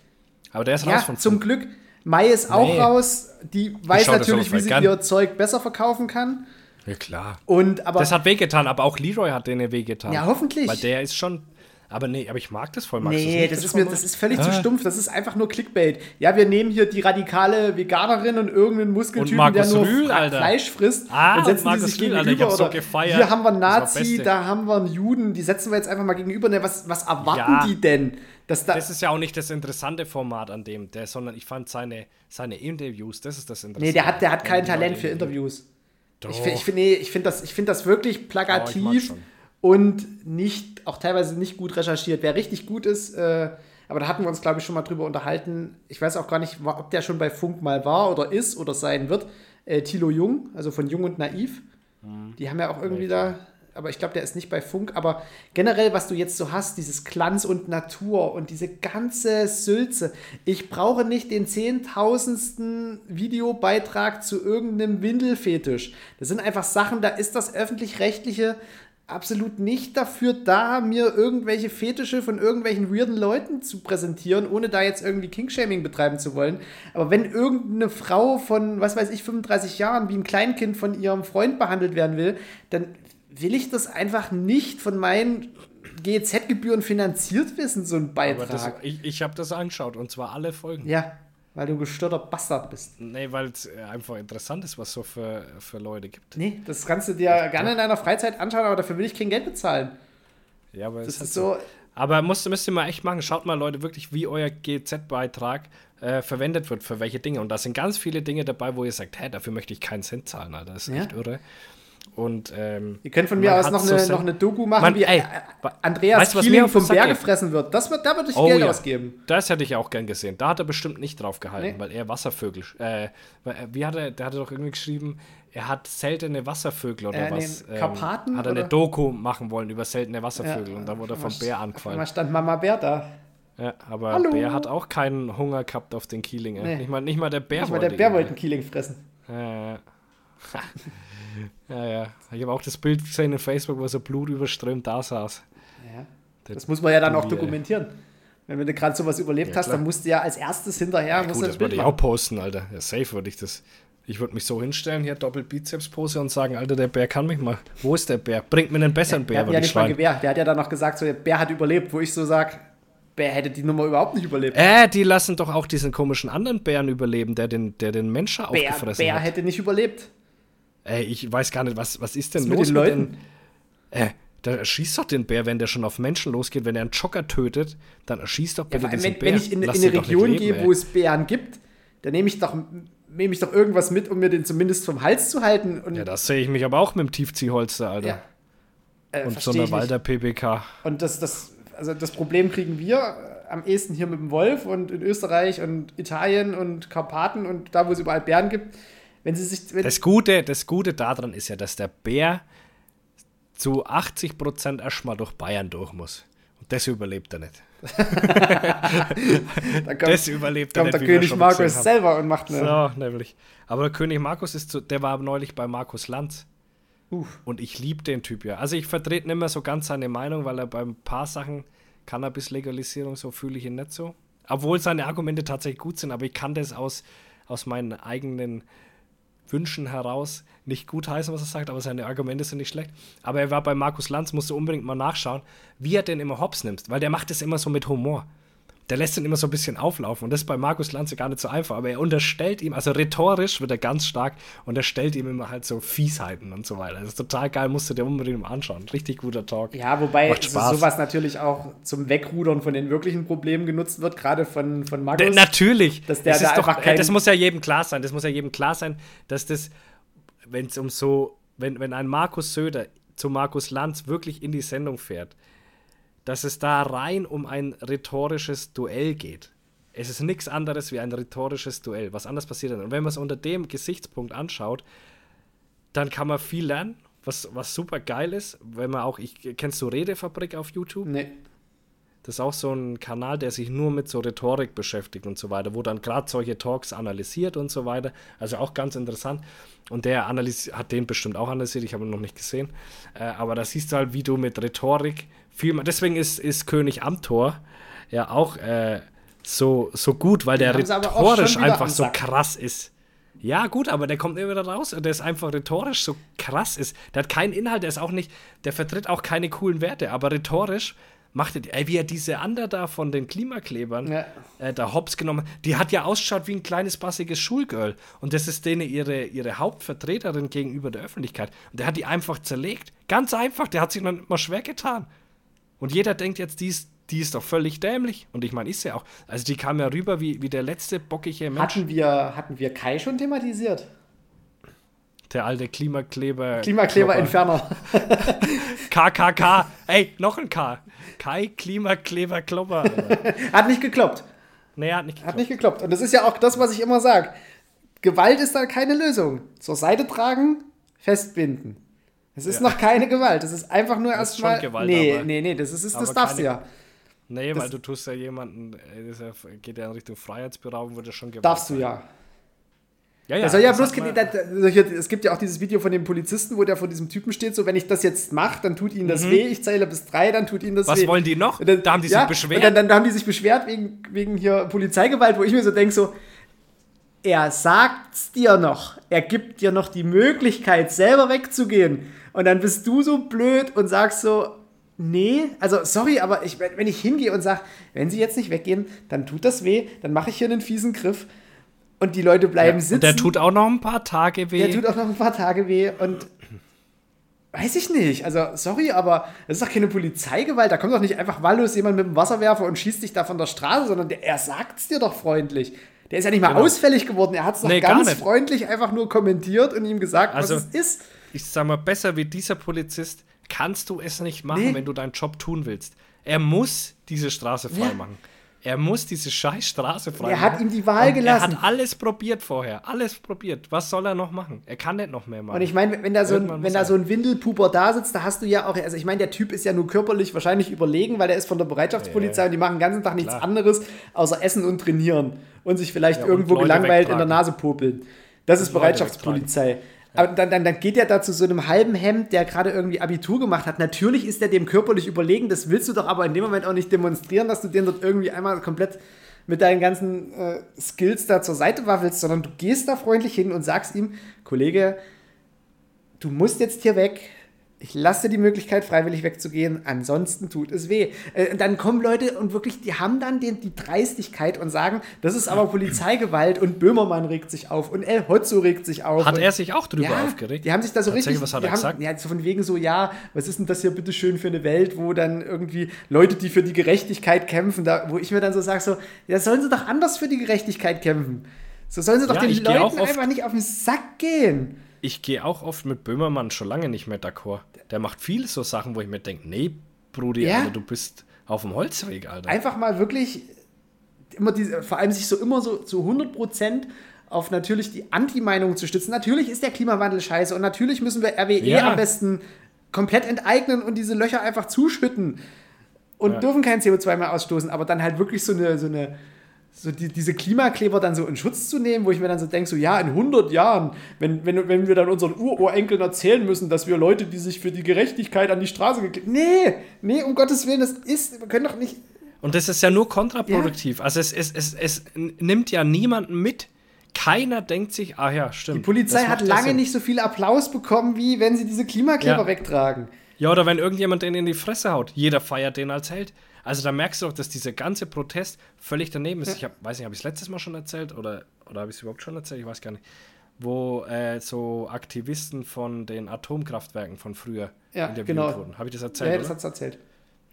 Aber der ist raus ja, von zum. Glück. Mai ist auch Nee. raus. Die weiß natürlich, wie sie gern. ihr Zeug besser verkaufen kann. Ja, klar. Und aber Das hat wehgetan, aber auch Leroy hat denen wehgetan. Ja, hoffentlich. Weil der ist schon. Aber nee, aber ich mag das voll. Magst nee, das, das ist mir, das ist völlig ah. zu stumpf. Das ist einfach nur Clickbait. Ja, wir nehmen hier die radikale Veganerin und irgendeinen Muskeltypen, der nur Rühl, Fleisch frisst ah, und setzen und die sich Rühl, gegenüber. Alter, so gefeiert. Hier haben wir einen Nazi, da haben wir einen Juden. Die setzen wir jetzt einfach mal gegenüber. Ne, was, was erwarten ja. die denn? Dass da das ist ja auch nicht das interessante Format an dem, der, sondern ich fand seine, seine Interviews, das ist das Interessante. Nee, der hat, der hat kein Talent für Interviews. Doch. Ich, ich finde nee, find das, find das wirklich plakativ oh, und nicht, auch teilweise nicht gut recherchiert. Wer richtig gut ist, äh, aber da hatten wir uns, glaube ich, schon mal drüber unterhalten. Ich weiß auch gar nicht, ob der schon bei Funk mal war oder ist oder sein wird. Äh, Thilo Jung, also von Jung und Naiv. Mhm. Die haben ja auch irgendwie da aber ich glaube, der ist nicht bei Funk. Aber generell, was du jetzt so hast, dieses Glanz und Natur und diese ganze Sülze. Ich brauche nicht den zehntausendsten Videobeitrag zu irgendeinem Windelfetisch. Das sind einfach Sachen, da ist das öffentlich-rechtliche absolut nicht dafür da, mir irgendwelche Fetische von irgendwelchen weirden Leuten zu präsentieren, ohne da jetzt irgendwie Kingshaming betreiben zu wollen. Aber wenn irgendeine Frau von, was weiß ich, 35 Jahren wie ein Kleinkind von ihrem Freund behandelt werden will, dann will ich das einfach nicht von meinen GEZ-Gebühren finanziert wissen, so ein Beitrag. Das, ich ich habe das angeschaut und zwar alle Folgen. Ja, weil du gestörter Bastard bist. Nee, weil es äh, einfach interessant ist, was es so für, für Leute gibt. Nee, das kannst du dir ja. gerne in deiner Freizeit anschauen, aber dafür will ich kein Geld bezahlen. Ja, aber das ist, ist so. Aber musst, müsst ihr mal echt machen. Schaut mal, Leute, wirklich, wie euer GZ-Beitrag äh, verwendet wird, für welche Dinge. Und da sind ganz viele Dinge dabei, wo ihr sagt, hä, dafür möchte ich keinen Cent zahlen, Alter. Das ist ja. echt irre. Und, ähm, Ihr könnt von mir aus noch, so eine, noch eine Doku machen, man, wie ey, Andreas weißt, was Keeling vom Berg gefressen wird. Das wird. Da würde ich oh, Geld ja. ausgeben. Das hätte ich auch gern gesehen. Da hat er bestimmt nicht drauf gehalten, nee. weil er Wasservögel. Äh, wie hat er, der hatte doch irgendwie geschrieben, er hat seltene Wasservögel oder äh, was. Ähm, Karpaten? Hat er eine Doku machen wollen über seltene Wasservögel ja, und da wurde er vom Bär angefallen. Da stand Mama Bär da. Ja, aber Hallo. Bär hat auch keinen Hunger gehabt auf den Kieling. Nee. Nicht, mal, nicht mal der Bär nicht wollte. Nicht mal der Bär wollte einen Kieling fressen. Ja, ja. Ja. Ich habe auch das Bild gesehen in Facebook, wo so blutüberströmt da saß. Ja. Das muss man ja dann auch dokumentieren. Wenn du gerade sowas überlebt ja, hast, dann musst du ja als erstes hinterher. Ja, gut, das würde ich auch posten, Alter. Ja, safe würde ich das. Ich würde mich so hinstellen, hier Doppel-Bizeps-Pose und sagen, Alter, der Bär kann mich mal. Wo ist der Bär? Bringt mir einen besseren Bär. Der hat ja nicht mal Gewehr. Der hat ja dann noch gesagt, so, der Bär hat überlebt, wo ich so sage, Bär hätte die Nummer überhaupt nicht überlebt. Äh, die lassen doch auch diesen komischen anderen Bären überleben, der den, der den Menschen Bär, aufgefressen Bär hat. Bär hätte nicht überlebt. Ey, ich weiß gar nicht, was, was ist denn was los mit den Leuten? Mit den, äh, da erschießt doch den Bär, wenn der schon auf Menschen losgeht. Wenn er einen Jogger tötet, dann erschießt doch bitte ja, diesen wenn, Bär. Wenn ich in, in eine Region gehe, ey. wo es Bären gibt, dann nehme ich doch nehme ich doch irgendwas mit, um mir den zumindest vom Hals zu halten. Ja, das sehe ich mich aber auch mit dem Tiefziehholster, Alter. Ja. Äh, und so einer Walder PPK. Und das, das, also das Problem kriegen wir äh, am ehesten hier mit dem Wolf und in Österreich und Italien und Karpaten und da, wo es überall Bären gibt. Wenn sie sich, wenn das, Gute, das Gute daran ist ja, dass der Bär zu 80 Prozent erstmal durch Bayern durch muss. Und das überlebt er nicht. da kommt, das überlebt kommt er nicht, der König Markus selber und macht eine. So, nämlich. Aber der König Markus ist, zu, der war neulich bei Markus Lanz. Uff. Und ich liebe den Typ ja. Also ich vertrete nicht mehr so ganz seine Meinung, weil er bei ein paar Sachen Cannabis-Legalisierung, so fühle ich ihn nicht so. Obwohl seine Argumente tatsächlich gut sind, aber ich kann das aus, aus meinen eigenen Wünschen heraus nicht gut heißen, was er sagt, aber seine Argumente sind nicht schlecht. Aber er war bei Markus Lanz, musst du unbedingt mal nachschauen, wie er den immer hops nimmt, weil der macht es immer so mit Humor der lässt ihn immer so ein bisschen auflaufen. Und das ist bei Markus Lanze gar nicht so einfach. Aber er unterstellt ihm, also rhetorisch wird er ganz stark, unterstellt ihm immer halt so Fiesheiten und so weiter. Das ist total geil, musst du dir unbedingt mal anschauen. Richtig guter Talk. Ja, wobei sowas natürlich auch zum Wegrudern von den wirklichen Problemen genutzt wird, gerade von, von Markus. D natürlich. Dass der das, da doch, das muss ja jedem klar sein. Das muss ja jedem klar sein, dass das, wenn es um so, wenn, wenn ein Markus Söder zu Markus Lanz wirklich in die Sendung fährt, dass es da rein um ein rhetorisches Duell geht. Es ist nichts anderes wie ein rhetorisches Duell. Was anders passiert dann? Und wenn man es unter dem Gesichtspunkt anschaut, dann kann man viel lernen, was, was super geil ist. Wenn man auch, ich, kennst du Redefabrik auf YouTube? Nee. Das ist auch so ein Kanal, der sich nur mit so Rhetorik beschäftigt und so weiter, wo dann gerade solche Talks analysiert und so weiter. Also auch ganz interessant. Und der hat den bestimmt auch analysiert, ich habe ihn noch nicht gesehen. Äh, aber da siehst du halt, wie du mit Rhetorik viel. Deswegen ist, ist König Amtor ja auch äh, so, so gut, weil der rhetorisch einfach so krass ist. Ja, gut, aber der kommt immer wieder raus und der ist einfach rhetorisch so krass ist. Der hat keinen Inhalt, der ist auch nicht, der vertritt auch keine coolen Werte, aber rhetorisch macht er, ey, wie er diese Ander da von den Klimaklebern Ja. äh, da hops genommen die hat ja ausgeschaut wie ein kleines bassiges Schulgirl. Und das ist denen ihre, ihre Hauptvertreterin gegenüber der Öffentlichkeit. Und der hat die einfach zerlegt. Ganz einfach, der hat sich noch nicht mal schwer getan. Und jeder denkt jetzt, die ist, die ist doch völlig dämlich. Und ich meine, ist sie auch. Also die kam ja rüber wie, wie der letzte bockige Mensch. Hatten wir, hatten wir Kai schon thematisiert? Der alte Klimakleber. Klimakleber-Entferner. KKK. Ey, noch ein K. Kai Klimakleber Klopper. Hat nicht gekloppt. nee, hat nicht Hat geklappt. nicht gekloppt. Und das ist ja auch das, was ich immer sage. Gewalt ist da keine Lösung. Zur Seite tragen, festbinden. Es ist Ja. noch keine Gewalt. Das ist einfach nur erstmal. Gewalt, Nee, aber- nee, nee, das ist, ist das darfst du ja. Nee, Das- weil du tust ja jemanden, äh, das ja, geht ja in Richtung Freiheitsberaubung, würde schon Gewalt Darfst du ja. Ja, ja. Also ja, bloß, es gibt ja auch dieses Video von dem Polizisten, wo der vor diesem Typen steht, so wenn ich das jetzt mache, dann tut ihnen das weh, ich zähle bis drei, dann tut ihnen das Mhm. Was weh. wollen die noch? Dann- Da haben die sich ja, beschwert? Und dann, dann, haben die sich beschwert wegen, wegen hier Polizeigewalt, wo ich mir so denke, so, er sagt's dir noch, er gibt dir noch die Möglichkeit, selber wegzugehen. Und dann bist du so blöd und sagst so, nee, also sorry, aber ich, wenn ich hingehe und sage, wenn sie jetzt nicht weggehen, dann tut das weh, dann mache ich hier einen fiesen Griff und die Leute bleiben sitzen. Und der tut auch noch ein paar Tage weh. Der tut auch noch ein paar Tage weh und weiß ich nicht. Also, sorry, aber das ist doch keine Polizeigewalt. Da kommt doch nicht einfach wahllos jemand mit dem Wasserwerfer und schießt dich da von der Straße, sondern der, er sagt es dir doch freundlich. Der ist ja nicht mal Genau. ausfällig geworden. Er hat es doch Nee, ganz freundlich einfach nur kommentiert und ihm gesagt, Also- was es ist. Ich sag mal, besser wie dieser Polizist kannst du es nicht machen, Nee. wenn du deinen Job tun willst. Er muss diese Straße frei Ja. machen. Er muss diese scheiß Straße frei Er machen. hat ihm die Wahl Und gelassen. Er hat alles probiert vorher. Alles probiert. Was soll er noch machen? Er kann nicht noch mehr machen. Und ich meine, wenn da so Irgendwann ein, wenn da er. so ein Windelpuper da sitzt, da hast du ja auch, also ich meine, der Typ ist ja nur körperlich wahrscheinlich überlegen, weil er ist von der Bereitschaftspolizei ja. und die machen den ganzen Tag nichts Klar. anderes, außer essen und trainieren und sich vielleicht Ja, irgendwo gelangweilt in der wegtragen. Nase popeln. Das ist Bereitschaftspolizei. Aber dann, dann, dann geht er da zu so einem halben Hemd, der gerade irgendwie Abitur gemacht hat. Natürlich ist er dem körperlich überlegen, das willst du doch aber in dem Moment auch nicht demonstrieren, dass du den dort irgendwie einmal komplett mit deinen ganzen äh, Skills da zur Seite waffelst, sondern du gehst da freundlich hin und sagst ihm, Kollege, du musst jetzt hier weg. Ich lasse die Möglichkeit, freiwillig wegzugehen, ansonsten tut es weh. Äh, dann kommen Leute und wirklich, die haben dann den, die Dreistigkeit und sagen, das ist aber Polizeigewalt und Böhmermann regt sich auf und El Hotzo regt sich auf. hat und, er sich auch drüber ja, aufgeregt? Die haben sich da so Tatsächlich, richtig. was hat er haben, gesagt? Ja, so von wegen so, ja, was ist denn das hier bitte schön für eine Welt, wo dann irgendwie Leute, die für die Gerechtigkeit kämpfen, da, wo ich mir dann so sage, so, ja, sollen sie doch anders für die Gerechtigkeit kämpfen. So sollen sie doch Ja, den Leuten einfach nicht auf den Sack gehen. Ich gehe auch oft mit Böhmermann schon lange nicht mehr d'accord. Der macht viele so Sachen, wo ich mir denke, nee, Brudi, Ja. Alter, du bist auf dem Holzweg, Alter. Einfach mal wirklich immer diese, vor allem sich so immer so zu 100 Prozent auf natürlich die Anti-Meinung zu stützen. Natürlich ist der Klimawandel scheiße und natürlich müssen wir RWE Ja. am besten komplett enteignen und diese Löcher einfach zuschütten und Ja. dürfen kein CO2 mehr ausstoßen, aber dann halt wirklich so eine, so eine so die, diese Klimakleber dann so in Schutz zu nehmen, wo ich mir dann so denke, so ja, in 100 Jahren, wenn, wenn, wenn wir dann unseren Ururenkeln erzählen müssen, dass wir Leute, die sich für die Gerechtigkeit an die Straße geklebt Nee, nee, um Gottes Willen, das ist, wir können doch nicht, Und das ist ja nur kontraproduktiv. Also es, es, es, es nimmt ja niemanden mit. Keiner denkt sich, ah ja, stimmt. Die Polizei hat ja lange Sinn. nicht so viel Applaus bekommen, wie wenn sie diese Klimakleber Ja. wegtragen. Ja, oder wenn irgendjemand den in die Fresse haut. Jeder feiert den als Held. Also da merkst du doch, dass dieser ganze Protest völlig daneben ist. Ich hab, weiß nicht, habe ich es letztes Mal schon erzählt oder, oder habe ich es überhaupt schon erzählt? Ich weiß gar nicht. Wo äh, so Aktivisten von den Atomkraftwerken von früher Ja, interviewt genau. wurden. Habe ich das Ja, erzählt? das oder? hat's erzählt.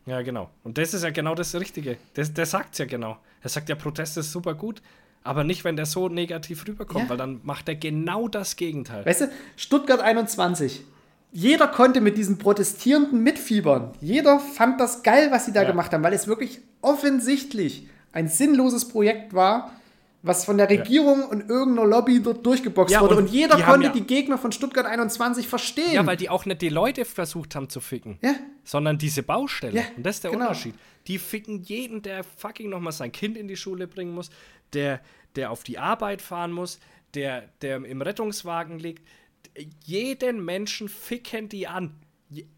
Ja, genau. Und das ist ja genau das Richtige. Das, der sagt es ja genau. Er sagt, der Protest ist super gut, aber nicht, wenn der so negativ rüberkommt, Ja. weil dann macht er genau das Gegenteil. Weißt du, Stuttgart 21. Jeder konnte mit diesen Protestierenden mitfiebern. Jeder fand das geil, was sie da Ja. gemacht haben, weil es wirklich offensichtlich ein sinnloses Projekt war, was von der Regierung und irgendeiner Lobby dort durchgeboxt Ja, wurde. und Und jeder die konnte ja- die Gegner von Stuttgart 21 verstehen. Ja, weil die auch nicht die Leute versucht haben zu ficken, Ja. sondern diese Baustelle. Ja, Und das ist der genau. Unterschied. Die ficken jeden, der fucking nochmal sein Kind in die Schule bringen muss, der, der auf die Arbeit fahren muss, der, der im Rettungswagen liegt. Jeden Menschen ficken die an.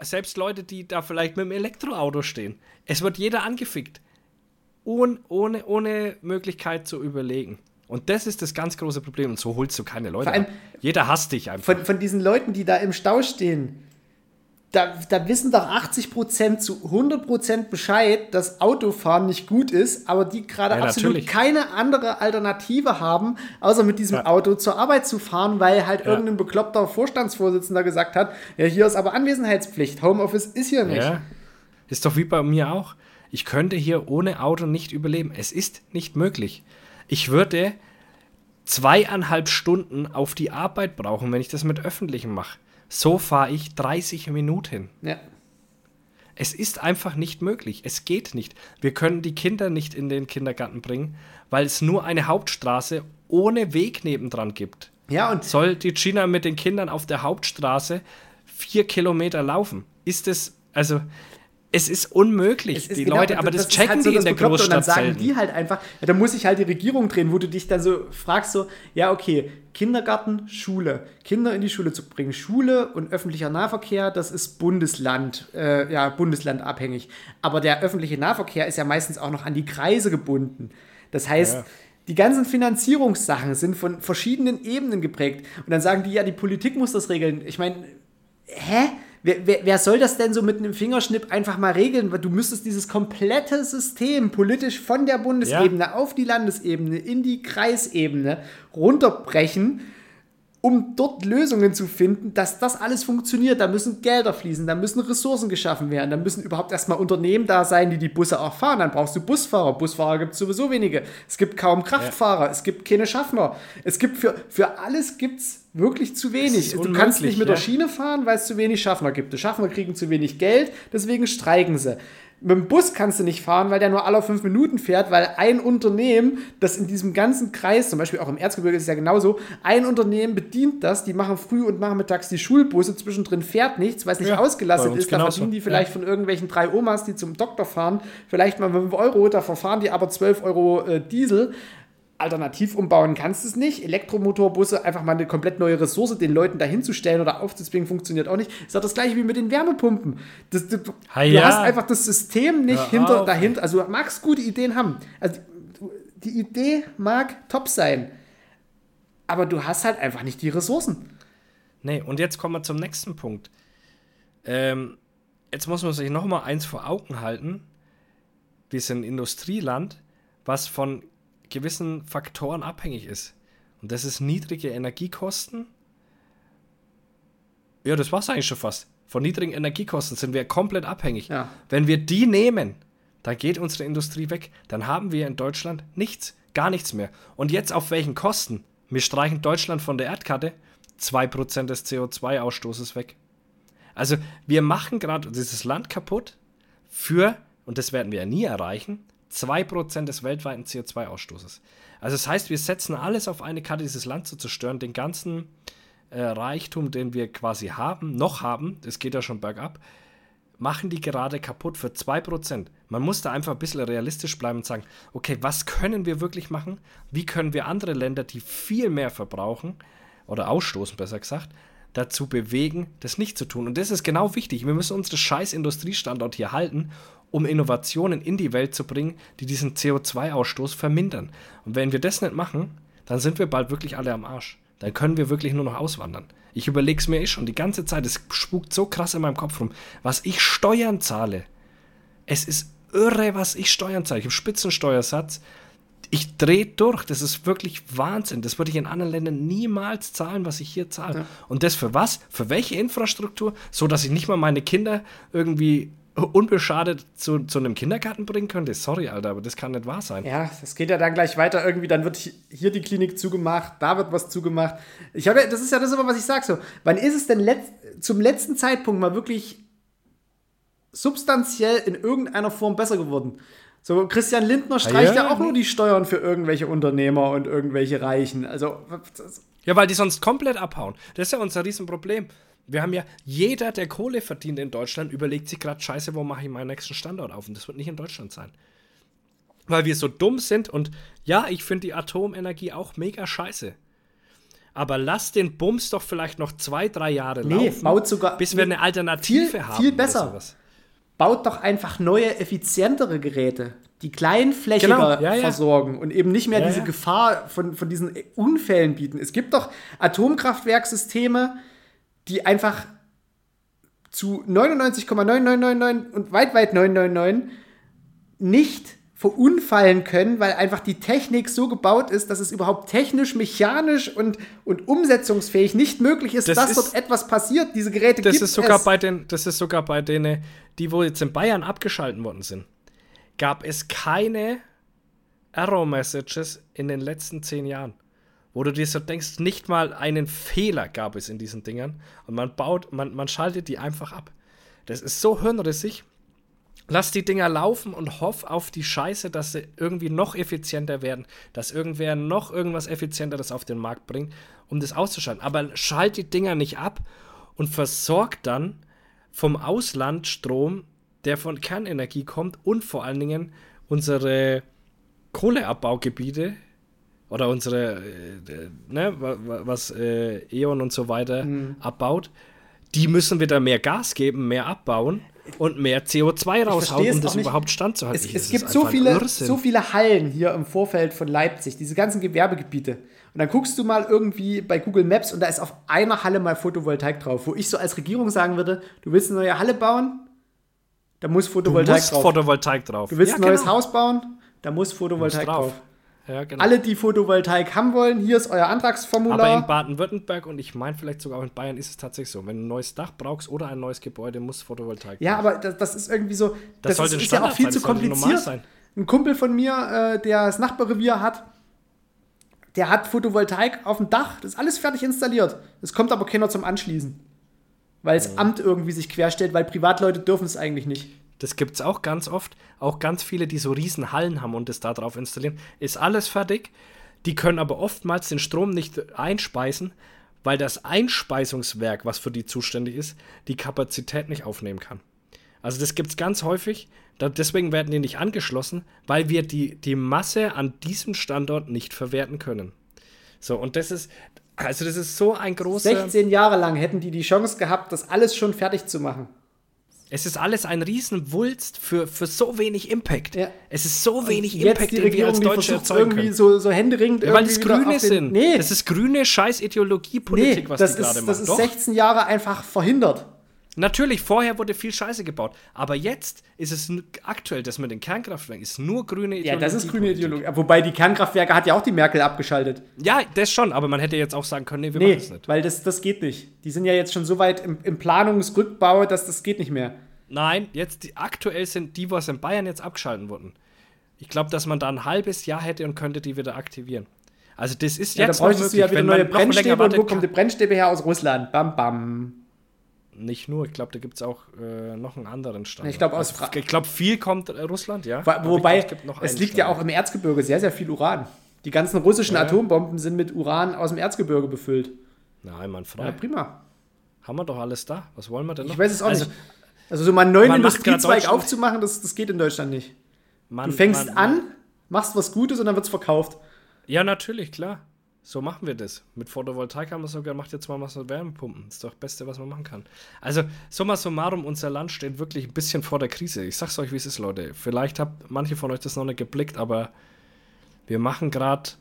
Selbst Leute, die da vielleicht mit dem Elektroauto stehen. Es wird jeder angefickt. ohne, ohne, ohne Möglichkeit zu überlegen. Und das ist das ganz große Problem. Und so holst du keine Leute Vor allem-. Jeder hasst dich einfach. von, von diesen Leuten, die da im Stau stehen, da, da wissen doch 80% zu 100% Bescheid, dass Autofahren nicht gut ist, aber die gerade Ja, absolut natürlich. keine andere Alternative haben, außer mit diesem Ja. Auto zur Arbeit zu fahren, weil halt Ja. irgendein bekloppter Vorstandsvorsitzender gesagt hat, ja, hier ist aber Anwesenheitspflicht, Homeoffice ist hier nicht. Ja. Ist doch wie bei mir auch. Ich könnte hier ohne Auto nicht überleben. Es ist nicht möglich. Ich würde zweieinhalb Stunden auf die Arbeit brauchen, wenn ich das mit Öffentlichem mache. So fahre ich 30 Minuten. Ja. Es ist einfach nicht möglich. Es geht nicht. Wir können die Kinder nicht in den Kindergarten bringen, weil es nur eine Hauptstraße ohne Weg nebendran gibt. Ja, und Soll die Gina mit den Kindern auf der Hauptstraße vier Kilometer laufen? Ist es, also, es ist unmöglich. Es ist die genau- Leute, aber das, ist checken halt so die in das der. Großstadt Und dann sagen selten. die halt einfach, ja, da muss sich halt die Regierung drehen, wo du dich dann so fragst, so, ja, okay, Kindergarten, Schule, Kinder in die Schule zu bringen. Schule und öffentlicher Nahverkehr, das ist Bundesland, äh, ja, Bundeslandabhängig. Aber der öffentliche Nahverkehr ist ja meistens auch noch an die Kreise gebunden. Das heißt, Ja. die ganzen Finanzierungssachen sind von verschiedenen Ebenen geprägt. Und dann sagen die, ja, die Politik muss das regeln. Ich meine, hä? Wer, wer, wer soll das denn so mit einem Fingerschnipp einfach mal regeln? Weil du müsstest dieses komplette System politisch von der Bundesebene auf die Landesebene in die Kreisebene runterbrechen, um dort Lösungen zu finden, dass das alles funktioniert. Da müssen Gelder fließen, da müssen Ressourcen geschaffen werden, da müssen überhaupt erstmal Unternehmen da sein, die die Busse auch fahren. Dann brauchst du Busfahrer. Busfahrer gibt es sowieso wenige. Es gibt kaum Kraftfahrer, es gibt keine Schaffner. Es gibt für, für alles gibt's wirklich zu wenig. Du kannst nicht mit ja. der Schiene fahren, weil es zu wenig Schaffner gibt. Die Schaffner kriegen zu wenig Geld, deswegen streiken sie. Mit dem Bus kannst du nicht fahren, weil der nur alle fünf Minuten fährt, weil ein Unternehmen, das in diesem ganzen Kreis, zum Beispiel auch im Erzgebirge ist es ja genauso, ein Unternehmen bedient das, die machen früh und nachmittags die Schulbusse, zwischendrin fährt nichts, weil es nicht Ja, ausgelastet ist. Da genauso. verdienen die vielleicht Ja. von irgendwelchen drei Omas, die zum Doktor fahren, vielleicht mal 5 Euro, da verfahren die aber 12 Euro äh, Diesel. Alternativ umbauen kannst du es nicht. Elektromotorbusse, einfach mal eine komplett neue Ressource den Leuten dahinzustellen oder aufzuzwingen, funktioniert auch nicht. Ist doch das gleiche wie mit den Wärmepumpen. Das, du du Ha, ja. hast einfach das System nicht Hör hinter, auf, dahinter. Also du magst gute Ideen haben. Also du- die Idee mag top sein. Aber du hast halt einfach nicht die Ressourcen. Nee, und jetzt kommen wir zum nächsten Punkt. Ähm, jetzt muss man sich noch mal eins vor Augen halten. Wir sind Industrieland, was von gewissen Faktoren abhängig ist. Und das ist niedrige Energiekosten. Ja, das war es eigentlich schon fast. Von niedrigen Energiekosten sind wir komplett abhängig. Ja. Wenn wir die nehmen, dann geht unsere Industrie weg. Dann haben wir in Deutschland nichts, gar nichts mehr. Und jetzt auf welchen Kosten? Wir streichen Deutschland von der Erdkarte 2% des CO2-Ausstoßes weg. Also wir machen gerade dieses Land kaputt für, und das werden wir ja nie erreichen, 2% des weltweiten CO2-Ausstoßes. Also das heißt, wir setzen alles auf eine Karte, dieses Land zu zerstören, den ganzen äh, Reichtum, den wir quasi haben, noch haben, das geht ja schon bergab, machen die gerade kaputt für 2%. Man muss da einfach ein bisschen realistisch bleiben und sagen, okay, was können wir wirklich machen? Wie können wir andere Länder, die viel mehr verbrauchen oder ausstoßen, besser gesagt, dazu bewegen, das nicht zu tun? Und das ist genau wichtig. Wir müssen unsere scheiß Industriestandort hier halten, um Innovationen in die Welt zu bringen, die diesen CO2-Ausstoß vermindern. Und wenn wir das nicht machen, dann sind wir bald wirklich alle am Arsch. Dann können wir wirklich nur noch auswandern. Ich überlege es mir eh schon die ganze Zeit. Es spukt so krass in meinem Kopf rum, was ich Steuern zahle. Es ist irre, was ich Steuern zahle. Ich habe Spitzensteuersatz. Ich drehe durch. Das ist wirklich Wahnsinn. Das würde ich in anderen Ländern niemals zahlen, was ich hier zahle. Und das für was? Für welche Infrastruktur? So, dass ich nicht mal meine Kinder irgendwie unbeschadet zu, zu einem Kindergarten bringen könnte? Sorry, Alter, aber das kann nicht wahr sein. Ja, das geht ja dann gleich weiter irgendwie. Dann wird hi- hier die Klinik zugemacht, da wird was zugemacht. Ich habe, ja- das ist ja das immer, was ich sage. So, wann ist es denn letzt, zum letzten Zeitpunkt mal wirklich substanziell in irgendeiner Form besser geworden? So, Christian Lindner streicht ja, ja, auch nur die Steuern für irgendwelche Unternehmer und irgendwelche Reichen. Also, Ja, weil die sonst komplett abhauen. Das ist ja unser Riesenproblem. Wir haben ja, jeder, der Kohle verdient in Deutschland, überlegt sich gerade, scheiße, wo mache ich meinen nächsten Standort auf? Und das wird nicht in Deutschland sein. Weil wir so dumm sind und ja, ich finde die Atomenergie auch mega scheiße. Aber lass den Bums doch vielleicht noch zwei, drei Jahre Nee, laufen, baut sogar- bis wir eine Alternative viel- haben. viel besser. baut doch einfach neue, effizientere Geräte, die kleinflächiger Genau, ja, ja. versorgen und eben nicht mehr Ja, diese. Gefahr von, von diesen Unfällen bieten. Es gibt doch Atomkraftwerksysteme, die einfach zu 99,9999 und weit, weit 999 nicht verunfallen können, weil einfach die Technik so gebaut ist, dass es überhaupt technisch, mechanisch und, und umsetzungsfähig nicht möglich ist, Das dass ist- dort etwas passiert. Diese Geräte Das gibt ist sogar es. bei den, das ist sogar bei denen, die wo jetzt in Bayern abgeschalten worden sind, gab es keine Error-Messages in den letzten zehn Jahren. Wo du dir so denkst, nicht mal einen Fehler gab es in diesen Dingern. Und man baut, man, man schaltet die einfach ab. Das ist so hirnrissig. Lass die Dinger laufen und hoff auf die Scheiße, dass sie irgendwie noch effizienter werden, dass irgendwer noch irgendwas Effizienteres auf den Markt bringt, um das auszuschalten. Aber schalt die Dinger nicht ab und versorgt dann vom Ausland Strom, der von Kernenergie kommt und vor allen Dingen unsere Kohleabbaugebiete oder unsere, äh, ne, wa- wa- was äh, E.ON und so weiter abbaut, die müssen wieder mehr Gas geben, mehr abbauen und mehr CO2 raushauen, um das nicht. überhaupt standzuhalten. Es, es gibt so viele, Irrsinn. so viele Hallen hier im Vorfeld von Leipzig, diese ganzen Gewerbegebiete. Und dann guckst du mal irgendwie bei Google Maps und da ist auf einer Halle mal Photovoltaik drauf, wo ich so als Regierung sagen würde, du willst eine neue Halle bauen, da muss du Photovoltaik musst drauf. Photovoltaik drauf. du willst Ja, ein neues genau. Haus bauen, da muss Photovoltaik Muss drauf. Ja, genau. Alle, die Photovoltaik haben wollen, hier ist euer Antragsformular. Aber in Baden-Württemberg und ich meine vielleicht sogar auch in Bayern ist es tatsächlich so. Wenn du ein neues Dach brauchst oder ein neues Gebäude, muss Photovoltaik Ja, drauf. aber das, das ist irgendwie so. Das, sollte ist, ist ja auch viel sein, zu das kompliziert. sein. Ein Kumpel von mir, äh, der das Nachbarrevier hat, der hat Photovoltaik auf dem Dach. Das ist alles fertig installiert. Es kommt aber keiner zum Anschließen. Weil das Amt irgendwie sich querstellt, weil Privatleute dürfen es eigentlich nicht. Das gibt es auch ganz oft. Auch ganz viele, die so riesen Hallen haben und das da drauf installieren. Ist alles fertig. Die können aber oftmals den Strom nicht einspeisen, weil das Einspeisungswerk, was für die zuständig ist, die Kapazität nicht aufnehmen kann. Also das gibt es ganz häufig. Deswegen werden die nicht angeschlossen, weil wir die, die Masse an diesem Standort nicht verwerten können. So, und das ist, also das ist so ein großer... 16 Jahre lang hätten die die Chance gehabt, das alles schon fertig zu machen. Es ist alles ein Riesenwulst für, für so wenig Impact. Ja. Es ist so wenig Jetzt Impact, den wir als Deutsche erzeugen irgendwie können. so, so händeringend Ja, weil wieder Grüne sind. Nee, Das ist grüne scheiß Ideologiepolitik, nee was das die gerade machen. das ist Doch. 16 Jahre einfach verhindert. Natürlich, vorher wurde viel Scheiße gebaut. Aber jetzt ist es aktuell, das mit den Kernkraftwerken ist nur grüne Ja, Ideologie. das ist grüne Ideologie. Wobei die Kernkraftwerke hat ja auch die Merkel abgeschaltet. Ja, das schon, aber man hätte jetzt auch sagen können, nee, wir Nee, machen es nicht. weil das, das geht nicht. Die sind ja jetzt schon so weit im, im Planungsrückbau, dass das geht nicht mehr. Nein, jetzt die, aktuell sind die, was in Bayern jetzt abgeschalten wurden. Ich glaube, dass man da ein halbes Jahr hätte und könnte die wieder aktivieren. Also das ist Ja, da jetzt noch bräuchtest du ja wieder neue man Brennstäbe. Und wo kommt die Brennstäbe her? Aus Russland. Bam, bam. Nicht nur, ich glaube, da gibt es auch äh, noch einen anderen Standort. Ich glaube, aus Also, ich glaube, viel kommt äh, Russland, ja. Wo- Wobei, glaub, es liegt ja Standort. auch im Erzgebirge sehr, sehr viel Uran. Die ganzen russischen Ja. Atombomben sind mit Uran aus dem Erzgebirge befüllt. Nein, man Ja, frei. prima. Haben wir doch alles da. Was wollen wir denn noch? Ich weiß es auch also, nicht. Also so mal einen neuen Industriezweig aufzumachen, das, das geht in Deutschland nicht. Man, Du fängst man, an, machst was Gutes und dann wird es verkauft. Ja, natürlich, klar. So machen wir das. Mit Photovoltaik haben wir sogar gemacht, jetzt mal was mit Wärmepumpen. Das ist doch das Beste, was man machen kann. Also, summa summarum, unser Land steht wirklich ein bisschen vor der Krise. Ich sag's euch, wie es ist, Leute. Vielleicht habt manche von euch das noch nicht geblickt, aber wir machen gerade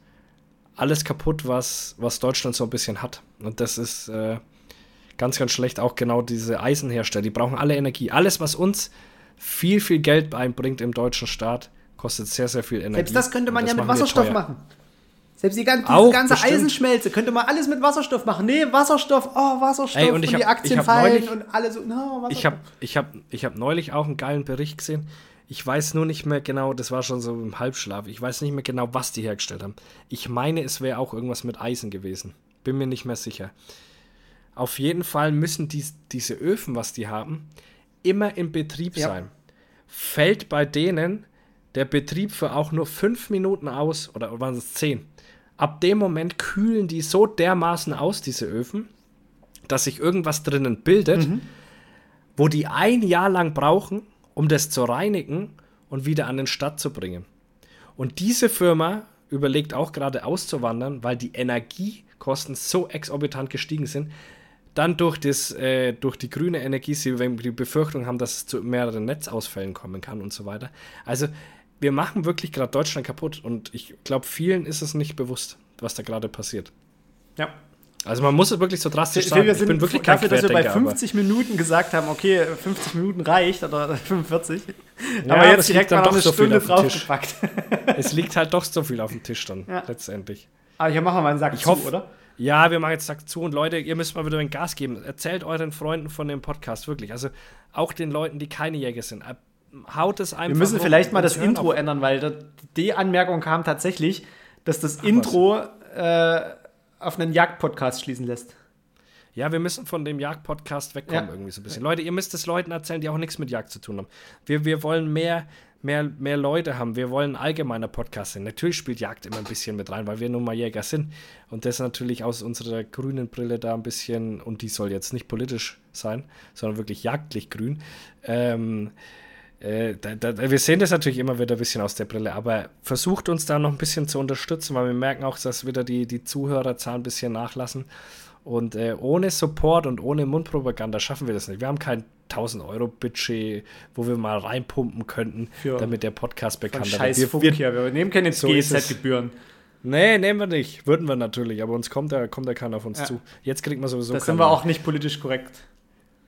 alles kaputt, was, was Deutschland so ein bisschen hat. Und das ist äh, ganz, ganz schlecht. Auch genau diese Eisenhersteller, die brauchen alle Energie. Alles, was uns viel, viel Geld einbringt im deutschen Staat, kostet sehr, sehr viel Energie. Selbst das könnte man Und ja mit Wasserstoff machen. Selbst die ganze, diese ganze bestimmt. Eisenschmelze könnte man alles mit Wasserstoff machen. Nee, Wasserstoff, oh, Wasserstoff Ey, und ich die hab- Aktien ich hab fallen neulich- und alle so, no. Ich habe ich hab, ich hab neulich auch einen geilen Bericht gesehen. Ich weiß nur nicht mehr genau, das war schon so im Halbschlaf. Ich weiß nicht mehr genau, was die hergestellt haben. Ich meine, es wäre auch irgendwas mit Eisen gewesen. Bin mir nicht mehr sicher. Auf jeden Fall müssen dies, diese Öfen, was die haben, immer in Betrieb Ja. sein. Fällt bei denen der Betrieb für auch nur fünf Minuten aus, oder waren es zehn? Ab dem Moment kühlen die so dermaßen aus, diese Öfen, dass sich irgendwas drinnen bildet, wo die ein Jahr lang brauchen, um das zu reinigen und wieder an den Start zu bringen. Und diese Firma überlegt auch gerade auszuwandern, weil die Energiekosten so exorbitant gestiegen sind. Dann durch, das, äh, durch die grüne Energie, sie die Befürchtung haben, dass es zu mehreren Netzausfällen kommen kann und so weiter. Also wir machen wirklich gerade Deutschland kaputt und ich glaube, vielen ist es nicht bewusst, was da gerade passiert. ja. Also man muss es wirklich so drastisch sagen. wir Ich sind bin wirklich dafür, dass wir bei Querdenker, aber- 50 Minuten gesagt haben, okay, 50 Minuten reicht oder 45. Ja, aber jetzt direkt liegt mal noch doch eine so viel Stunde auf dem Tisch. draufgepackt. Es liegt halt doch so viel auf dem Tisch dann, Ja. letztendlich. Aber hier machen wir mal einen Sack Ich zu, hoffe- oder? Ja, wir machen jetzt Sack zu und Leute, ihr müsst mal wieder ein Gas geben. Erzählt euren Freunden von dem Podcast, wirklich. Also auch den Leuten, die keine Jäger sind. Haut es einfach Wir müssen vielleicht mal das Intro ändern, weil da- die Anmerkung kam tatsächlich, dass das Intro äh, auf einen Jagd-Podcast schließen lässt. Ja, wir müssen von dem Jagd-Podcast wegkommen, Ja. irgendwie so ein bisschen. Leute, ihr müsst es Leuten erzählen, die auch nichts mit Jagd zu tun haben. Wir, wir wollen mehr, mehr, mehr Leute haben. Wir wollen ein allgemeiner Podcast sein. Natürlich spielt Jagd immer ein bisschen mit rein, weil wir nun mal Jäger sind. Und das natürlich aus unserer grünen Brille da ein bisschen, und die soll jetzt nicht politisch sein, sondern wirklich jagdlich grün. Ähm, äh, da, da, wir sehen das natürlich immer wieder ein bisschen aus der Brille, aber versucht uns da noch ein bisschen zu unterstützen, weil wir merken auch, dass wieder die, die Zuhörerzahlen ein bisschen nachlassen. Und äh, ohne Support und ohne Mundpropaganda schaffen wir das nicht. Wir haben kein 1000 Euro Budget, wo wir mal reinpumpen könnten, Für- damit der Podcast scheiß wird. Wir, wir, hier. Wir nehmen keine So. GZ-Gebühren. nee, nehmen wir nicht. Würden wir natürlich, aber uns kommt da, kommt da keiner auf uns Ja. zu. Jetzt kriegt man sowieso Da sind wir auch nicht politisch korrekt.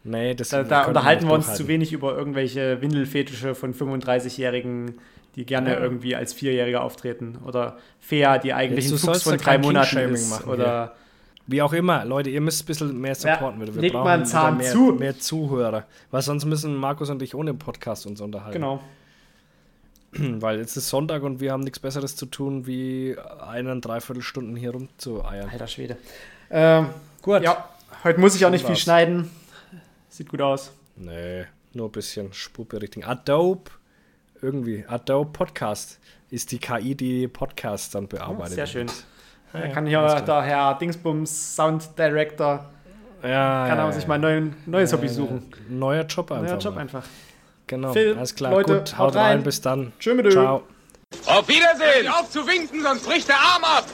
Nee, das Da, da unterhalten wir uns durchhalten. zu wenig über irgendwelche Windelfetische von 35-Jährigen, die gerne Ja. irgendwie als Vierjährige auftreten. Oder Fea, die eigentlich Jetzt, ein du Fuchs von drei Monaten ist. machen Oder Wie auch immer, Leute, ihr müsst ein bisschen mehr supporten. Ja, wir legt brauchen mal einen Zahn mehr, zu. mehr Zuhörer. Weil sonst müssen Markus und ich ohne Podcast uns unterhalten. genau. Weil jetzt ist Sonntag und wir haben nichts Besseres zu tun, wie eine, dreiviertel Stunden hier rumzueiern. Alter Schwede. Ähm, Gut. ja, heute muss ich auch nicht viel schneiden. Sieht gut aus. Nee, nur ein bisschen Spurberichtigen. Adobe, irgendwie, Adobe Podcast ist die KI, die Podcasts dann bearbeitet. Sehr schön. Ja, Da ja, kann hier der Herr Dingsbums, Sound Director, Ja, kann ja, er sich ja. mal ein neues Hobby suchen. Neuer Job einfach. Neuer Job mal. einfach. Genau, Phil, alles klar. Leute, Gut, haut rein. rein. bis dann. Tschö mit. Ciao. Auf Wiedersehen! Auf zu winken, sonst bricht der Arm ab!